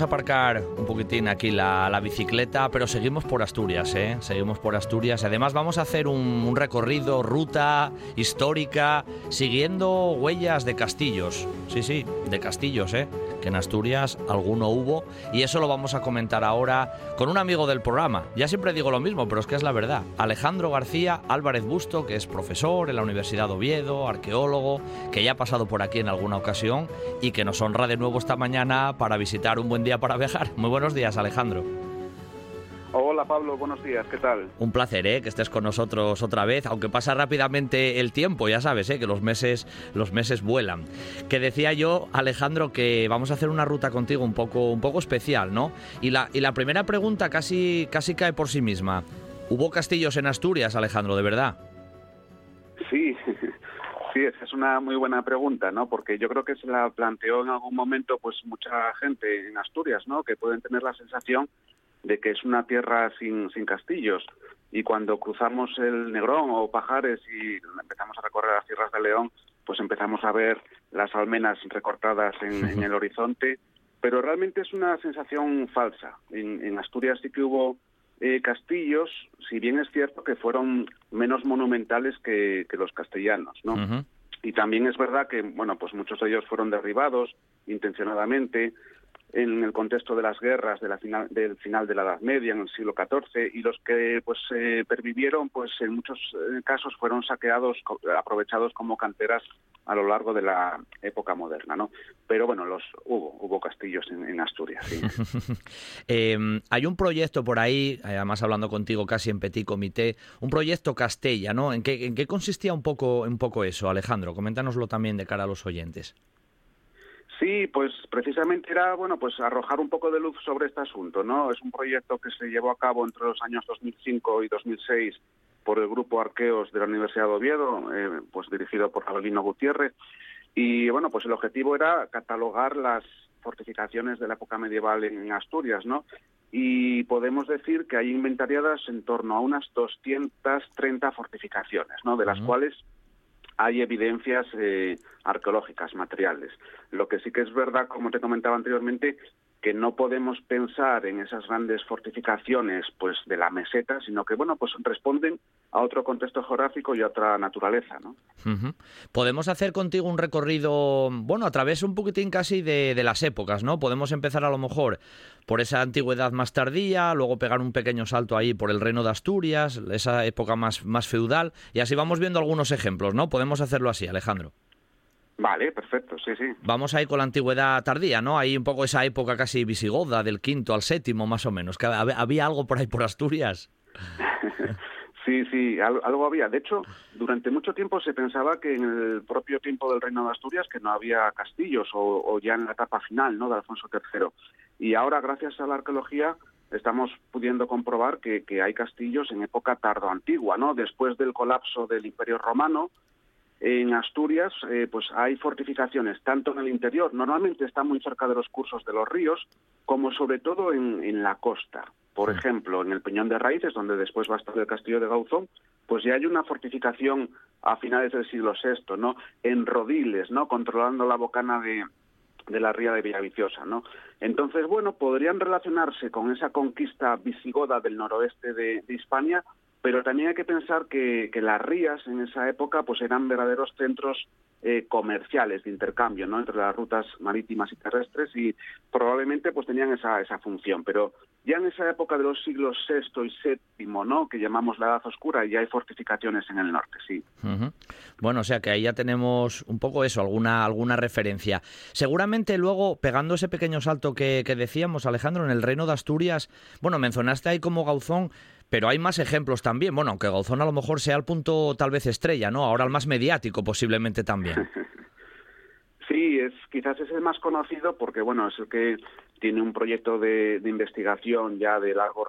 A aparcar un poquitín aquí la, bicicleta, pero seguimos por Asturias, ¿eh? Seguimos por Asturias. Además vamos a hacer un, un, recorrido, ruta histórica, siguiendo huellas de castillos. Sí, sí, de castillos, ¿eh? En Asturias alguno hubo. Y eso lo vamos a comentar ahora con un amigo del programa. Ya siempre digo lo mismo, pero es que es la verdad. Alejandro García Álvarez Busto, que es profesor en la Universidad de Oviedo, arqueólogo, que ya ha pasado por aquí en alguna ocasión y que nos honra de nuevo esta mañana para visitar un buen día para viajar. Muy buenos días, Alejandro. Hola Pablo, buenos días, ¿qué tal? Un placer, ¿eh? que estés con nosotros otra vez, aunque pasa rápidamente el tiempo, ya sabes, ¿eh? que los meses, los meses vuelan. Que decía yo, Alejandro, que vamos a hacer una ruta contigo un poco, un poco especial, ¿no? Y la, y la primera pregunta casi, casi cae por sí misma. ¿Hubo castillos en Asturias, Alejandro, de verdad? Sí, sí, esa es una muy buena pregunta, ¿no? Porque yo creo que se la planteó en algún momento, pues mucha gente en Asturias, ¿no? Que pueden tener la sensación de que es una tierra sin, sin castillos. Y cuando cruzamos el Negrón o Pajares y empezamos a recorrer las tierras de León, pues empezamos a ver las almenas recortadas en, el horizonte. Pero realmente es una sensación falsa. En, Asturias sí que hubo eh, castillos, si bien es cierto que fueron menos monumentales que, los castellanos, ¿no? Y también es verdad que, bueno, pues muchos de ellos fueron derribados intencionadamente, en el contexto de las guerras de la final, del final de la Edad Media, en el siglo XIV, y los que pues eh, pervivieron, pues en muchos eh, casos fueron saqueados, aprovechados como canteras a lo largo de la época moderna, ¿no? Pero bueno, los hubo, hubo castillos en, Asturias. Em, hay un proyecto por ahí, además hablando contigo casi en petit comité, un proyecto Castella, ¿no? ¿En qué, en qué consistía un poco, un poco eso, Alejandro? Coméntanoslo también de cara a los oyentes. Sí, pues precisamente era bueno, pues arrojar un poco de luz sobre este asunto, ¿no? Es un proyecto que se llevó a cabo entre los años 2005 y 2006 por el grupo Arqueos de la Universidad de Oviedo, eh, pues dirigido por Abelino Gutiérrez. Y bueno, pues el objetivo era catalogar las fortificaciones de la época medieval en Asturias, ¿no? Y podemos decir que hay inventariadas en torno a unas 230 fortificaciones, ¿no? De las cuales hay evidencias eh, arqueológicas, materiales. Lo que sí que es verdad, como te comentaba anteriormente, que no podemos pensar en esas grandes fortificaciones pues de la meseta, sino que bueno, pues responden a otro contexto geográfico y a otra naturaleza, ¿no? Podemos hacer contigo un recorrido, bueno, a través un poquitín casi de, las épocas, ¿no? Podemos empezar a lo mejor por esa antigüedad más tardía, luego pegar un pequeño salto ahí por el reino de Asturias, esa época más, más feudal, y así vamos viendo algunos ejemplos, ¿no? Podemos hacerlo así, Alejandro. Vale, perfecto, sí, sí. Vamos ahí con la antigüedad tardía, ¿no? Ahí un poco esa época casi visigoda, del quinto al séptimo más o menos. Que ¿Había algo por ahí por Asturias? Sí, sí, algo había. De hecho, durante mucho tiempo se pensaba que en el propio tiempo del Reino de Asturias que no había castillos o, ya en la etapa final, ¿no? De Alfonso III. Y ahora, gracias a la arqueología, estamos pudiendo comprobar que, que hay castillos en época tardo antigua, ¿no? Después del colapso del Imperio Romano, en Asturias, eh, pues hay fortificaciones tanto en el interior, normalmente está muy cerca de los cursos de los ríos, como sobre todo en, la costa. Por ejemplo, en el Peñón de Raíces, donde después va a estar el castillo de Gauzón, pues ya hay una fortificación a finales del siglo VI, ¿no? En Rodiles, ¿no? Controlando la bocana de, de la ría de Villaviciosa, ¿no? Entonces, bueno, podrían relacionarse con esa conquista visigoda del noroeste de, de Hispania pero también hay que pensar que, las rías en esa época pues eran verdaderos centros eh, comerciales de intercambio ¿no? entre las rutas marítimas y terrestres y probablemente pues tenían esa, esa función pero ya en esa época de los siglos VI y VII ¿no? que llamamos la Edad Oscura ya hay fortificaciones en el norte sí bueno o sea que ahí ya tenemos un poco eso alguna alguna referencia seguramente luego pegando ese pequeño salto que, que decíamos Alejandro en el reino de Asturias bueno mencionaste ahí como Gauzón pero hay más ejemplos también. Bueno, aunque Gauzón a lo mejor sea el punto tal vez estrella, ¿no? Ahora el más mediático posiblemente también. Sí, es quizás es el más conocido porque bueno es el que tiene un proyecto de, investigación ya de largo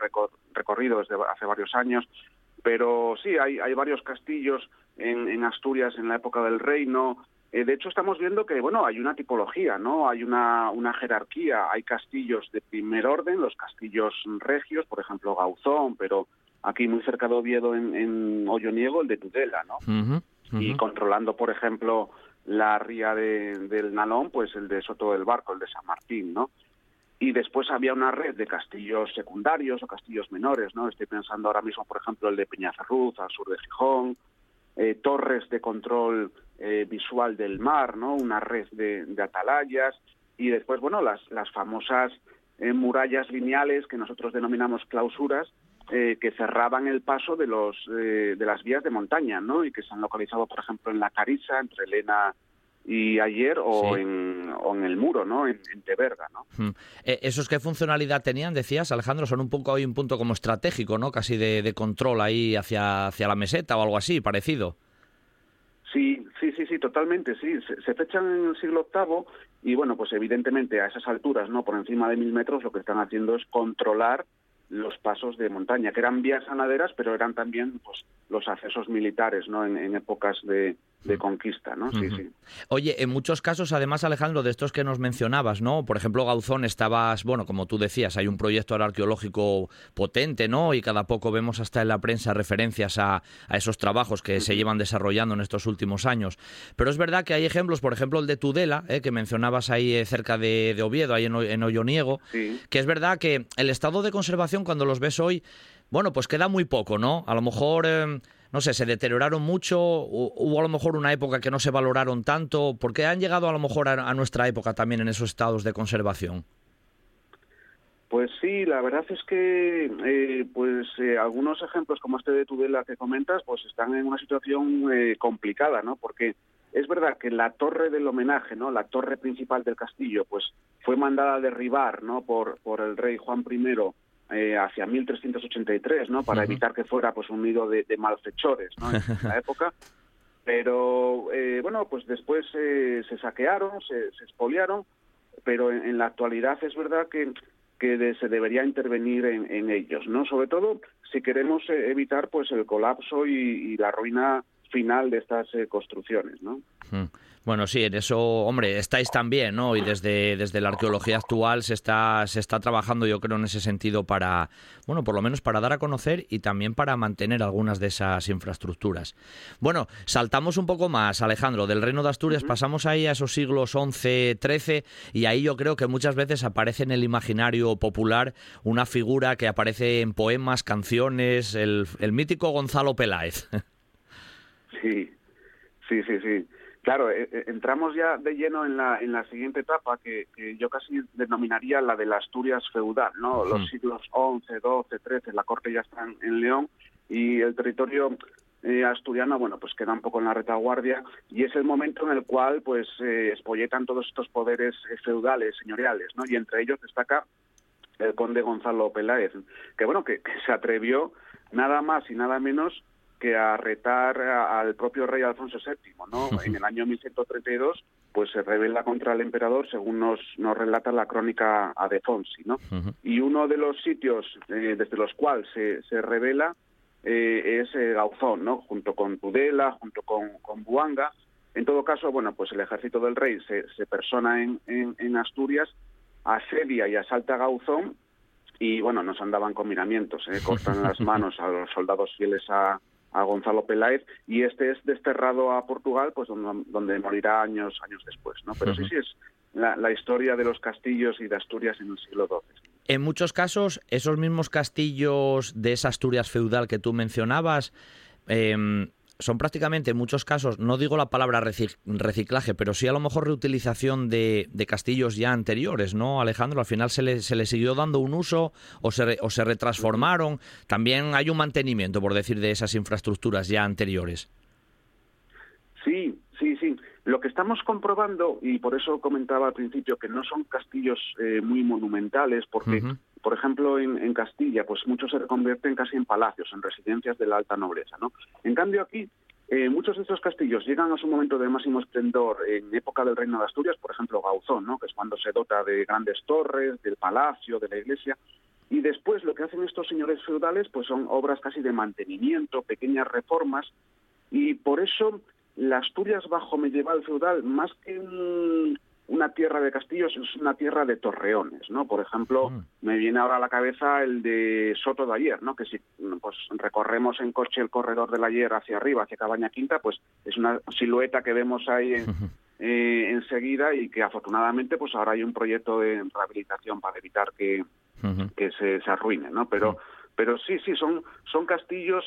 recorrido desde hace varios años, pero sí hay, hay varios castillos en, en Asturias en la época del reino. Eh, de hecho estamos viendo que bueno hay una tipología, no hay una, una jerarquía. Hay castillos de primer orden, los castillos regios, por ejemplo Gauzón, pero aquí muy cerca de Oviedo en, en Olloniego el de Tudela, ¿no? Y controlando por ejemplo la ría del Nalón, pues el de Soto del Barco, el de San Martín, ¿no? Y después había una red de castillos secundarios o castillos menores, ¿no? Estoy pensando ahora mismo, por ejemplo, el de Peñaferruz, al sur de Gijón, eh, torres de control eh, visual del mar, ¿no? Una red de, atalayas y después, bueno, las, las famosas eh, murallas lineales que nosotros denominamos clausuras, eh, que cerraban el paso de los eh, de las vías de montaña, ¿no? Y que se han localizado, por ejemplo, en la Carisa, entre Elena y ayer, o, en, o en el muro, ¿no? En, en Teberga, ¿no? Hmm. Eh, ¿Esos qué funcionalidad tenían, decías, Alejandro? Son un poco hoy un punto como estratégico, ¿no? Casi de, de control ahí hacia, hacia la meseta o algo así, parecido. Sí, sí, sí, sí, totalmente, sí. Se, fechan en el siglo VIII y, bueno, pues evidentemente a esas alturas, ¿no? Por encima de mil metros, lo que están haciendo es controlar los pasos de montaña, que eran vías sanaderas, pero eran también pues, los accesos militares ¿no? en, épocas de, conquista. ¿no? Sí, sí. Oye, en muchos casos, además, Alejandro, de estos que nos mencionabas, ¿no? Por ejemplo, Gauzón, estabas, bueno, como tú decías, hay un proyecto arqueológico potente, ¿no? Y cada poco vemos hasta en la prensa referencias a, esos trabajos que se llevan desarrollando en estos últimos años. Pero es verdad que hay ejemplos, por ejemplo, el de Tudela, ¿eh? que mencionabas ahí eh, cerca de, Oviedo, ahí en, en Olloniego, que es verdad que el estado de conservación cuando los ves hoy, bueno, pues queda muy poco, ¿no? A lo mejor, em, no sé, se deterioraron mucho, hubo a lo mejor una época que no se valoraron tanto, porque han llegado a lo mejor a, nuestra época también en esos estados de conservación. Pues sí, la verdad es que eh, pues eh, algunos ejemplos como este de Tudela que comentas, pues están en una situación eh, complicada, ¿no? Porque es verdad que la torre del homenaje, ¿no? La torre principal del castillo, pues fue mandada a derribar, ¿no? Por por el rey Juan I eh, hacia 1383, ¿no? Para evitar que fuera pues un nido de, malfechores, ¿no? En la época. Pero eh, bueno, pues después eh, se saquearon, se, se expoliaron, pero en, la actualidad es verdad que que se debería intervenir en, ellos, ¿no? Sobre todo si queremos evitar pues el colapso y, la ruina final de estas construcciones, ¿no? Bueno, sí, en eso, hombre, estáis también, ¿no? Y desde, desde la arqueología actual se está, se está trabajando, yo creo, en ese sentido para, bueno, por lo menos para dar a conocer y también para mantener algunas de esas infraestructuras. Bueno, saltamos un poco más, Alejandro, del Reino de Asturias, pasamos ahí a esos siglos XI, XIII, y ahí yo creo que muchas veces aparece en el imaginario popular una figura que aparece en poemas, canciones, el, el mítico Gonzalo Peláez. Sí, sí, sí, sí. Claro, eh, eh, entramos ya de lleno en la, en la siguiente etapa que, yo casi denominaría la de la Asturias feudal, ¿no? Los siglos XI, XII, XIII, la corte ya está en, León y el territorio eh, asturiano, bueno, pues queda un poco en la retaguardia y es el momento en el cual pues eh, espolletan todos estos poderes feudales, señoriales, ¿no? Y entre ellos destaca el conde Gonzalo Peláez, que bueno, que se atrevió nada más y nada menos que a retar al propio rey Alfonso VII, ¿no? En el año 1132, pues se revela contra el emperador, según nos, nos relata la crónica Adefonsi, ¿no? Y uno de los sitios eh, desde los cuales se, se revela eh, es eh, Gauzón, ¿no? Junto con Tudela, junto con, con Buanga. En todo caso, bueno, pues el ejército del rey se, se persona en, en, en Asturias, asedia y asalta Gauzón, y bueno, nos andaban con miramientos, ¿eh? cortan las manos a los soldados fieles a, a Gonzalo Peláez y este es desterrado a Portugal, pues donde, morirá años años después, ¿no? Pero sí, sí es la, historia de los castillos y de Asturias en el siglo XII. En muchos casos, esos mismos castillos de esa Asturias feudal que tú mencionabas, eh, son prácticamente en muchos casos, no digo la palabra reciclaje, pero sí a lo mejor reutilización de, castillos ya anteriores, ¿no, Alejandro? Al final se le, se le siguió dando un uso o se, o se retransformaron. También hay un mantenimiento, por decir, de esas infraestructuras ya anteriores. Sí, sí, sí. Lo que estamos comprobando, y por eso comentaba al principio que no son castillos eh, muy monumentales, porque, por ejemplo, en, Castilla, pues muchos se reconvierten casi en palacios, en residencias de la alta nobleza, ¿no? En cambio aquí eh, muchos de estos castillos llegan a su momento de máximo esplendor en época del Reino de Asturias, por ejemplo, Gauzón, ¿no? que es cuando se dota de grandes torres, del palacio, de la iglesia, y después lo que hacen estos señores feudales pues son obras casi de mantenimiento, pequeñas reformas, y por eso la Asturias bajo medieval feudal, más que una tierra de castillos, es una tierra de torreones, ¿no? Por ejemplo, mm. me viene ahora a la cabeza el de Soto de Ayer, ¿no? Que si pues, recorremos en coche el corredor del Ayer hacia arriba, hacia Cabaña Quinta, pues es una silueta que vemos ahí eh, enseguida y que afortunadamente pues ahora hay un proyecto de rehabilitación para evitar que, que se, se arruine, ¿no? Pero, pero sí, sí, son, son castillos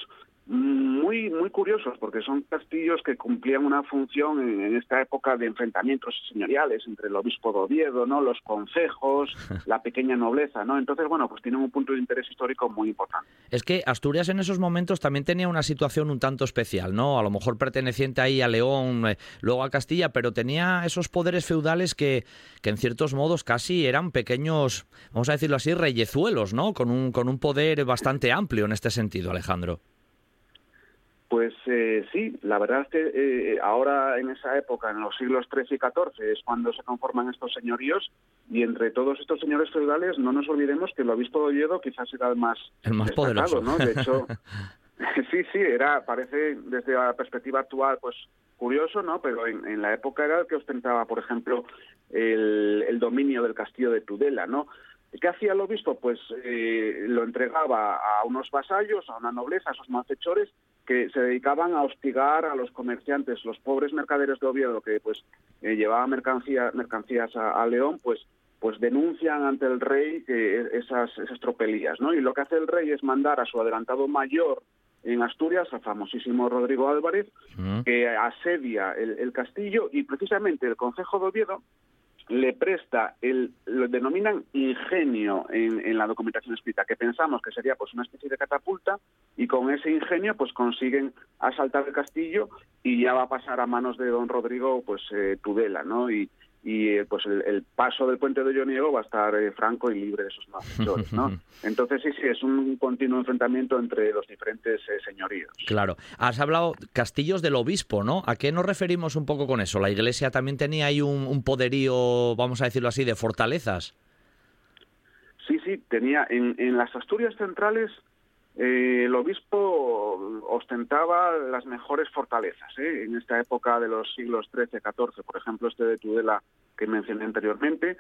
muy muy curiosos porque son castillos que cumplían una función en, esta época de enfrentamientos señoriales entre el obispo de Oviedo, ¿no? los concejos, la pequeña nobleza, ¿no? Entonces, bueno, pues tienen un punto de interés histórico muy importante. Es que Asturias en esos momentos también tenía una situación un tanto especial, ¿no? A lo mejor perteneciente ahí a León, eh, luego a Castilla, pero tenía esos poderes feudales que, que en ciertos modos casi eran pequeños, vamos a decirlo así, reyezuelos, ¿no? Con un con un poder bastante amplio en este sentido, Alejandro. Pues eh, sí, la verdad es que eh, ahora en esa época, en los siglos XIII y XIV, es cuando se conforman estos señoríos y entre todos estos señores feudales no nos olvidemos que el obispo de Oviedo quizás era el más, el más poderoso, ¿no? De hecho, sí, sí, era, parece desde la perspectiva actual, pues curioso, ¿no? Pero en, la época era el que ostentaba, por ejemplo, el, el dominio del castillo de Tudela, ¿no? ¿Qué hacía el obispo? Pues eh, lo entregaba a unos vasallos, a una nobleza, a esos malhechores, que se dedicaban a hostigar a los comerciantes, los pobres mercaderes de Oviedo que pues eh, llevaban mercancía, mercancías a, León, pues pues denuncian ante el rey que esas, esas tropelías, ¿no? Y lo que hace el rey es mandar a su adelantado mayor en Asturias, al famosísimo Rodrigo Álvarez, que asedia el, el, castillo y precisamente el Consejo de Oviedo le presta el lo denominan ingenio en, la documentación escrita que pensamos que sería pues una especie de catapulta y con ese ingenio pues consiguen asaltar el castillo y ya va a pasar a manos de don Rodrigo pues eh, Tudela no y, y eh, pues el, paso del puente de Lloniego va a estar eh, franco y libre de esos malhechores, ¿no? Entonces sí, sí, es un continuo enfrentamiento entre los diferentes eh, señoríos. Claro. Has hablado castillos del obispo, ¿no? ¿A qué nos referimos un poco con eso? ¿La iglesia también tenía ahí un, poderío, vamos a decirlo así, de fortalezas? Sí, sí, tenía en, en las Asturias centrales eh, el obispo ostentaba las mejores fortalezas ¿eh? en esta época de los siglos XIII, XIV, por ejemplo, este de Tudela que mencioné anteriormente.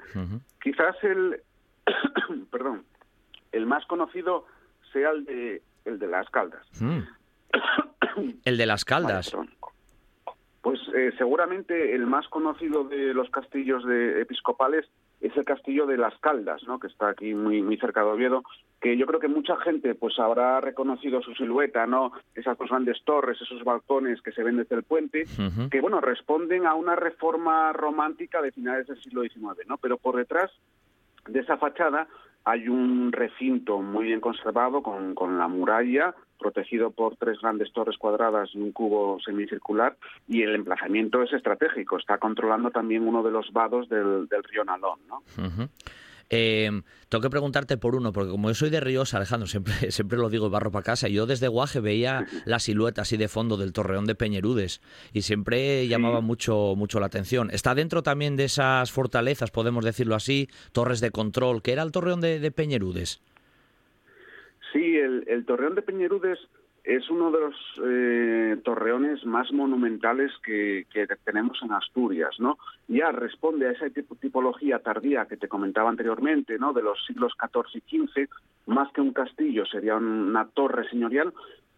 Quizás el, perdón, el más conocido sea el de, el de las Caldas. Mm. el de las Caldas. pues eh, seguramente el más conocido de los castillos de episcopales es el castillo de las Caldas, ¿no? que está aquí muy, muy cerca de Oviedo, que yo creo que mucha gente pues habrá reconocido su silueta, ¿no? Esas dos grandes torres, esos balcones que se ven desde el puente, que bueno, responden a una reforma romántica de finales del siglo XIX, ¿no? Pero por detrás de esa fachada hay un recinto muy bien conservado con, con la muralla, protegido por tres grandes torres cuadradas y un cubo semicircular, y el emplazamiento es estratégico, está controlando también uno de los vados del, río Nalón. ¿no? Eh, tengo que preguntarte por uno, porque como yo soy de Ríos, Alejandro, siempre, siempre lo digo, barro para casa, yo desde Guaje veía la silueta así de fondo del torreón de Peñerudes y siempre llamaba mucho, mucho la atención. Está dentro también de esas fortalezas, podemos decirlo así, torres de control, que era el torreón de Peñerudes. Sí, el, Torreón de Peñerudes es uno de los eh, torreones más monumentales que, tenemos en Asturias, ¿no? Ya responde a esa tipología tardía que te comentaba anteriormente, ¿no? De los siglos XIV y XV, más que un castillo, sería una torre señorial,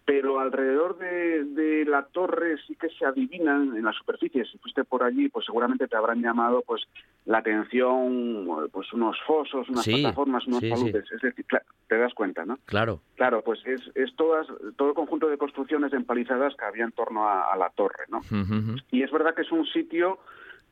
pero alrededor de, la torre sí que se adivinan en la superficie. Si fuiste por allí, pues seguramente te habrán llamado pues la atención, pues unos fosos, unas plataformas, unos paludes. Es decir, te das cuenta, ¿no? Claro. Claro, pues es, es todas, todo el conjunto de construcciones empalizadas que había en torno a, la torre, ¿no? Y es verdad que es un sitio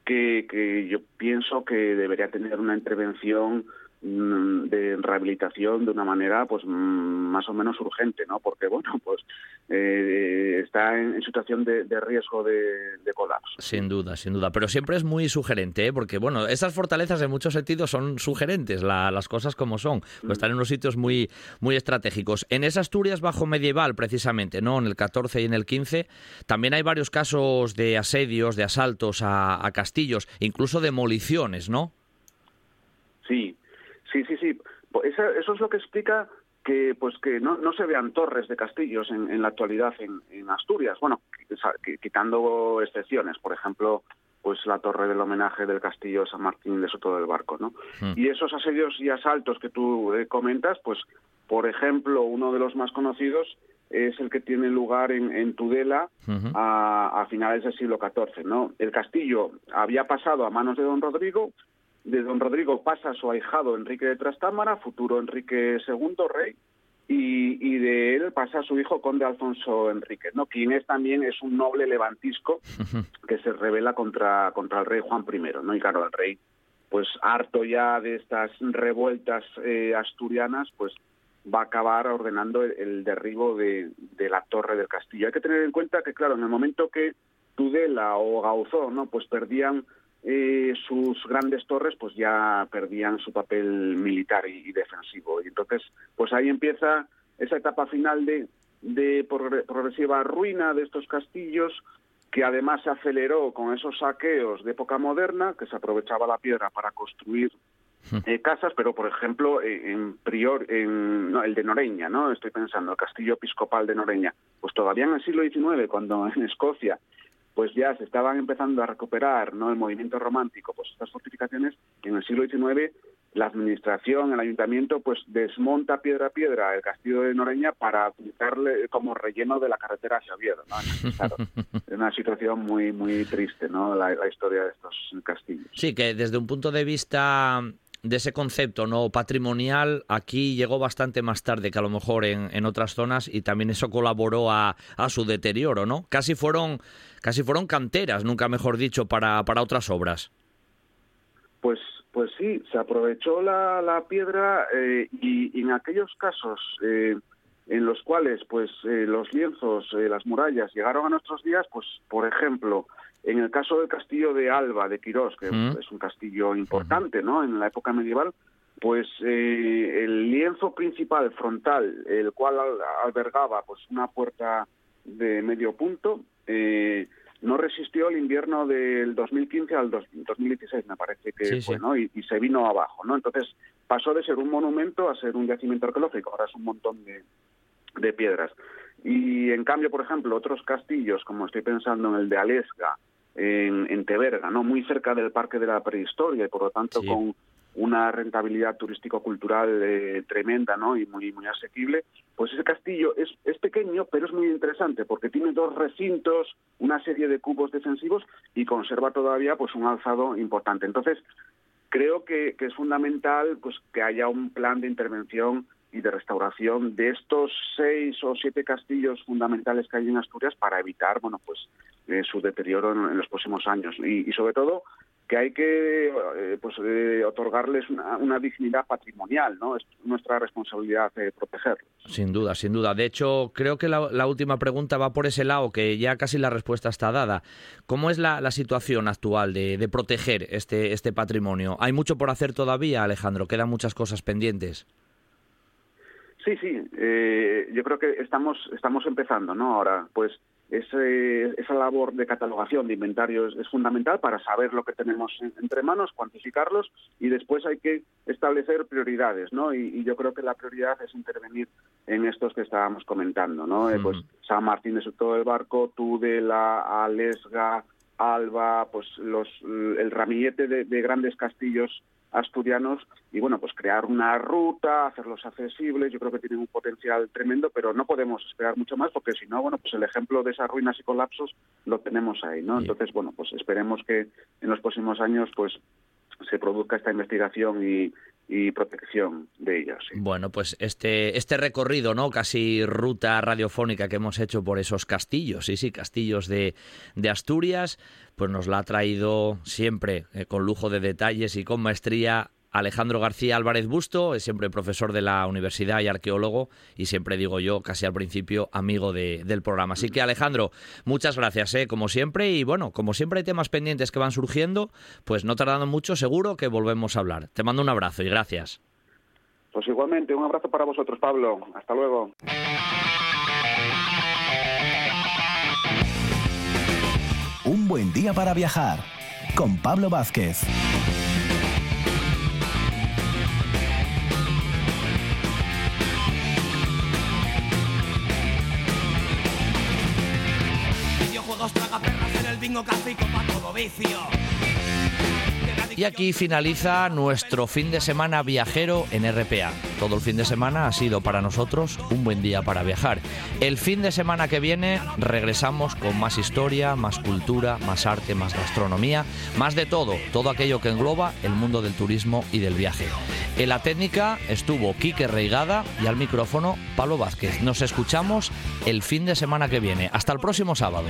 que, que yo pienso que debería tener una intervención de rehabilitación de una manera pues mm, más o menos urgente, ¿no? Porque bueno, pues eh, está en, situación de, riesgo de, colapso. Sin duda, sin duda. Pero siempre es muy sugerente, ¿eh? porque bueno, esas fortalezas en muchos sentidos son sugerentes, las cosas como son, pues mm. están en unos sitios muy, muy estratégicos. En esa Asturias bajo medieval, precisamente, ¿no? En el 14 y en el 15, también hay varios casos de asedios, de asaltos a, a castillos, incluso demoliciones, ¿no? Sí, sí, sí, sí. Pues eso es lo que explica que pues que no, no se vean torres de castillos en, en la actualidad en, en, Asturias. Bueno, quitando excepciones, por ejemplo, pues la torre del homenaje del castillo San Martín de Soto del Barco, ¿no? Hmm. Y esos asedios y asaltos que tú eh, comentas, pues por ejemplo, uno de los más conocidos es el que tiene lugar en, en Tudela a, a, finales del siglo XIV, ¿no? El castillo había pasado a manos de don Rodrigo de don Rodrigo pasa a su ahijado Enrique de Trastámara, futuro Enrique II, rey, y, de él pasa a su hijo conde Alfonso Enrique, ¿no? quien es también es un noble levantisco que se revela contra, contra el rey Juan I, ¿no? Y claro, el rey, pues harto ya de estas revueltas eh, asturianas, pues va a acabar ordenando el, derribo de, de, la torre del castillo. Hay que tener en cuenta que, claro, en el momento que Tudela o Gauzón, ¿no? Pues perdían eh, sus grandes torres pues ya perdían su papel militar y, defensivo. Y entonces, pues ahí empieza esa etapa final de, de progresiva ruina de estos castillos, que además se aceleró con esos saqueos de época moderna, que se aprovechaba la piedra para construir eh, casas, pero por ejemplo eh, en Prior, en el de Noreña, no, estoy pensando el castillo episcopal de Noreña, pues todavía en el siglo XIX, cuando en Escocia pues ya se estaban empezando a recuperar no el movimiento romántico pues estas fortificaciones en el siglo XIX la administración el ayuntamiento pues desmonta piedra a piedra el castillo de Noreña para utilizarle como relleno de la carretera hacia Oviedo es una situación muy muy triste no la historia de estos castillos. Sí que desde un punto de vista de ese concepto no patrimonial aquí llegó bastante más tarde que a lo mejor en, en otras zonas y también eso colaboró a, a, su deterioro, ¿no? Casi fueron, casi fueron canteras, nunca mejor dicho, para, para otras obras. Pues, pues sí, se aprovechó la, la piedra eh, y, en aquellos casos eh, en los cuales pues eh, los lienzos, las murallas llegaron a nuestros días, pues por ejemplo, en el caso del castillo de Alba, de Quirós, que es un castillo importante ¿no? en la época medieval, pues eh, el lienzo principal frontal, el cual albergaba pues una puerta de medio punto, eh, no resistió el invierno del 2015 al 2016, me parece que fue, ¿no? Y, se vino abajo, ¿no? Entonces pasó de ser un monumento a ser un yacimiento arqueológico, ahora es un montón de, de piedras. Y en cambio, por ejemplo, otros castillos, como estoy pensando en el de Alesga, en, en Teberga, ¿no? muy cerca del Parque de la Prehistoria y por lo tanto con una rentabilidad turístico-cultural eh, tremenda ¿no? y muy, muy asequible, pues ese castillo es, es pequeño, pero es muy interesante porque tiene dos recintos, una serie de cubos defensivos y conserva todavía pues un alzado importante. Entonces, creo que, que es fundamental pues que haya un plan de intervención y de restauración de estos seis o siete castillos fundamentales que hay en Asturias para evitar, bueno, pues eh, su deterioro en, los próximos años y, sobre todo que hay que eh, pues eh, otorgarles una, dignidad patrimonial, ¿no? Es nuestra responsabilidad de protegerlos. Sin duda, sin duda. De hecho, creo que la, última pregunta va por ese lado, que ya casi la respuesta está dada. ¿Cómo es la, situación actual de, de, proteger este, este patrimonio? ¿Hay mucho por hacer todavía, Alejandro? ¿Quedan muchas cosas pendientes? Sí, sí, eh, yo creo que estamos, estamos empezando, ¿no? Ahora, pues ese, esa labor de catalogación de inventarios es, fundamental para saber lo que tenemos entre manos, cuantificarlos y después hay que establecer prioridades, ¿no? Y, yo creo que la prioridad es intervenir en estos que estábamos comentando, ¿no? Eh, pues San Martín de todo el Barco, Tudela, Alesga, Alba, pues los, el ramillete de grandes castillos asturianos y bueno, pues crear una ruta, hacerlos accesibles, yo creo que tienen un potencial tremendo, pero no podemos esperar mucho más porque si no, bueno, pues el ejemplo de esas ruinas y colapsos lo tenemos ahí, ¿no? Entonces, bueno, pues esperemos que en los próximos años pues se produzca esta investigación y, y protección de ellas. Bueno, pues este, este recorrido, ¿no? Casi ruta radiofónica que hemos hecho por esos castillos, sí, sí, castillos de, de Asturias, pues nos la ha traído siempre eh, con lujo de detalles y con maestría Alejandro García Álvarez Busto, es siempre profesor de la universidad y arqueólogo, y siempre digo yo, casi al principio, amigo del programa. Así que Alejandro, muchas gracias, ¿eh? como siempre, y bueno, como siempre hay temas pendientes que van surgiendo, pues no tardando mucho, seguro que volvemos a hablar. Te mando un abrazo y gracias. Pues igualmente, un abrazo para vosotros, Pablo. Hasta luego. Un buen día para viajar con Pablo Vázquez. Para todo vicio. Y aquí finaliza nuestro fin de semana viajero en RPA. Todo el fin de semana ha sido para nosotros un buen día para viajar. El fin de semana que viene regresamos con más historia, más cultura, más arte, más gastronomía, más de todo, todo aquello que engloba el mundo del turismo y del viaje. En la técnica estuvo Quique Reigada y al micrófono Pablo Vázquez. Nos escuchamos el fin de semana que viene. Hasta el próximo sábado.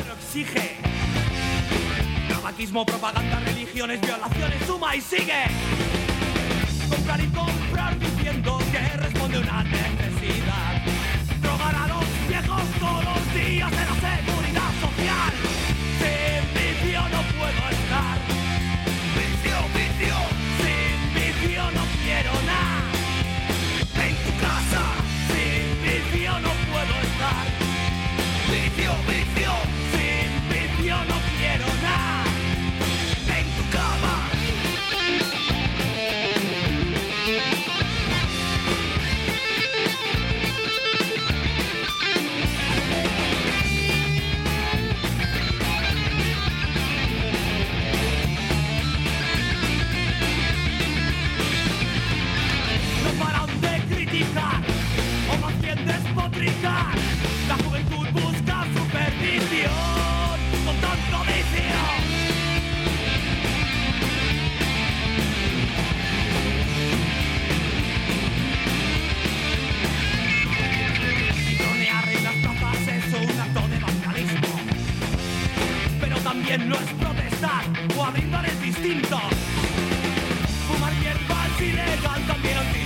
Tabaquismo, propaganda, religiones, violaciones, suma y sigue. Comprar y comprar diciendo que responde una necesidad. Drogar a los viejos todos los días de la La juventud busca supervisión con tanto. Tronear en las plazas es un acto de vandalismo, pero también lo es protestar o abrir bares distintos. Fumar hierba ilegal